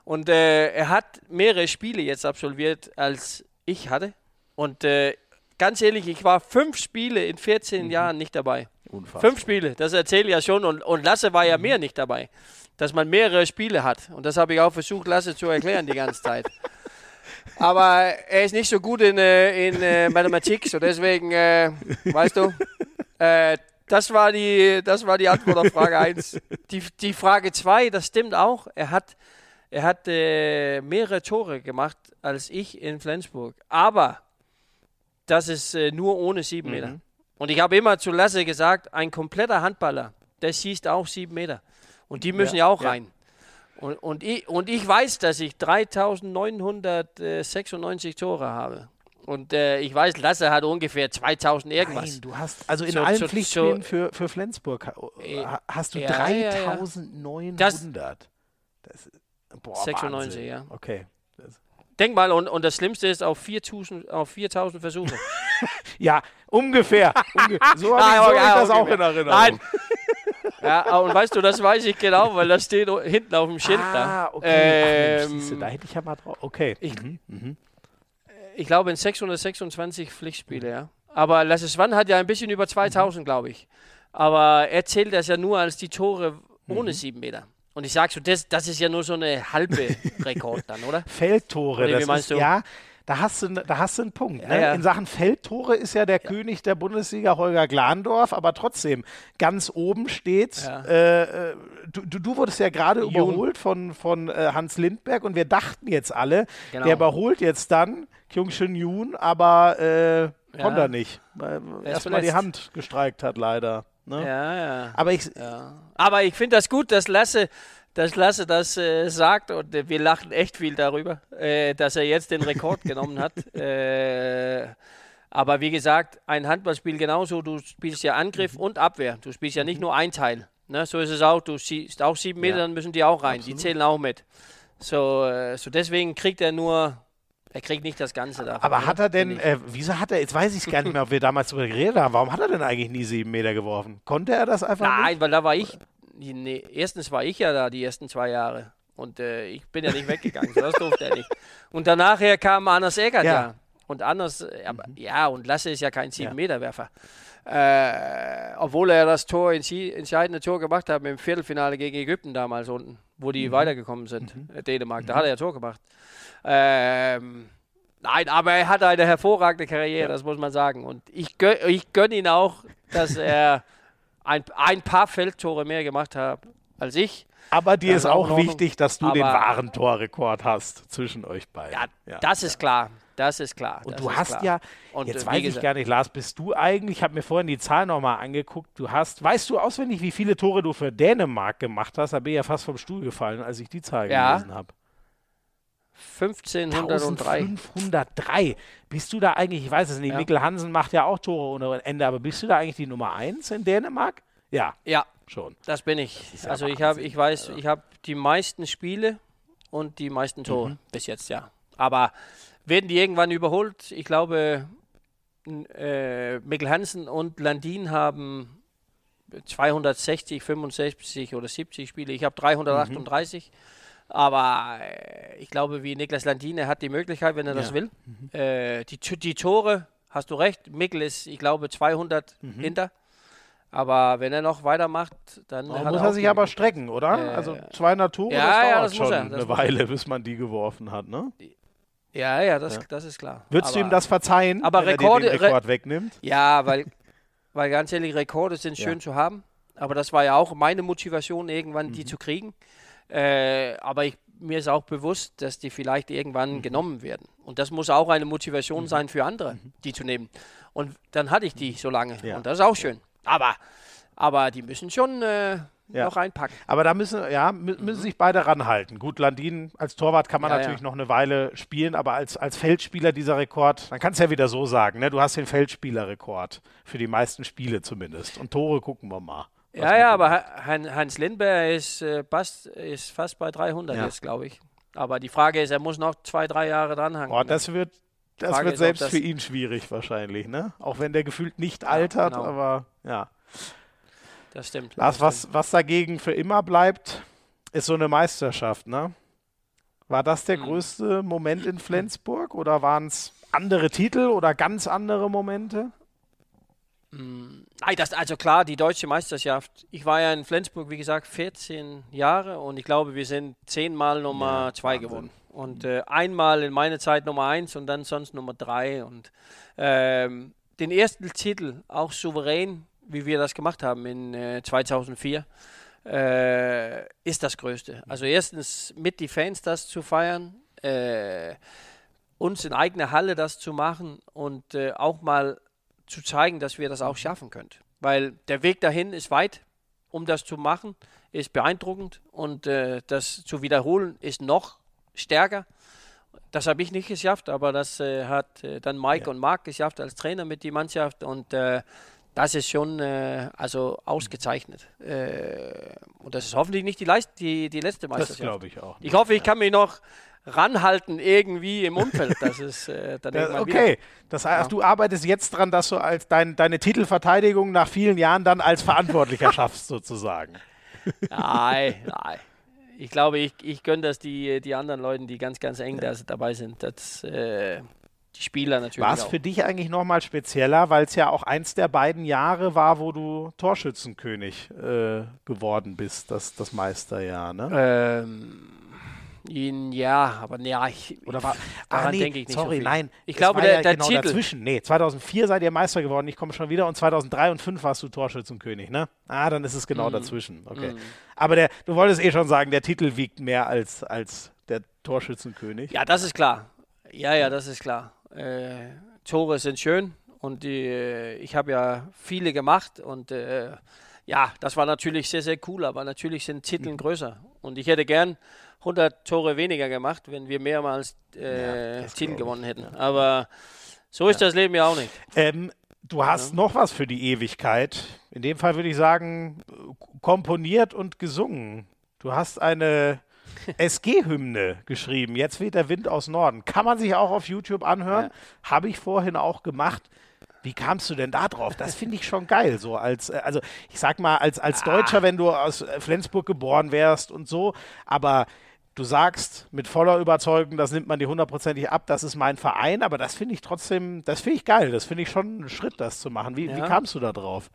Und äh, er hat mehrere Spiele jetzt absolviert, als ich hatte. Und äh, ganz ehrlich, ich war fünf Spiele in 14 Jahren nicht dabei. Unfassbar. Fünf Spiele, das erzähle ich ja schon. Und, und Lasse war ja mehr nicht dabei. Dass man mehrere Spiele hat. Und das habe ich auch versucht, Lasse zu erklären die ganze Zeit. Aber er ist nicht so gut in, äh, in äh, Mathematik, so deswegen, äh, weißt du, äh, das, war die, das war die Antwort auf Frage 1. Die, die Frage 2, das stimmt auch. Er hat, er hat äh, mehrere Tore gemacht als ich in Flensburg. Aber das ist äh, nur ohne sieben Meter. Und ich habe immer zu Lasse gesagt, ein kompletter Handballer, der schießt auch sieben Meter. Und die müssen ja, auch ja. rein. Und, und, ich, und ich weiß, dass ich 3996 Tore habe. Und äh, ich weiß, Lasse hat ungefähr 2000 irgendwas. Nein, du hast, also in So- allen so- Pflichtspielen so- für, für Flensburg Äh, hast du ja, ja, ja. 3900. Das, boah, 96, Wahnsinn. ja. Okay. Denk mal, und, und das Schlimmste ist auf 4000, auf 4000 Versuche. ja, ungefähr. Unge so habe Ah, ich, so okay, ich ah, das auch in Erinnerung. Nein. ja, und weißt du, das weiß ich genau, weil das steht hinten auf dem Schild Ah, da. okay. Ach, Mensch, Ähm, siehste, da hätte ich ja mal drauf. Okay. Ich- mhm. ich glaube in 626 Pflichtspiele, ja. Aber Lasse Swan hat ja ein bisschen über 2000, glaube ich. Aber er zählt das ja nur als die Tore ohne sieben Meter. Und ich sag so, das, das ist ja nur so eine halbe Rekord dann, oder? Feldtore, Oder das meinst ist, du? ja, da hast du, da hast du einen Punkt. Ne? ja. In Sachen Feldtore ist ja der König der Bundesliga Holger Glandorf, aber trotzdem ganz oben steht. Ja. Äh, äh, du, du, du wurdest ja gerade überholt von, von äh, Hans Lindberg und wir dachten jetzt alle, Genau. der überholt jetzt dann Kyung Shin Yoon, aber äh, konnte Ja. er nicht, weil ist erstmal die. Hand gestreikt hat, leider. Ne? Ja, ja. Aber ich, Ja. Aber ich finde das gut, dass Lasse, dass Lasse das äh, sagt und äh, wir lachen echt viel darüber, äh, dass er jetzt den Rekord genommen hat. Äh, aber wie gesagt, ein Handballspiel genauso, du spielst ja Angriff und Abwehr. Du spielst ja nicht nur ein Teil. Ne? So ist es auch, du schießt auch sieben Meter, Ja. dann müssen die auch rein. Die zählen auch mit. So, äh, so deswegen kriegt er nur, er kriegt nicht das Ganze da. Aber hat er denn, äh, wieso hat er, jetzt weiß ich gar nicht mehr, ob wir damals darüber geredet haben, warum hat er denn eigentlich nie sieben Meter geworfen? Konnte er das einfach Nein, nicht? weil da war ich. Nee, erstens war ich ja da die ersten zwei Jahre. Und äh, ich bin ja nicht weggegangen. so das durfte er nicht. Und danach kam Anders Eggert Ja. ja. Und Anders, äh, aber, ja, und Lasse ist ja kein Ja. 7-Meter-Werfer. Äh, obwohl er das Tor, entscheidende Tor gemacht hat im Viertelfinale gegen Ägypten damals unten, wo die weitergekommen sind, äh, Dänemark. Da hat er ja Tor gemacht. Ähm, nein, aber er hat eine hervorragende Karriere, das muss man sagen. Und ich, gönn, ich gönne ihn auch, dass er ein, ein paar Feldtore mehr gemacht hat als ich. Aber dir Das ist auch wichtig, dass du den Aber- wahren Torrekord hast zwischen euch beiden. Ja, das ist klar. Das ist klar. Und du hast klar. ja, Und, jetzt äh, weiß wie ich gesagt- gar nicht, Lars, bist du eigentlich, ich habe mir vorhin die Zahl nochmal angeguckt, du hast, weißt du auswendig, wie viele Tore du für Dänemark gemacht hast? Da bin ich ja fast vom Stuhl gefallen, als ich die Zahl Ja. gelesen habe. 1503. 1503. Bist du da eigentlich, ich weiß es nicht, Ja. Mikkel Hansen macht ja auch Tore ohne Ende, aber bist du da eigentlich die Nummer 1 in Dänemark? Ja, Ja, schon. das bin ich. ja also ich habe, ich weiß, ich habe die meisten Spiele und die meisten Tore Mhm. bis jetzt, ja. Aber werden die irgendwann überholt. Ich glaube, äh, Mikkel Hansen und Landin haben 260, 65 oder 70 Spiele. Ich habe 338. Mhm. Aber äh, ich glaube, wie Niklas Landin, er hat die Möglichkeit, wenn er ja. das will. Mhm. Äh, die, die Tore, hast du recht, Mikkel ist, ich glaube, 200 mhm. hinter. Aber wenn er noch weitermacht, dann muss er, er sich aber strecken, oder? Äh, also 200 Tore, ja, das dauert ja, das schon eine Weile, bis man die geworfen hat, ne? Ja, ja, das, ja. das ist klar. Würdest aber, du ihm das verzeihen, aber wenn Rekorde, er den Rekord Re wegnimmt? Ja, weil, weil ganz ehrlich, Rekorde sind schön zu haben. Aber das war ja auch meine Motivation, irgendwann mhm. die zu kriegen. Äh, aber ich, mir ist auch bewusst, dass die vielleicht irgendwann mhm. genommen werden. Und das muss auch eine Motivation mhm. sein für andere, mhm. die zu nehmen. Und dann hatte ich die so lange. Ja. Und das ist auch schön. Aber, aber die müssen schon äh, ja. noch reinpacken. Aber da müssen, ja, müssen mhm. sich beide ranhalten. Gut, Landin als Torwart kann man ja, natürlich ja. noch eine Weile spielen, aber als, als Feldspieler dieser Rekord, dann kannst du ja wieder so sagen, ne? du hast den Feldspielerrekord für die meisten Spiele zumindest. Und Tore gucken wir mal. Ja, ja, aber Hans Lindberg ist, äh, fast, ist fast bei 300 jetzt, glaube ich. Aber die Frage ist, er muss noch zwei, drei Jahre dranhängen. Boah, das wird, das wird ist, selbst das für ihn schwierig wahrscheinlich, ne? Auch wenn der gefühlt nicht altert, genau. aber ja. Das stimmt. Lars, was, was dagegen für immer bleibt, ist so eine Meisterschaft, ne? War das der mhm. größte Moment in Flensburg oder waren es andere Titel oder ganz andere Momente? Mhm. Nein, das also klar, die deutsche Meisterschaft. Ich war ja in Flensburg, wie gesagt, 14 Jahre und ich glaube, wir sind zehnmal Nummer ja, zwei geworden. Und äh, einmal in meiner Zeit Nummer eins und dann sonst Nummer drei. Und ähm, den ersten Titel auch souverän wie wir das gemacht haben in äh, 2004, äh, ist das Größte. Also erstens mit die Fans das zu feiern, äh, uns in eigener Halle das zu machen und äh, auch mal zu zeigen, dass wir das auch schaffen können. Weil der Weg dahin ist weit, um das zu machen, ist beeindruckend und äh, das zu wiederholen ist noch stärker. Das habe ich nicht geschafft, aber das äh, hat äh, dann Mike ja. und Marc geschafft als Trainer mit die Mannschaft und äh, das ist schon äh, also ausgezeichnet. Äh, und das ist hoffentlich nicht die, Leist die, die letzte Meisterschaft. Das glaube ich auch. Nicht. Ich hoffe, ich kann mich noch ranhalten irgendwie im Umfeld. Das ist äh, dann ja, Okay, wieder. das heißt, ja. du arbeitest jetzt dran, dass du als dein, deine Titelverteidigung nach vielen Jahren dann als Verantwortlicher schaffst, sozusagen. Nein, nein. Ich glaube, ich, ich gönne das die, die anderen Leuten, die ganz, ganz eng ja. dabei sind. Das, äh, die Spieler natürlich. War es für dich eigentlich nochmal spezieller, weil es ja auch eins der beiden Jahre war, wo du Torschützenkönig äh, geworden bist, das, das Meisterjahr, ne? Ähm, ja, aber ja, ich, Oder war, ah, nee, denke ich nicht Sorry, so nein. Ich glaube, der, ja der genau Titel. Dazwischen. Nee, 2004 seid ihr Meister geworden, ich komme schon wieder und 2003 und 2005 warst du Torschützenkönig, ne? Ah, dann ist es genau mm. dazwischen, okay. Mm. Aber der, du wolltest eh schon sagen, der Titel wiegt mehr als, als der Torschützenkönig. Ja, das ist klar. Ja, ja, das ist klar. Äh, Tore sind schön und die, äh, ich habe ja viele gemacht und äh, ja, das war natürlich sehr, sehr cool, aber natürlich sind Titel mhm. größer und ich hätte gern 100 Tore weniger gemacht, wenn wir mehrmals äh, ja, Titel gewonnen hätten. Ja. Aber so ist ja. das Leben ja auch nicht. Ähm, du hast noch was für die Ewigkeit. In dem Fall würde ich sagen, komponiert und gesungen. Du hast eine SG-Hymne geschrieben. Jetzt weht der Wind aus Norden. Kann man sich auch auf YouTube anhören. Habe ich vorhin auch gemacht. Wie kamst du denn da drauf? Das finde ich schon geil. So als, äh, also ich sag mal, als, als ah. Deutscher, wenn du aus Flensburg geboren wärst und so, aber du sagst mit voller Überzeugung, das nimmt man dir hundertprozentig ab, das ist mein Verein, aber das finde ich trotzdem, das finde ich geil. Das finde ich schon ein Schritt, das zu machen. Wie, ja. wie kamst du da drauf?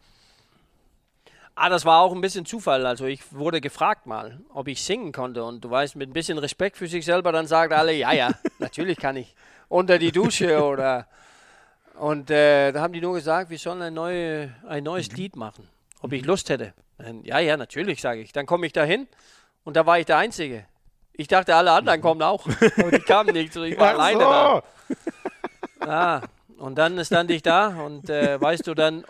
Ah, das war auch ein bisschen Zufall. Also ich wurde gefragt mal, ob ich singen konnte. Und du weißt, mit ein bisschen Respekt für sich selber, dann sagen alle, ja, ja, natürlich kann ich. Unter die Dusche oder... Und äh, da haben die nur gesagt, wir sollen ein, neue, ein neues mhm. Lied machen. Ob ich Lust hätte. Dann, ja, ja, natürlich, sage ich. Dann komme ich da hin und da war ich der Einzige. Ich dachte, alle anderen kommen auch. Aber die kamen nicht. So, ich war Ach alleine so. da. Ja, und dann stand ich da und äh, weißt du, dann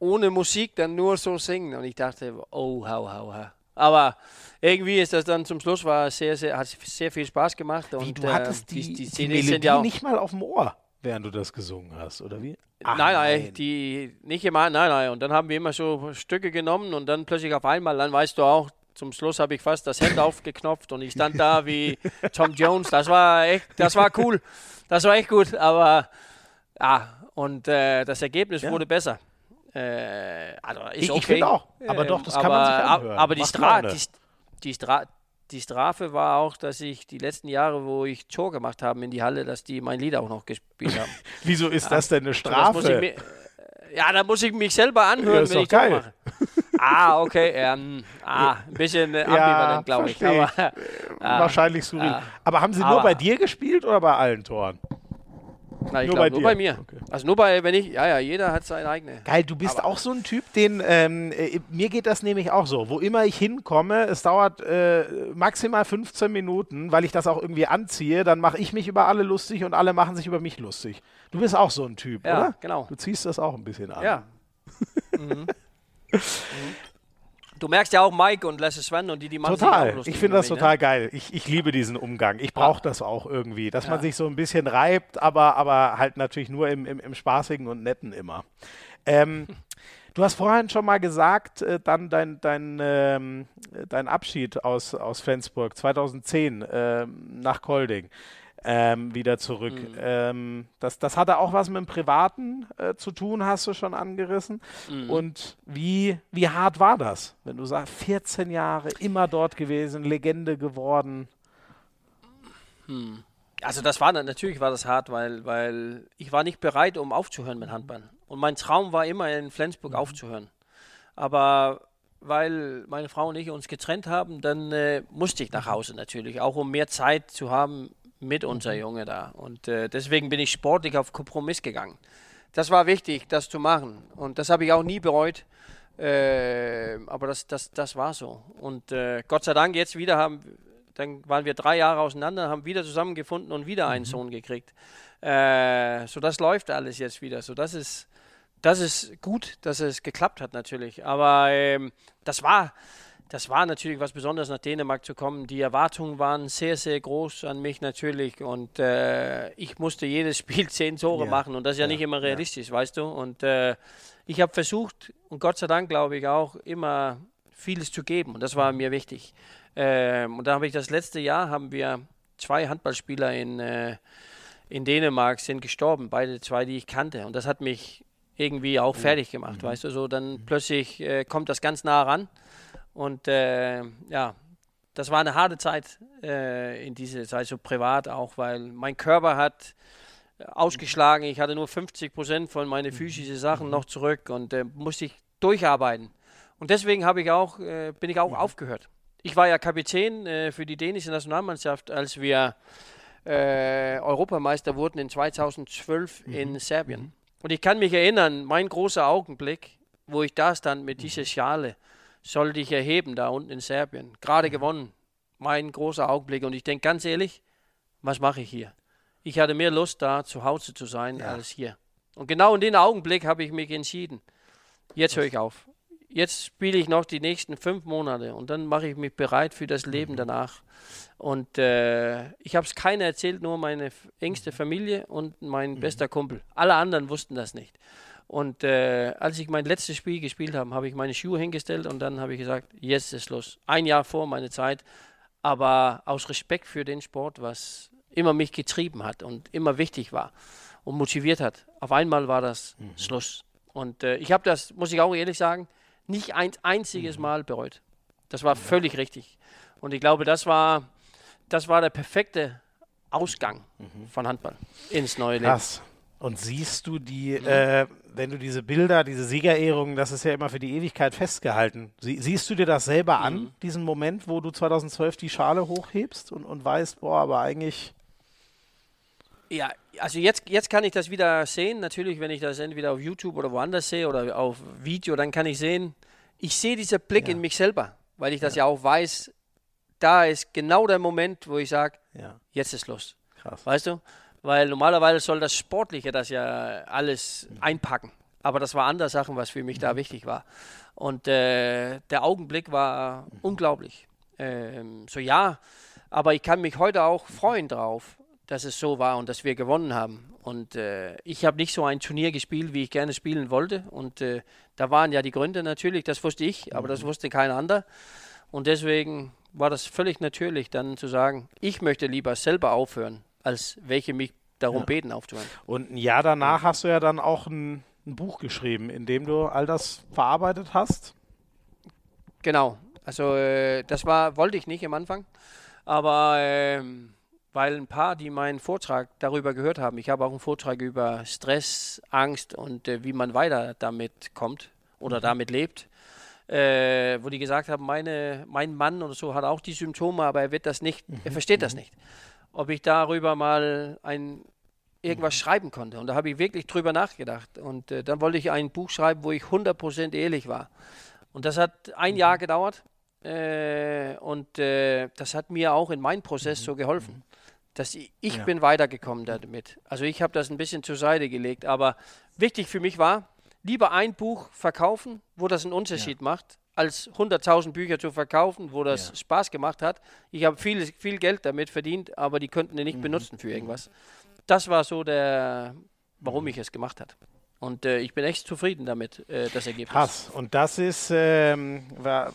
ohne Musik dann nur so singen. Und ich dachte, oh, hau, hau, hau. Aber irgendwie ist das dann zum Schluss war sehr, sehr, hat sehr viel Spaß gemacht. Wie, und, du hattest äh, die, die, die, die Melodie ja nicht mal auf dem Ohr, während du das gesungen hast, oder wie? Ach, nein, nein, die nicht immer, nein, nein. Und dann haben wir immer so Stücke genommen und dann plötzlich auf einmal, dann weißt du auch, zum Schluss habe ich fast das Hemd aufgeknopft und ich stand da wie Tom Jones. Das war echt, das war cool. Das war echt gut. Aber ja, und äh, das Ergebnis ja. wurde besser. Äh, also ist ich, okay. Ich finde auch. Aber doch, das aber, kann man sich anhören. Aber die, Stra die, die, Stra die Strafe war auch, dass ich die letzten Jahre, wo ich Tor gemacht habe in die Halle, dass die mein Lied auch noch gespielt haben. Wieso ist ja. das denn eine Strafe? Mir, ja, da muss ich mich selber anhören, ja, wenn ich geil. Tor mache. Ah, okay. Ähm, ah, ein bisschen äh, ambivalent, glaube ich. Aber, äh, Wahrscheinlich skurril. Ah, aber haben sie nur bei dir gespielt oder bei allen Toren? Na, nur, glaub, bei nur bei mir. Okay. Also nur bei, wenn ich, ja, ja, jeder hat seine eigene. Geil, du bist Aber auch so ein Typ, den, ähm, äh, mir geht das nämlich auch so. Wo immer ich hinkomme, es dauert äh, maximal 15 Minuten, weil ich das auch irgendwie anziehe, dann mache ich mich über alle lustig und alle machen sich über mich lustig. Du bist auch so ein Typ, ja, oder? genau. Du ziehst das auch ein bisschen an. Ja. mhm. Du merkst ja auch Mike und Lasse Sven und die, die machen Total. ich finde das total ne? geil. Ich, ich liebe diesen Umgang. Ich brauche ja. das auch irgendwie, dass ja. man sich so ein bisschen reibt, aber, aber halt natürlich nur im, im, im Spaßigen und Netten immer. Ähm, Du hast vorhin schon mal gesagt, äh, dann dein, dein, ähm, dein Abschied aus, aus Flensburg 2010 äh, nach Kolding ähm, wieder zurück. Mhm. Ähm, das, das hatte auch was mit dem Privaten äh, zu tun, hast du schon angerissen. Mhm. Und wie, wie hart war das, wenn du sagst, 14 Jahre immer dort gewesen, Legende geworden? Hm. Also das war natürlich war das hart, weil, weil ich war nicht bereit, um aufzuhören mit Handball. Und mein Traum war immer in Flensburg mhm. aufzuhören. Aber weil meine Frau und ich uns getrennt haben, dann äh, musste ich nach Hause natürlich, auch um mehr Zeit zu haben mit unser Junge da. Und äh, deswegen bin ich sportlich auf Kompromiss gegangen. Das war wichtig, das zu machen. Und das habe ich auch nie bereut. Äh, aber das, das, das war so. Und äh, Gott sei Dank jetzt wieder haben, dann waren wir drei Jahre auseinander, haben wieder zusammengefunden und wieder einen mhm. Sohn gekriegt. Äh, so das läuft alles jetzt wieder. So das ist, das ist gut, dass es geklappt hat natürlich. Aber ähm, das war, das war natürlich was Besonderes, nach Dänemark zu kommen. Die Erwartungen waren sehr, sehr groß an mich natürlich und äh, ich musste jedes Spiel zehn Tore ja. machen und das ist ja, ja nicht immer realistisch, ja. weißt du. Und äh, ich habe versucht und Gott sei Dank glaube ich auch immer vieles zu geben und das war mir wichtig. Ähm, und da habe ich das letzte Jahr haben wir zwei Handballspieler in, äh, in Dänemark sind gestorben, beide zwei, die ich kannte und das hat mich irgendwie auch fertig gemacht, mhm. weißt du. So dann mhm. plötzlich äh, kommt das ganz nah ran und äh, ja, das war eine harte Zeit äh, in dieser Zeit, so privat auch, weil mein Körper hat ausgeschlagen. Ich hatte nur 50 Prozent von meinen physischen Sachen noch zurück und äh, musste ich durcharbeiten. Und deswegen habe ich auch, äh, bin ich auch aufgehört. Ich war ja Kapitän äh, für die dänische Nationalmannschaft, als wir äh, Europameister wurden in 2012 mhm. in Serbien. Mhm. Und ich kann mich erinnern, mein großer Augenblick, wo ich da stand mit dieser Schale soll dich erheben da unten in Serbien. Gerade gewonnen. Mein großer Augenblick. Und ich denke ganz ehrlich, was mache ich hier? Ich hatte mehr Lust da zu Hause zu sein ja. als hier. Und genau in dem Augenblick habe ich mich entschieden. Jetzt höre ich auf. Jetzt spiele ich noch die nächsten fünf Monate und dann mache ich mich bereit für das Leben mhm. danach. Und äh, ich habe es keiner erzählt, nur meine engste mhm. Familie und mein mhm. bester Kumpel. Alle anderen wussten das nicht. Und äh, als ich mein letztes Spiel gespielt habe, habe ich meine Schuhe hingestellt und dann habe ich gesagt, jetzt ist Schluss. Ein Jahr vor meiner Zeit, aber aus Respekt für den Sport, was immer mich getrieben hat und immer wichtig war und motiviert hat. Auf einmal war das mhm. Schluss. Und äh, ich habe das, muss ich auch ehrlich sagen, nicht ein einziges mhm. Mal bereut. Das war völlig richtig. Und ich glaube, das war, das war der perfekte Ausgang mhm. von Handball ins neue Leben. Krass. Und siehst du die, mhm. äh, wenn du diese Bilder, diese Siegerehrungen, das ist ja immer für die Ewigkeit festgehalten. Sie, siehst du dir das selber mhm. an, diesen Moment, wo du 2012 die Schale hochhebst und, und weißt, boah, aber eigentlich. Ja, also jetzt, jetzt kann ich das wieder sehen. Natürlich, wenn ich das entweder auf YouTube oder woanders sehe oder auf Video, dann kann ich sehen, ich sehe diesen Blick ja. in mich selber, weil ich das ja. ja auch weiß, da ist genau der Moment, wo ich sage, ja. jetzt ist los. Krass. Weißt du? Weil normalerweise soll das Sportliche das ja alles einpacken. Aber das war andere Sachen, was für mich da wichtig war. Und äh, der Augenblick war unglaublich. Ähm, so ja, aber ich kann mich heute auch freuen drauf, dass es so war und dass wir gewonnen haben. Und äh, ich habe nicht so ein Turnier gespielt, wie ich gerne spielen wollte. Und äh, da waren ja die Gründe natürlich, das wusste ich, aber das wusste kein anderer. Und deswegen war das völlig natürlich, dann zu sagen, ich möchte lieber selber aufhören, als welche mich darum ja. beten aufzuhören. Und ein Jahr danach hast du ja dann auch ein, ein Buch geschrieben, in dem du all das verarbeitet hast. Genau. Also äh, das war wollte ich nicht am Anfang, aber äh, weil ein paar, die meinen Vortrag darüber gehört haben, ich habe auch einen Vortrag über Stress, Angst und äh, wie man weiter damit kommt oder mhm. damit lebt, äh, wo die gesagt haben, meine, mein Mann oder so hat auch die Symptome, aber er wird das nicht, mhm. er versteht das mhm. nicht. Ob ich darüber mal ein irgendwas schreiben konnte. Und da habe ich wirklich drüber nachgedacht. Und äh, dann wollte ich ein Buch schreiben, wo ich 100% ehrlich war. Und das hat ein Jahr mhm. gedauert. Äh, und äh, das hat mir auch in meinem Prozess mhm. so geholfen. Dass ich, ich ja. bin weitergekommen damit. Also ich habe das ein bisschen zur Seite gelegt. Aber wichtig für mich war, lieber ein Buch verkaufen, wo das einen Unterschied ja. macht, als 100.000 Bücher zu verkaufen, wo das ja. Spaß gemacht hat. Ich habe viel, viel Geld damit verdient, aber die könnten die nicht mhm. benutzen für irgendwas. Das war so der, warum ich es gemacht habe. Und äh, ich bin echt zufrieden damit, äh, das Ergebnis. Krass. Und das ist, ähm, war,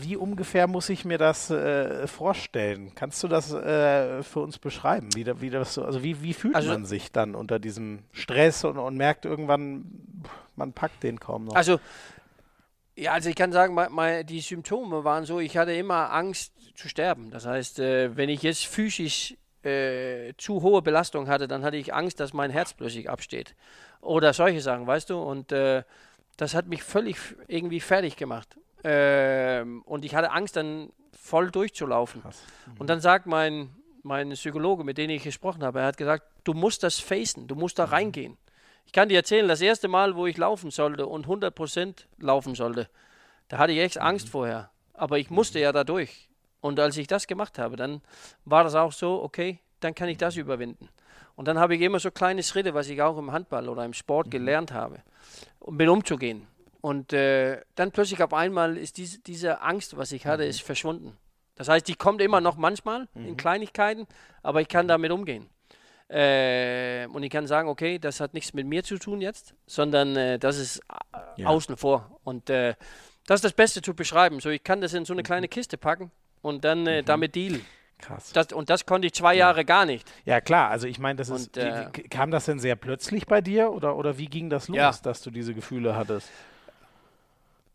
wie ungefähr muss ich mir das äh, vorstellen? Kannst du das äh, für uns beschreiben? Wie, wie, das so, also wie, wie fühlt also, man sich dann unter diesem Stress und, und merkt irgendwann, man packt den kaum noch? Also, ja, also ich kann sagen, mein, die Symptome waren so, ich hatte immer Angst zu sterben. Das heißt, äh, wenn ich jetzt physisch äh, zu hohe Belastung hatte, dann hatte ich Angst, dass mein Herz plötzlich absteht. Oder solche Sachen, weißt du? Und äh, das hat mich völlig irgendwie fertig gemacht. Ähm, und ich hatte Angst, dann voll durchzulaufen. Mhm. Und dann sagt mein, mein Psychologe, mit dem ich gesprochen habe, er hat gesagt, du musst das facen, du musst da mhm. reingehen. Ich kann dir erzählen, das erste Mal, wo ich laufen sollte und 100% laufen sollte, da hatte ich echt mhm. Angst vorher. Aber ich musste ja da durch. Und als ich das gemacht habe, dann war das auch so, okay, dann kann ich das überwinden. Und dann habe ich immer so kleine Schritte, was ich auch im Handball oder im Sport mhm. gelernt habe, um mit umzugehen. Und äh, dann plötzlich auf einmal ist diese, diese Angst, was ich hatte, mhm. ist verschwunden. Das heißt, die kommt immer noch manchmal mhm. in Kleinigkeiten, aber ich kann damit umgehen. Äh, und ich kann sagen, okay, das hat nichts mit mir zu tun jetzt, sondern äh, das ist äh, ja. außen vor. Und äh, das ist das Beste zu beschreiben. So, ich kann das in so eine mhm. kleine Kiste packen und dann äh, mhm. damit dealen. Krass. Das, und das konnte ich zwei ja. Jahre gar nicht. Ja, klar. Also ich meine, das ist. Und, äh, wie, kam das denn sehr plötzlich bei dir oder, oder wie ging das los, ja. dass du diese Gefühle hattest?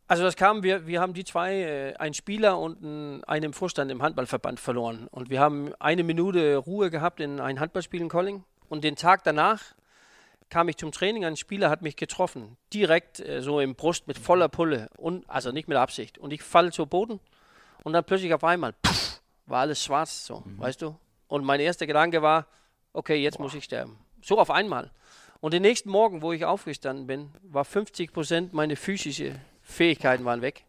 Also das kam, wir, wir haben die zwei, äh, ein Spieler und ein, einen Vorstand im Handballverband verloren. Und wir haben eine Minute Ruhe gehabt in ein Handballspiel in Colling. Und den Tag danach kam ich zum Training, ein Spieler hat mich getroffen, direkt äh, so im Brust mit voller Pulle, und, also nicht mit Absicht. Und ich falle zu Boden und dann plötzlich auf einmal, pff, war alles schwarz, so, mhm. weißt du? Und mein erster Gedanke war, okay, jetzt Boah. muss ich sterben. So auf einmal. Und den nächsten Morgen, wo ich aufgestanden bin, war 50 Prozent meine physische Fähigkeiten waren weg.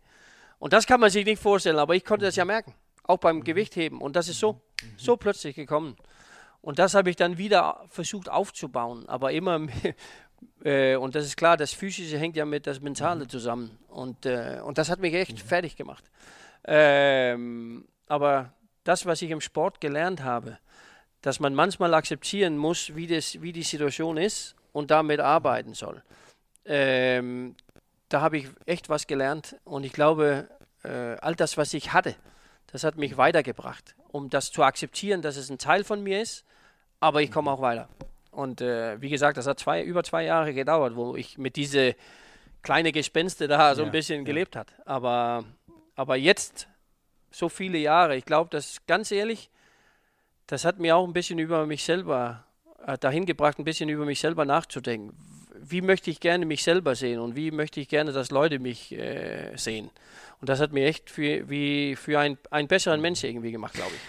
Und das kann man sich nicht vorstellen, aber ich konnte das ja merken. Auch beim. Gewichtheben. Und das ist so, so plötzlich gekommen. Und das habe ich dann wieder versucht aufzubauen, aber immer äh, und das ist klar, das Physische hängt ja mit das Mentale zusammen. Und, äh, und das hat mich echt fertig gemacht. Ähm, aber das, was ich im Sport gelernt habe, dass man manchmal akzeptieren muss, wie, das, wie die Situation ist und damit arbeiten soll. Ähm, da habe ich echt was gelernt und ich glaube, äh, all das, was ich hatte, das hat mich weitergebracht, um das zu akzeptieren, dass es ein Teil von mir ist, aber ich komme auch weiter. Und äh, wie gesagt, das hat zwei, über zwei Jahre gedauert, wo ich mit diese kleine Gespenste da so ja, ein bisschen ja. gelebt hat. Aber, aber jetzt so viele Jahre. Ich glaube, das ganz ehrlich, das hat mir auch ein bisschen über mich selber äh, dahin gebracht, ein bisschen über mich selber nachzudenken. Wie möchte ich gerne mich selber sehen und wie möchte ich gerne, dass Leute mich äh, sehen? Und das hat mir echt für, wie für ein, einen besseren Mensch irgendwie gemacht, glaube ich.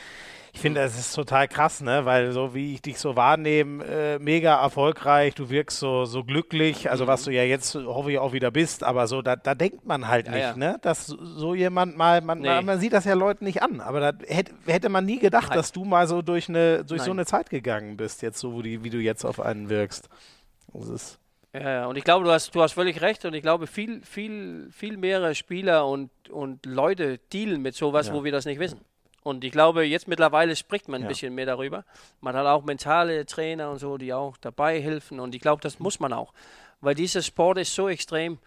Ich finde, es ist total krass, ne? weil so wie ich dich so wahrnehme, äh, mega erfolgreich, du wirkst so, so glücklich, also mhm. was du ja jetzt hoffe ich auch wieder bist, aber so, da, da denkt man halt ja, nicht, ja. ne? dass so jemand mal, man, nee. man, sieht das ja Leuten nicht an, aber da hätte, hätte man nie gedacht, Nein. dass du mal so durch, eine, durch so eine Zeit gegangen bist, jetzt so, die, wie du jetzt auf einen wirkst. Das ist ja, und ich glaube, du hast, du hast völlig recht und ich glaube, viel, viel, viel mehrere Spieler und, und Leute dealen mit sowas, ja. wo wir das nicht wissen. Und ich glaube, jetzt mittlerweile spricht man ein ja. bisschen mehr darüber. Man hat auch mentale Trainer und so, die auch dabei helfen. Und ich glaube, das muss man auch. Weil dieser Sport ist so extrem.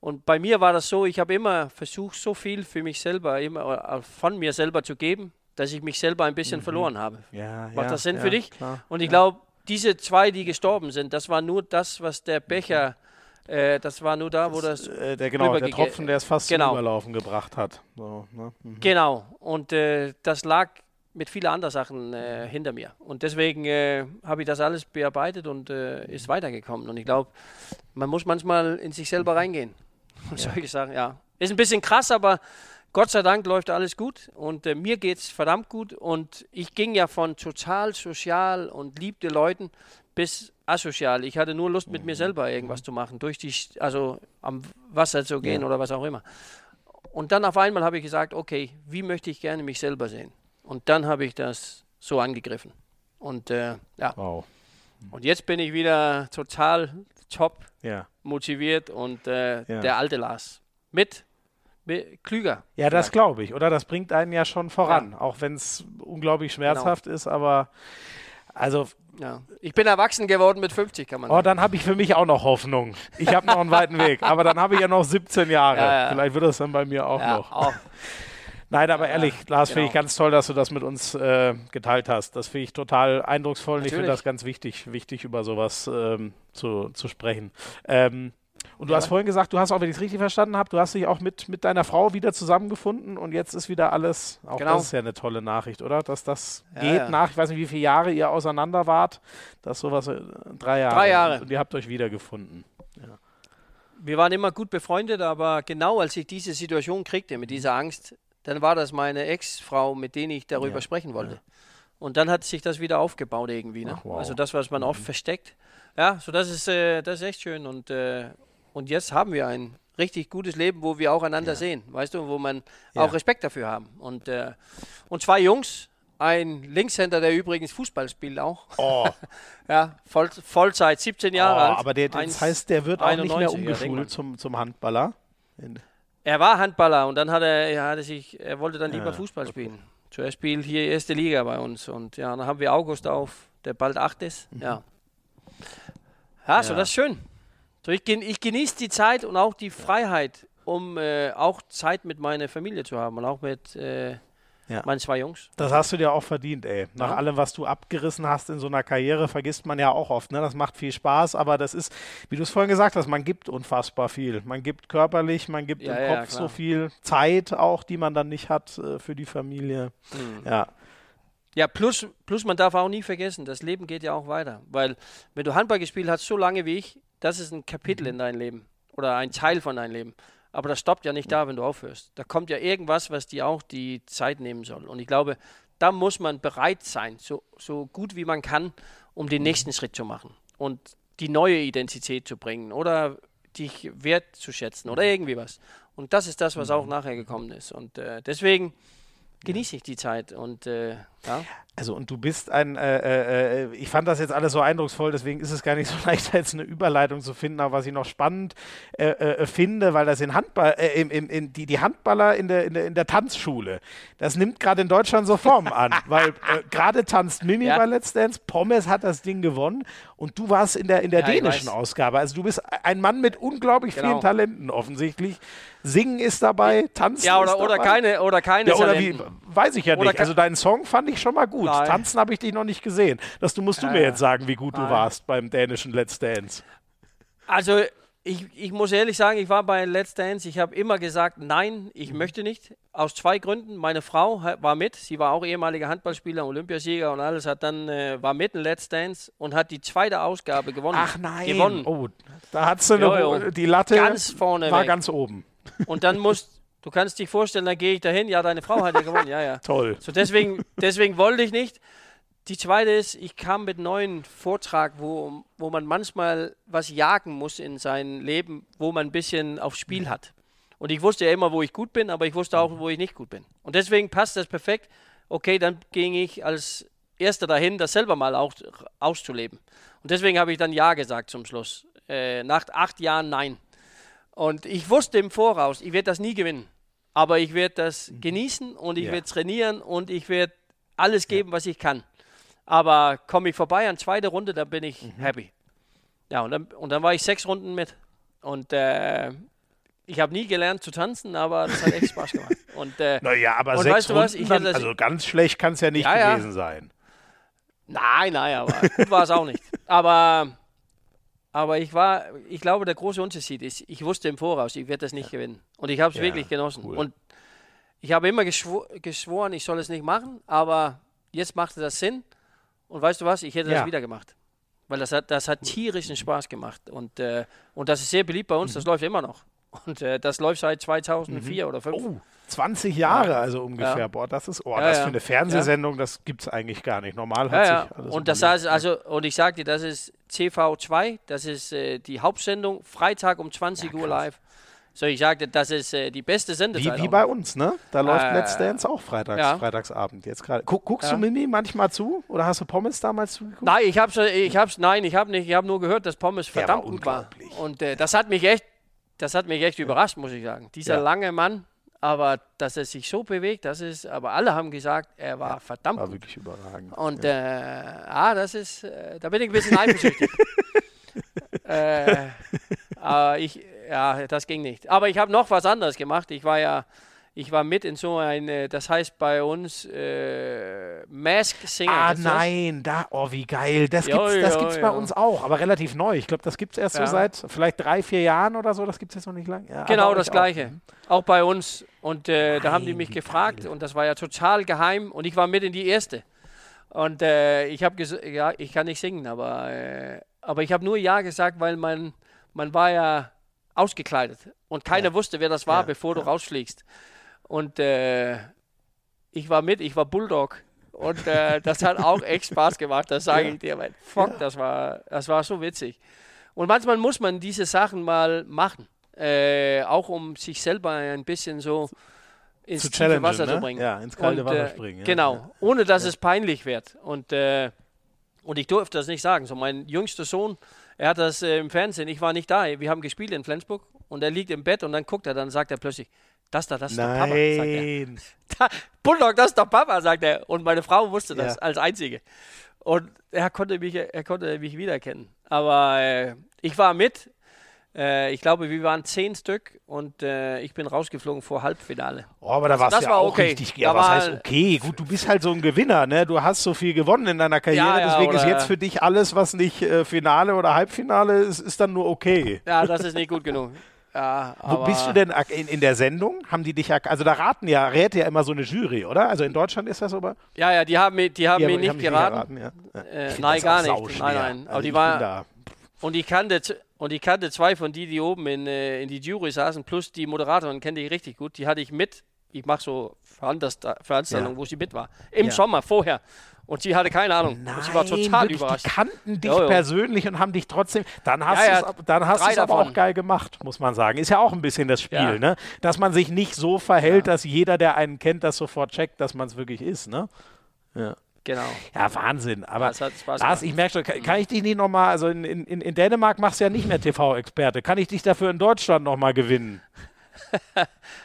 Und bei mir war das so, ich habe immer versucht, so viel für mich selber, immer äh, von mir selber zu geben, dass ich mich selber ein bisschen mhm. verloren habe. Ja, Macht ja, das Sinn ja, für dich? Klar. Und ich glaube, diese zwei, die gestorben sind, das war nur das, was der Becher, äh, das war nur da, wo das. Äh, der, genau, der Tropfen, der es fast genau. zum Überlaufen gebracht hat. So, ne? mhm. Genau. Und äh, das lag mit vielen anderen Sachen äh, hinter mir. Und deswegen äh, habe ich das alles bearbeitet und äh, ist weitergekommen. Und ich glaube, man muss manchmal in sich selber reingehen. Und ja. solche Sachen, ja. Ist ein bisschen krass, aber Gott sei Dank läuft alles gut und äh, mir geht es verdammt gut. Und ich ging ja von total sozial und liebte Leuten bis asozial. Ich hatte nur Lust, mit mir selber irgendwas zu machen, durch die, also am Wasser zu gehen ja. oder was auch immer. Und dann auf einmal habe ich gesagt, okay, wie möchte ich gerne mich selber sehen? Und dann habe ich das so angegriffen. Und äh, ja. Wow. Und jetzt bin ich wieder total top ja. motiviert und äh, ja. der alte Lars. Mit klüger. Ja, das glaube ich. Oder das bringt einen ja schon voran. Ja. Auch wenn es unglaublich schmerzhaft genau. ist, aber also. Ja. Ich bin erwachsen geworden mit 50, kann man oh, sagen. Oh, dann habe ich für mich auch noch Hoffnung. Ich habe noch einen weiten Weg. Aber dann habe ich ja noch 17 Jahre. Vielleicht wird das dann bei mir auch noch. Auch. Nein, aber ehrlich, Lars, genau. finde ich ganz toll, dass du das mit uns äh, geteilt hast. Das finde ich total eindrucksvoll und ich finde das ganz wichtig, wichtig über sowas ähm, zu, zu sprechen. Ähm, und du ja. hast vorhin gesagt, du hast auch, wenn ich es richtig verstanden habe, du hast dich auch mit, mit deiner Frau wieder zusammengefunden und jetzt ist wieder alles, auch genau. das ist ja eine tolle Nachricht, oder? Dass das ja, geht ja. nach, ich weiß nicht, wie viele Jahre ihr auseinander wart, dass sowas, äh, drei Jahre. Drei Jahre. Und ihr habt euch wiedergefunden. Wir waren immer gut befreundet, aber genau als ich diese Situation kriegte, mit dieser Angst, dann war das meine Ex-Frau, mit der ich darüber ja. sprechen wollte. Ja. Und dann hat sich das wieder aufgebaut irgendwie. Ne? Ach, wow. Also das, was man mhm. oft versteckt. Ja, so das ist, äh, das ist echt schön. Und, äh, und jetzt haben wir ein richtig gutes Leben, wo wir auch einander ja. sehen, weißt du, wo man auch Respekt dafür haben. Und, äh, und zwei Jungs, ein Linkshänder, der übrigens Fußball spielt auch. Oh. ja, Voll, Vollzeit, 17 Jahre oh, alt. Aber der, das heißt, der wird auch 91, nicht mehr umgeschult zum, zum Handballer. Er war Handballer und dann hat er, er, hatte sich, er wollte dann lieber ja, Fußball okay. spielen. Zuerst spielt hier erste Liga bei uns und ja, dann haben wir August auf, der bald acht ist. Mhm. Ja. ja. so das ist schön. So, ich, ich genieße die Zeit und auch die Freiheit, um äh, auch Zeit mit meiner Familie zu haben und auch mit äh, ja. Meine zwei Jungs. Das hast du dir auch verdient, ey. Nach ja. allem, was du abgerissen hast in so einer Karriere, vergisst man ja auch oft. Ne? Das macht viel Spaß, aber das ist, wie du es vorhin gesagt hast, man gibt unfassbar viel. Man gibt körperlich, man gibt ja, im Kopf so viel Zeit auch, die man dann nicht hat äh, für die Familie. Mhm. Ja. Ja, plus, plus man darf auch nie vergessen, das Leben geht ja auch weiter. Weil, wenn du Handball gespielt hast, so lange wie ich, das ist ein Kapitel mhm. in deinem Leben oder ein Teil von deinem Leben. Aber das stoppt ja nicht da, wenn du aufhörst. Da kommt ja irgendwas, was dir auch die Zeit nehmen soll. Und ich glaube, da muss man bereit sein, so, so gut wie man kann, um den nächsten Schritt zu machen und die neue Identität zu bringen oder dich wertzuschätzen oder irgendwie was. Und das ist das, was auch nachher gekommen ist. Und äh, deswegen genieße ich die Zeit und äh, ja. Also und du bist ein, äh, äh, äh, ich fand das jetzt alles so eindrucksvoll, deswegen ist es gar nicht so leicht, jetzt eine Überleitung zu finden, aber was ich noch spannend äh, äh finde, weil das in Handball, äh, in, in, in, die, die Handballer in der, in, der, in der Tanzschule, das nimmt gerade in Deutschland so Formen an, weil gerade tanzt Mimi ja. bei Let's Dance, Pommes hat das Ding gewonnen und du warst in der, in der ja, dänischen Ausgabe, also du bist ein Mann mit unglaublich genau. vielen Talenten offensichtlich. Singen ist dabei, Tanzen ja, oder, ist oder keine oder keine ja, oder wie, weiß ich ja nicht. Also deinen Song fand ich schon mal gut. Nein. Tanzen habe ich dich noch nicht gesehen. Das du musst du mir jetzt sagen, wie gut Nein. du warst beim dänischen Let's Dance. Also ich, ich muss ehrlich sagen, ich war bei Let's Dance. Ich habe immer gesagt, nein, ich mhm. möchte nicht. Aus zwei Gründen. Meine Frau war mit. Sie war auch ehemaliger Handballspieler, Olympiasieger und alles. Hat dann äh, war mit in Let's Dance und hat die zweite Ausgabe gewonnen. Ach nein. Gewonnen. Oh, da hat sie eine, die Latte ganz vorne war weg. ganz oben. Und dann musst Du kannst dich vorstellen, dann gehe ich dahin. Ja, deine Frau hat ja gewonnen. Ja, ja. Toll. So deswegen, deswegen wollte ich nicht. Die zweite ist, ich kam mit einem neuen Vortrag, wo, wo man manchmal was jagen muss in seinem Leben, wo man ein bisschen aufs Spiel hat. Und ich wusste ja immer, wo ich gut bin, aber ich wusste auch, wo ich nicht gut bin. Und deswegen passt das perfekt. Okay, dann ging ich als Erster dahin, das selber mal auch auszuleben. Und deswegen habe ich dann Ja gesagt zum Schluss. Äh, nach acht Jahren Nein. Und ich wusste im Voraus, ich werde das nie gewinnen. Aber ich werde das mhm. genießen und ich ja. werde trainieren und ich werde alles geben, ja. was ich kann. Aber komme ich vorbei an zweite Runde, dann bin ich mhm. happy. Ja, und dann, und dann war ich sechs Runden mit. Und äh, ich habe nie gelernt zu tanzen, aber das hat echt Spaß gemacht. Und, äh, naja, aber und sechs weißt du was? Runden dann, also ganz schlecht kann es ja nicht ja. gewesen sein. Nein, nein, aber gut war es auch nicht. Aber, aber ich war, ich glaube, der große Unterschied ist, ich wusste im Voraus, ich werde das nicht gewinnen. Und ich habe es Ja, wirklich genossen. cool. Und ich habe immer geschwo geschworen, ich soll es nicht machen, aber jetzt machte das Sinn. Und weißt du was, ich hätte Ja. das wieder gemacht. Weil das hat, das hat tierischen Spaß gemacht. Und, äh, und das ist sehr beliebt bei uns, das läuft immer noch. Und äh, das läuft seit 2004 oder 2005. Oh, 20 Jahre also ungefähr. Ja. Boah, das ist, oh, Ja, das ja. für eine Fernsehsendung, das gibt es eigentlich gar nicht. Normal Ja, hat ja. sich alles Und das heißt also, und ich dir, das ist CV2, das ist äh, die Hauptsendung, Freitag um 20 Uhr live. So, ich sagte, das ist äh, die beste Sendezeit. Wie, wie bei uns, ne? Da läuft Äh, Let's Dance auch freitags, ja. Freitagsabend jetzt gerade. Guck, guckst Ja. du Mimi manchmal zu? Oder hast du Pommes damals zugeguckt? Nein, ich hab's, ich hab's, nein, ich habe nicht, ich habe nur gehört, dass Pommes Der verdammt war gut war. Und äh, das hat mich echt, das hat mich echt überrascht, muss ich sagen. Dieser Ja. lange Mann, aber dass er sich so bewegt, das ist, aber alle haben gesagt, er war verdammt War gut. wirklich überragend. Und äh, ah, das ist, äh, da bin ich ein bisschen eifersüchtig. äh, aber ich, ja, das ging nicht. Aber ich habe noch was anderes gemacht. Ich war ja, ich war mit in so ein, äh, das heißt bei uns äh, Mask Singer. Ah, nein, da, oh, wie geil. Das Jo, gibt's, das jo, gibt's bei jo. uns auch, aber relativ neu. Ich glaube, das gibt's erst Ja. so seit vielleicht drei, vier Jahren oder so. Das gibt's jetzt noch nicht lange. Ja, Genau das Gleiche. Auch. bei uns. Und äh, da haben die Nein, mich gefragt geil. und das war ja total geheim und ich war mit in die erste. Und äh, ich habe gesagt, ja, ich kann nicht singen, aber, äh, aber ich habe nur Ja gesagt, weil man, man war ja ausgekleidet und keiner wusste, wer das war, Ja, bevor du rausfliegst. Und äh, ich war mit, ich war Bulldog. Und äh, das hat auch echt Spaß gemacht, das sage ich dir. Weil, fuck, das, war, das war so witzig. Und manchmal muss man diese Sachen mal machen. Äh, auch um sich selber ein bisschen so ins challengen, Wasser ne? zu bringen. Ja, ins kalte Und, Wasser äh, springen, ja. Genau, Ja. ohne dass es peinlich wird. Und, äh, und ich durfte das nicht sagen. So mein jüngster Sohn, er hat das äh, im Fernsehen, ich war nicht da. Wir haben gespielt in Flensburg und er liegt im Bett und dann guckt er, dann sagt er plötzlich, das da, das ist der Papa, sagt er. Nein. Da, Bulldog, das ist der Papa, sagt er. Und meine Frau wusste das Ja. als einzige. Und er konnte mich, er konnte mich wiedererkennen. Aber äh, ich war mit. Äh, ich glaube, wir waren zehn Stück und äh, ich bin rausgeflogen vor Halbfinale. Oh, aber da warst das du ja war auch okay. richtig. Ja, Da was heißt okay? Gut, du bist halt so ein Gewinner, ne? Du hast so viel gewonnen in deiner Karriere, Ja, ja, deswegen ist jetzt für dich alles, was nicht äh, Finale oder Halbfinale ist, ist dann nur okay. Ja, das ist nicht gut genug. Ja, Wo aber bist du denn in, in der Sendung? Haben die dich, also da raten ja, rät ja immer so eine Jury, oder? Also in Deutschland ist das aber. Ja, ja, die haben, mich- die haben Die mir haben- nicht haben dich geraten. ja. Äh, nein, gar nicht. Nein, nein. Aber Also die ich war- Und ich kannte, und ich kannte zwei von die, die oben in, äh, in die Jury saßen, plus die Moderatorin kenne ich richtig gut. Die hatte ich mit. Ich mache so Veranstaltungen, Veranstaltungen Ja. wo sie mit war. Im. Sommer, vorher. Und sie hatte keine Ahnung. und sie war total wirklich, überrascht. Die kannten dich Jo, jo. persönlich und haben dich trotzdem. Dann hast Ja, ja, du es aber davon. auch geil gemacht, muss man sagen. Ist ja auch ein bisschen das Spiel, Ja. ne? Dass man sich nicht so verhält, dass jeder, der einen kennt, das sofort checkt, dass man es wirklich ist, ne? Ja. Genau. Ja, Wahnsinn. Aber Ja, es hat Spaß Lars, ich merke schon, kann, kann ich dich nicht nochmal, also in, in, in Dänemark machst du ja nicht mehr TV-Experte. Kann ich dich dafür in Deutschland nochmal gewinnen?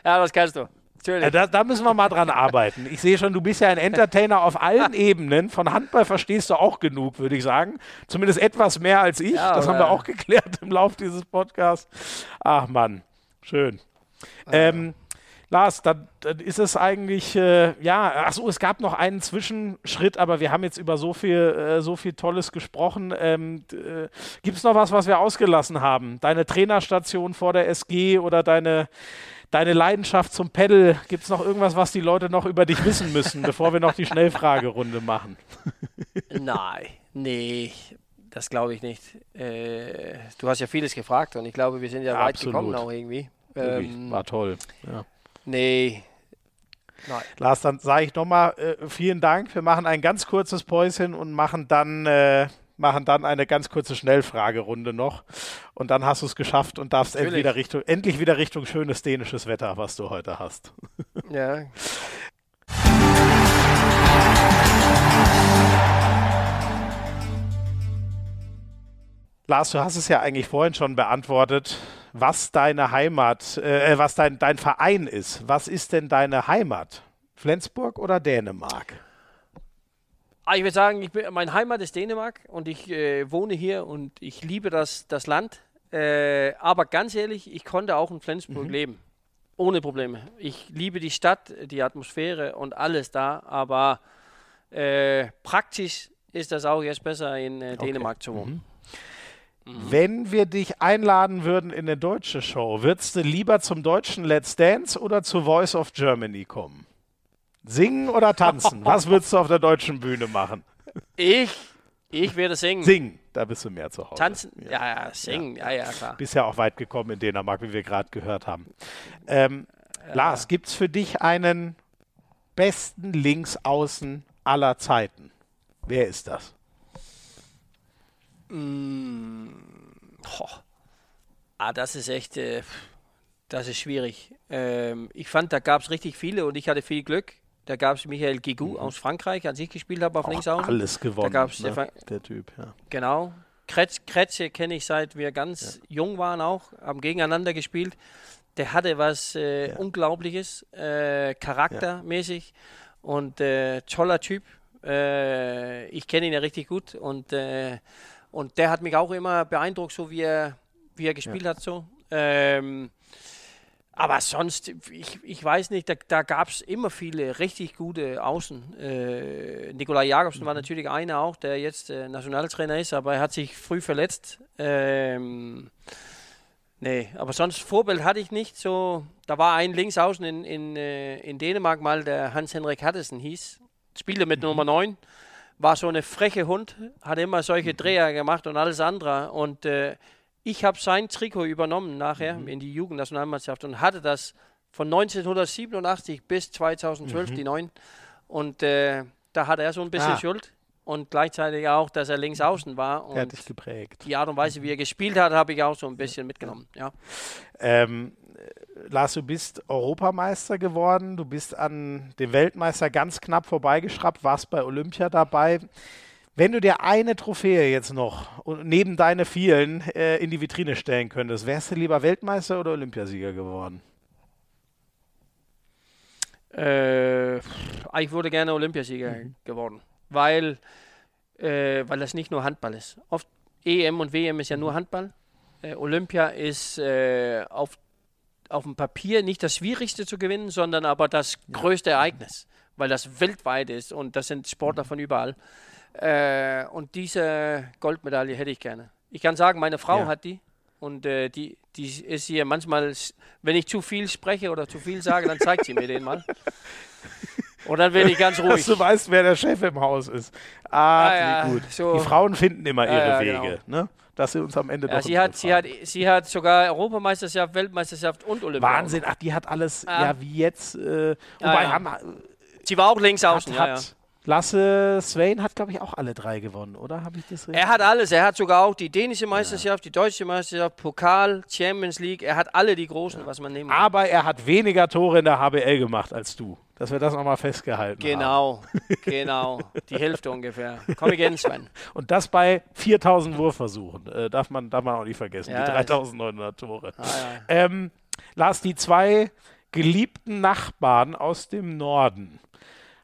Ja, das kannst du. Natürlich. Ja, da, da müssen wir mal dran arbeiten. Ich sehe schon, du bist ja ein Entertainer auf allen Ebenen. Von Handball verstehst du auch genug, würde ich sagen. Zumindest etwas mehr als ich. Ja, das haben wir auch geklärt im Laufe dieses Podcasts. Ach Mann, schön. Ähm, Lars, dann, dann ist es eigentlich, äh, ja, achso, es gab noch einen Zwischenschritt, aber wir haben jetzt über so viel, äh, so viel Tolles gesprochen. Ähm, äh, Gibt es noch was, was wir ausgelassen haben? Deine Trainerstation vor der SG oder deine, deine Leidenschaft zum Pedal? Gibt es noch irgendwas, was die Leute noch über dich wissen müssen, bevor wir noch die Schnellfragerunde machen? Nein, nee, das glaube ich nicht. Äh, du hast ja vieles gefragt und ich glaube, wir sind ja, Ja, weit absolut. gekommen auch irgendwie. Ähm, War toll. Ja. nee. Nein. Lars, dann sage ich nochmal äh, vielen Dank. Wir machen ein ganz kurzes Päuschen und machen dann, äh, machen dann eine ganz kurze Schnellfragerunde noch. Und dann hast du es geschafft und darfst Natürlich. entweder Richtung, endlich wieder Richtung schönes dänisches Wetter, was du heute hast. Ja. Lars, du hast es ja eigentlich vorhin schon beantwortet, was deine Heimat, äh, was dein, dein Verein ist. Was ist denn deine Heimat? Flensburg oder Dänemark? Ah, ich würde sagen, ich bin, mein Heimat ist Dänemark und ich äh, wohne hier und ich liebe das, das Land. Äh, aber ganz ehrlich, ich konnte auch in Flensburg mhm. leben. Ohne Probleme. Ich liebe die Stadt, die Atmosphäre und alles da, aber äh, praktisch ist das auch jetzt besser in äh, Dänemark okay. zu wohnen. Mhm. Mhm. Wenn wir dich einladen würden in eine deutsche Show, würdest du lieber zum deutschen Let's Dance oder zu Voice of Germany kommen? Singen oder tanzen? Was würdest du auf der deutschen Bühne machen? Ich ich werde singen. Singen, da bist du mehr zu Hause. Tanzen, ja, ja, singen, ja, ja, klar. Bist ja auch weit gekommen in Dänemark, wie wir gerade gehört haben. Ähm, ja. Lars, gibt es für dich einen besten Linksaußen aller Zeiten? Wer ist das? Mm, oh. Ah, das ist echt, äh, das ist schwierig. Ähm, ich fand, da gab es richtig viele und ich hatte viel Glück. Da gab es Michael Gigou mhm. aus Frankreich, als ich gespielt habe auf Linksaußen. Alles gewonnen, da gab's ne? der Typ, ja. Genau. Kretze kenne ich seit wir ganz ja. jung waren auch, haben gegeneinander gespielt. Der hatte was äh, ja. Unglaubliches, äh, charaktermäßig und äh, toller Typ. Äh, ich kenne ihn ja richtig gut und, äh, und der hat mich auch immer beeindruckt, so wie er, wie er gespielt hat. So. Ähm, aber sonst, ich, ich weiß nicht, da, da gab es immer viele richtig gute Außen. Äh, Nikolai Jakobsen mhm. war natürlich einer auch, der jetzt äh, Nationaltrainer ist, aber er hat sich früh verletzt. Ähm, nee, aber sonst Vorbild hatte ich nicht so. Da war ein Linksaußen in, in, äh, in Dänemark mal, der Hans-Henrik Hattesen hieß, spielte mit mhm. Nummer 9, war so eine freche Hund, hat immer solche mhm. Dreher gemacht und alles andere und äh, ich habe sein Trikot übernommen nachher mhm. in die Jugendnationalmannschaft und hatte das von 1987 bis 2012, mhm. die neun. Und äh, da hat er so ein bisschen ah. Schuld und gleichzeitig auch, dass er links außen war. Und er hat dich geprägt. Die Art und Weise, wie er gespielt hat, habe ich auch so ein bisschen mitgenommen. Ja. Ähm, Lars, du bist Europameister geworden, du bist an dem Weltmeister ganz knapp vorbeigeschraubt, warst bei Olympia dabei. Wenn du dir eine Trophäe jetzt noch neben deine vielen äh, in die Vitrine stellen könntest, wärst du lieber Weltmeister oder Olympiasieger geworden? Äh, ich wurde gerne Olympiasieger mhm. geworden, weil, äh, weil das nicht nur Handball ist. Oft EM und WM ist ja nur Handball. Äh, Olympia ist äh, auf, auf dem Papier nicht das Schwierigste zu gewinnen, sondern aber das größte Ereignis, weil das weltweit ist und das sind Sportler von überall. Äh, und diese Goldmedaille hätte ich gerne. Ich kann sagen, meine Frau ja. hat die. Und äh, die, die ist hier manchmal, wenn ich zu viel spreche oder zu viel sage, dann zeigt sie mir den mal. Und dann bin ich ganz ruhig. Dass du weißt, wer der Chef im Haus ist. Ah, ah ja, gut. So. Die Frauen finden immer ihre ja, ja, Wege, genau. ne? Dass sie uns am Ende ja, doch sie hat, sie hat, sie hat sogar Europameisterschaft, Weltmeisterschaft und Olympia. Wahnsinn, ach, die hat alles, ah. ja, wie jetzt. Äh, wobei, haben, sie war auch links außen, hat, hat, Lasse Swain hat, glaube ich, auch alle drei gewonnen, oder? Habe ich das richtig? Er hat alles. Er hat sogar auch die dänische Meisterschaft, ja. die deutsche Meisterschaft, Pokal, Champions League. Er hat alle die großen, ja. was man nehmen kann. Aber er hat weniger Tore in der HBL gemacht als du. Dass wir das nochmal festgehalten genau, haben. Genau, genau. Die Hälfte ungefähr. Komm again, Sven. Und das bei 4000 Wurfversuchen. Äh, darf, man, darf man auch nicht vergessen. Ja, die 3900 Tore. Ah, ähm, Lars, die zwei geliebten Nachbarn aus dem Norden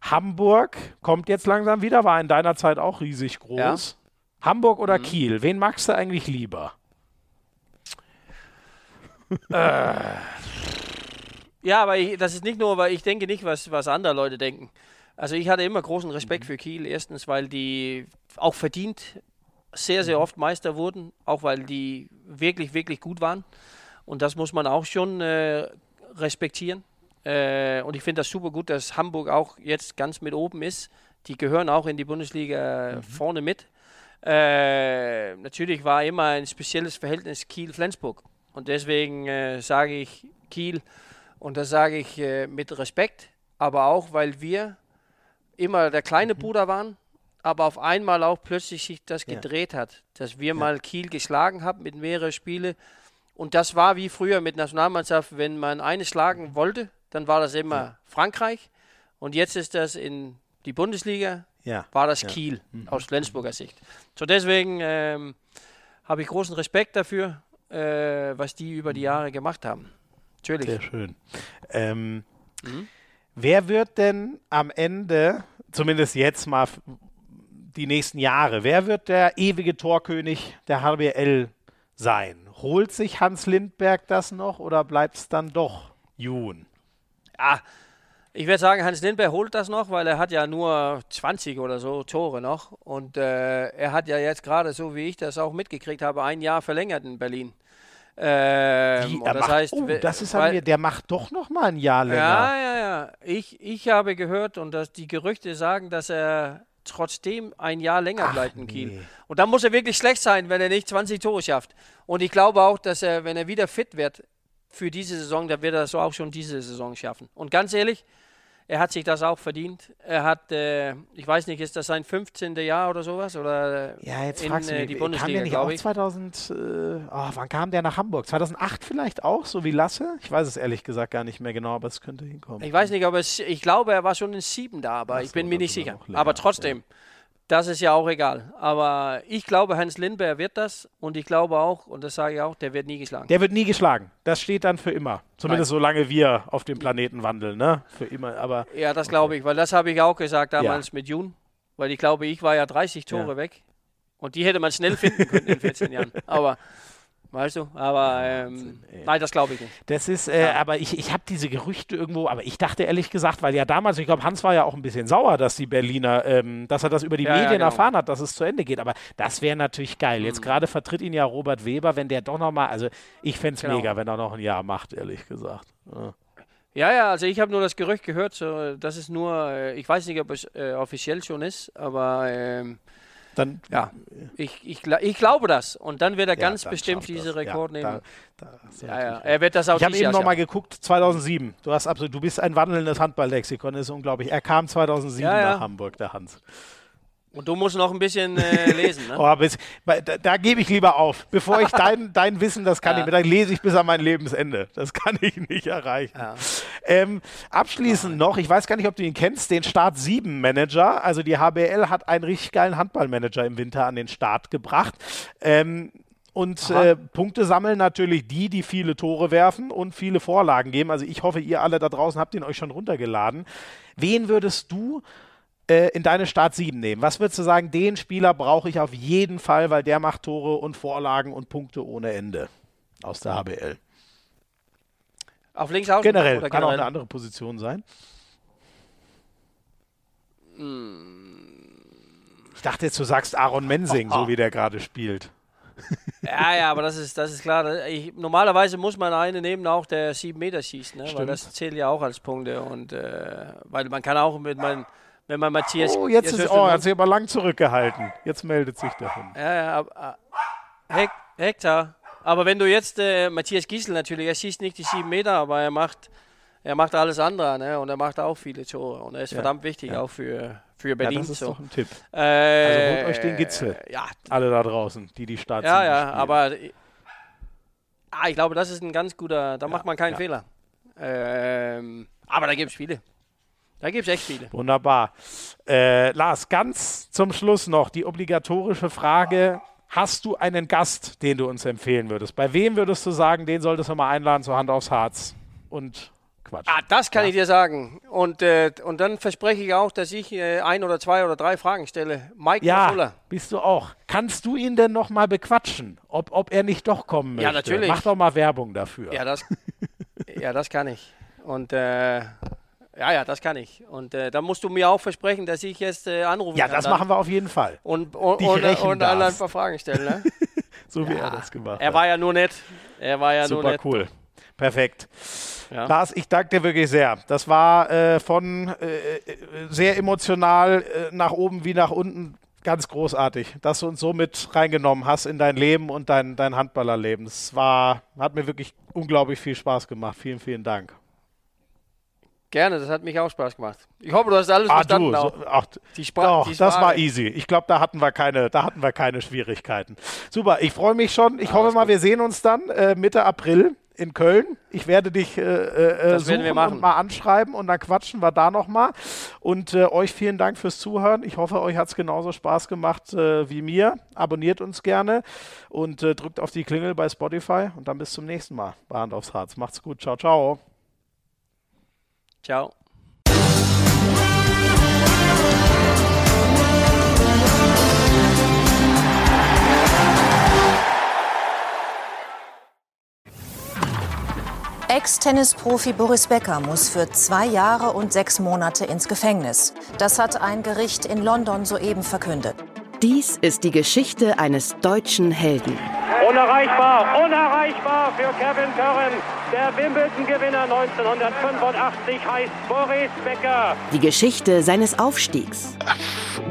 Hamburg kommt jetzt langsam wieder, war in deiner Zeit auch riesig groß. Ja. Hamburg oder mhm. Kiel? Wen magst du eigentlich lieber? äh. Ja, aber ich, das ist nicht nur, weil ich denke nicht, was, was andere Leute denken. Also ich hatte immer großen Respekt mhm. für Kiel. Erstens, weil die auch verdient sehr, sehr mhm. oft Meister wurden, auch weil die wirklich, wirklich gut waren. Und das muss man auch schon äh, respektieren. Äh, und ich finde das super gut, dass Hamburg auch jetzt ganz mit oben ist. Die gehören auch in die Bundesliga mhm. vorne mit. Äh, natürlich war immer ein spezielles Verhältnis Kiel-Flensburg. Und deswegen äh, sage ich Kiel und das sage ich äh, mit Respekt, aber auch, weil wir immer der kleine mhm. Bruder waren, aber auf einmal auch plötzlich sich das gedreht ja. hat, dass wir ja. mal Kiel geschlagen haben mit mehreren Spielen. Und das war wie früher mit Nationalmannschaft, wenn man eine schlagen wollte, dann war das immer ja. Frankreich und jetzt ist das in die Bundesliga, ja. war das. Kiel mhm. aus Flensburger Sicht. So deswegen ähm, habe ich großen Respekt dafür, äh, was die über die mhm. Jahre gemacht haben. Natürlich. Sehr schön. Ähm, mhm. Wer wird denn am Ende, zumindest jetzt mal die nächsten Jahre, wer wird der ewige Torkönig der HBL sein. Holt sich Hans Lindberg das noch oder bleibt es dann doch Jun? Ja, ich würde sagen, Hans Lindberg holt das noch, weil er hat ja nur 20 oder so Tore noch. Und äh, er hat ja jetzt gerade, so wie ich das auch mitgekriegt habe, ein Jahr verlängert in Berlin. Ähm, das macht, heißt, oh, das ist weil, mir, der macht doch noch mal ein Jahr länger. Ja, ja, ja. Ich, ich habe gehört und dass die Gerüchte sagen, dass er trotzdem ein Jahr länger Ach, bleibt in Kiel. Nee. Und dann muss er wirklich schlecht sein, wenn er nicht 20 Tore schafft. Und ich glaube auch, dass er, wenn er wieder fit wird für diese Saison, dann wird er das auch schon diese Saison schaffen. Und ganz ehrlich, er hat sich das auch verdient. Er hat, äh, ich weiß nicht, ist das sein 15. Jahr oder sowas? Oder ja, jetzt in, fragst du äh, mich, die Bundesliga, kam der nicht auch 2000, äh, oh, wann kam der nach Hamburg? 2008 vielleicht auch, so wie Lasse? Ich weiß es ehrlich gesagt gar nicht mehr genau, aber es könnte hinkommen. Ich weiß nicht, aber es, ich glaube, er war schon in sieben da, aber Ach ich bin mir nicht sicher. aber trotzdem. Ja. Das ist ja auch egal. Aber ich glaube, Hans Lindberg wird das und ich glaube auch, und das sage ich auch, der wird nie geschlagen. Der wird nie geschlagen. Das steht dann für immer. Zumindest Nein. solange wir auf dem Planeten wandeln, ne? Für immer. Aber ja, das glaube ich, weil das habe ich auch gesagt damals ja. mit Jun. Weil ich glaube, ich war ja 30 Tore ja. weg. Und die hätte man schnell finden können in 14 Jahren. Aber Weißt du? Aber ähm, nein, das glaube ich nicht. Das ist, äh, ja. aber ich, ich habe diese Gerüchte irgendwo, aber ich dachte ehrlich gesagt, weil ja damals, ich glaube, Hans war ja auch ein bisschen sauer, dass die Berliner, ähm, dass er das über die ja, Medien ja, genau. erfahren hat, dass es zu Ende geht. Aber das wäre natürlich geil. Jetzt mhm. gerade vertritt ihn ja Robert Weber, wenn der doch nochmal, also ich fände es genau. mega, wenn er noch ein Jahr macht, ehrlich gesagt. Ja. Ja, also ich habe nur das Gerücht gehört, so, das ist nur, äh, ich weiß nicht, ob es äh, offiziell schon ist, aber ähm, dann, ja, ich, ich, ich glaube das. Und dann wird er ja, ganz bestimmt diese Rekord ja, nehmen. Da, da ja. Er wird das auch Ich habe eben nochmal geguckt, 2007. Du, hast absolut, du bist ein wandelndes Handballlexikon, das ist unglaublich. Er kam 2007 nach Hamburg, der Hans. Und du musst noch ein bisschen äh, lesen, ne? oh, bis, da, da gebe ich lieber auf. Bevor ich dein, dein Wissen, das kann ja. ich, dann lese ich bis an mein Lebensende. Das kann ich nicht erreichen. Ja. Ähm, abschließend noch, ich weiß gar nicht, ob du ihn kennst, den Start 7 Manager. Also die HBL hat einen richtig geilen Handballmanager im Winter an den Start gebracht. Ähm, und äh, Punkte sammeln natürlich die, die viele Tore werfen und viele Vorlagen geben. Also ich hoffe, ihr alle da draußen habt ihn euch schon runtergeladen. Wen würdest du äh, in deine Start 7 nehmen? Was würdest du sagen, den Spieler brauche ich auf jeden Fall, weil der macht Tore und Vorlagen und Punkte ohne Ende aus der HBL? Auf links außen? Generell, oder kann generell? auch eine andere Position sein. Ich dachte jetzt, du sagst Aaron Mensing, oh, oh. so wie der gerade spielt. Ja, ja, aber das ist, das ist klar. Ich, normalerweise muss man einen nehmen, auch der sieben Meter schießt, ne? weil das zählt ja auch als Punkte. Und äh, weil man kann auch mit meinem wenn man Matthias. Oh, jetzt, ist, oh, er hat sich aber lang zurückgehalten. Jetzt meldet sich der Hund. Ja, ja, aber, Hek Hektar. Aber wenn du jetzt äh, Matthias Giesel natürlich, er schießt nicht die sieben Meter, aber er macht, er macht alles andere, ne? Und er macht auch viele Tore. Und er ist ja, verdammt wichtig, ja. auch für, für Berlin. Ja, das ist so. doch ein Tipp. Äh, also holt euch den Gitzel. Ja. Alle da draußen, die die Stadt Ja, ja, spielen. aber ah, ich glaube, das ist ein ganz guter, da macht man keinen Fehler. Ähm, aber da gibt es viele. Da gibt es echt viele. Wunderbar. Äh, Lars, ganz zum Schluss noch die obligatorische Frage. Hast du einen Gast, den du uns empfehlen würdest? Bei wem würdest du sagen, den solltest du mal einladen zur Hand aufs Harz? Und Quatsch. Ah, das kann ja. ich dir sagen. Und, äh, und dann verspreche ich auch, dass ich äh, ein oder zwei oder drei Fragen stelle. Mike ja, Mafulla. bist du auch. Kannst du ihn denn noch mal bequatschen, ob, ob er nicht doch kommen möchte? Ja, natürlich. Mach doch mal Werbung dafür. Ja, das, ja, das kann ich. Und äh, ja, ja, das kann ich. Und äh, da musst du mir auch versprechen, dass ich jetzt äh, anrufen ja, kann. Ja, das dann. machen wir auf jeden Fall. Und, und, und, und alle ein paar Fragen stellen. Ne? so wie ja, er das gemacht hat. Er war ja nur nett. Er war ja Super nur nett. cool. Perfekt. Ja. Lars, ich danke dir wirklich sehr. Das war äh, von äh, äh, sehr emotional äh, nach oben wie nach unten ganz großartig, dass du uns so mit reingenommen hast in dein Leben und dein, dein Handballerleben. Es war, hat mir wirklich unglaublich viel Spaß gemacht. Vielen, vielen Dank. Gerne, das hat mich auch Spaß gemacht. Ich hoffe, du hast alles ah, verstanden. Du, so, ach, die Spra doch, die das war easy. Ich glaube, da hatten wir keine, da hatten wir keine Schwierigkeiten. Super, ich freue mich schon. Ich ah, hoffe mal, gut. wir sehen uns dann äh, Mitte April in Köln. Ich werde dich äh, äh, suchen und mal anschreiben und dann quatschen wir da nochmal. Und äh, euch vielen Dank fürs Zuhören. Ich hoffe, euch hat es genauso Spaß gemacht äh, wie mir. Abonniert uns gerne und äh, drückt auf die Klingel bei Spotify und dann bis zum nächsten Mal bei Hand aufs Harz. Macht's gut. Ciao, ciao. Ciao. Ex-Tennisprofi Boris Becker muss für zwei Jahre und sechs Monate ins Gefängnis. Das hat ein Gericht in London soeben verkündet. Dies ist die Geschichte eines deutschen Helden. Unerreichbar, unerreichbar für Kevin Curran. Der Wimbledon-Gewinner 1985 heißt Boris Becker. Die Geschichte seines Aufstiegs.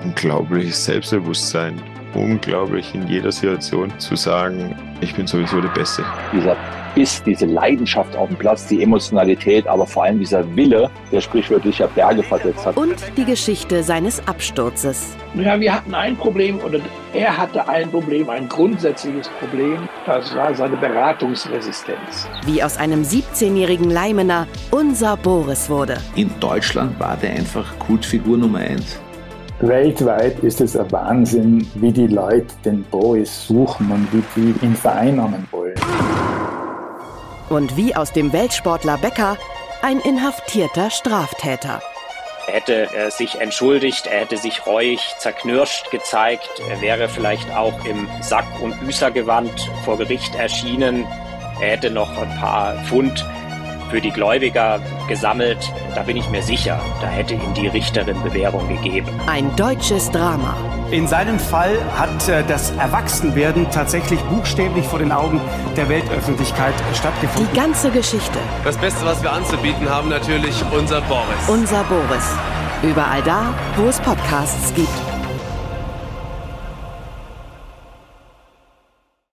Unglaubliches Selbstbewusstsein. Unglaublich in jeder Situation zu sagen, ich bin sowieso der Beste. Dieser Biss, diese Leidenschaft auf dem Platz, die Emotionalität, aber vor allem dieser Wille, der sprichwörtlich ja Berge versetzt hat. Und die Geschichte seines Absturzes. Ja, wir hatten ein Problem oder er hatte ein Problem, ein grundsätzliches Problem. Das war seine Beratungsresistenz. Wie aus einem 17-jährigen Leimener unser Boris wurde. In Deutschland war der einfach Kultfigur Nummer eins. Weltweit ist es ein Wahnsinn, wie die Leute den Boris suchen und wie die ihn vereinnahmen wollen. Und wie aus dem Weltsportler Becker ein inhaftierter Straftäter. Er hätte äh, sich entschuldigt, er hätte sich reuig, zerknirscht gezeigt, er wäre vielleicht auch im Sack- und Büßergewand vor Gericht erschienen, er hätte noch ein paar Pfund für die Gläubiger gesammelt. Da bin ich mir sicher, da hätte ihm die Richterin Bewährung gegeben. Ein deutsches Drama. In seinem Fall hat äh, das Erwachsenwerden tatsächlich buchstäblich vor den Augen der Weltöffentlichkeit stattgefunden. Die ganze Geschichte. Das Beste, was wir anzubieten haben, natürlich unser Boris. Unser Boris. Überall da, wo es Podcasts gibt.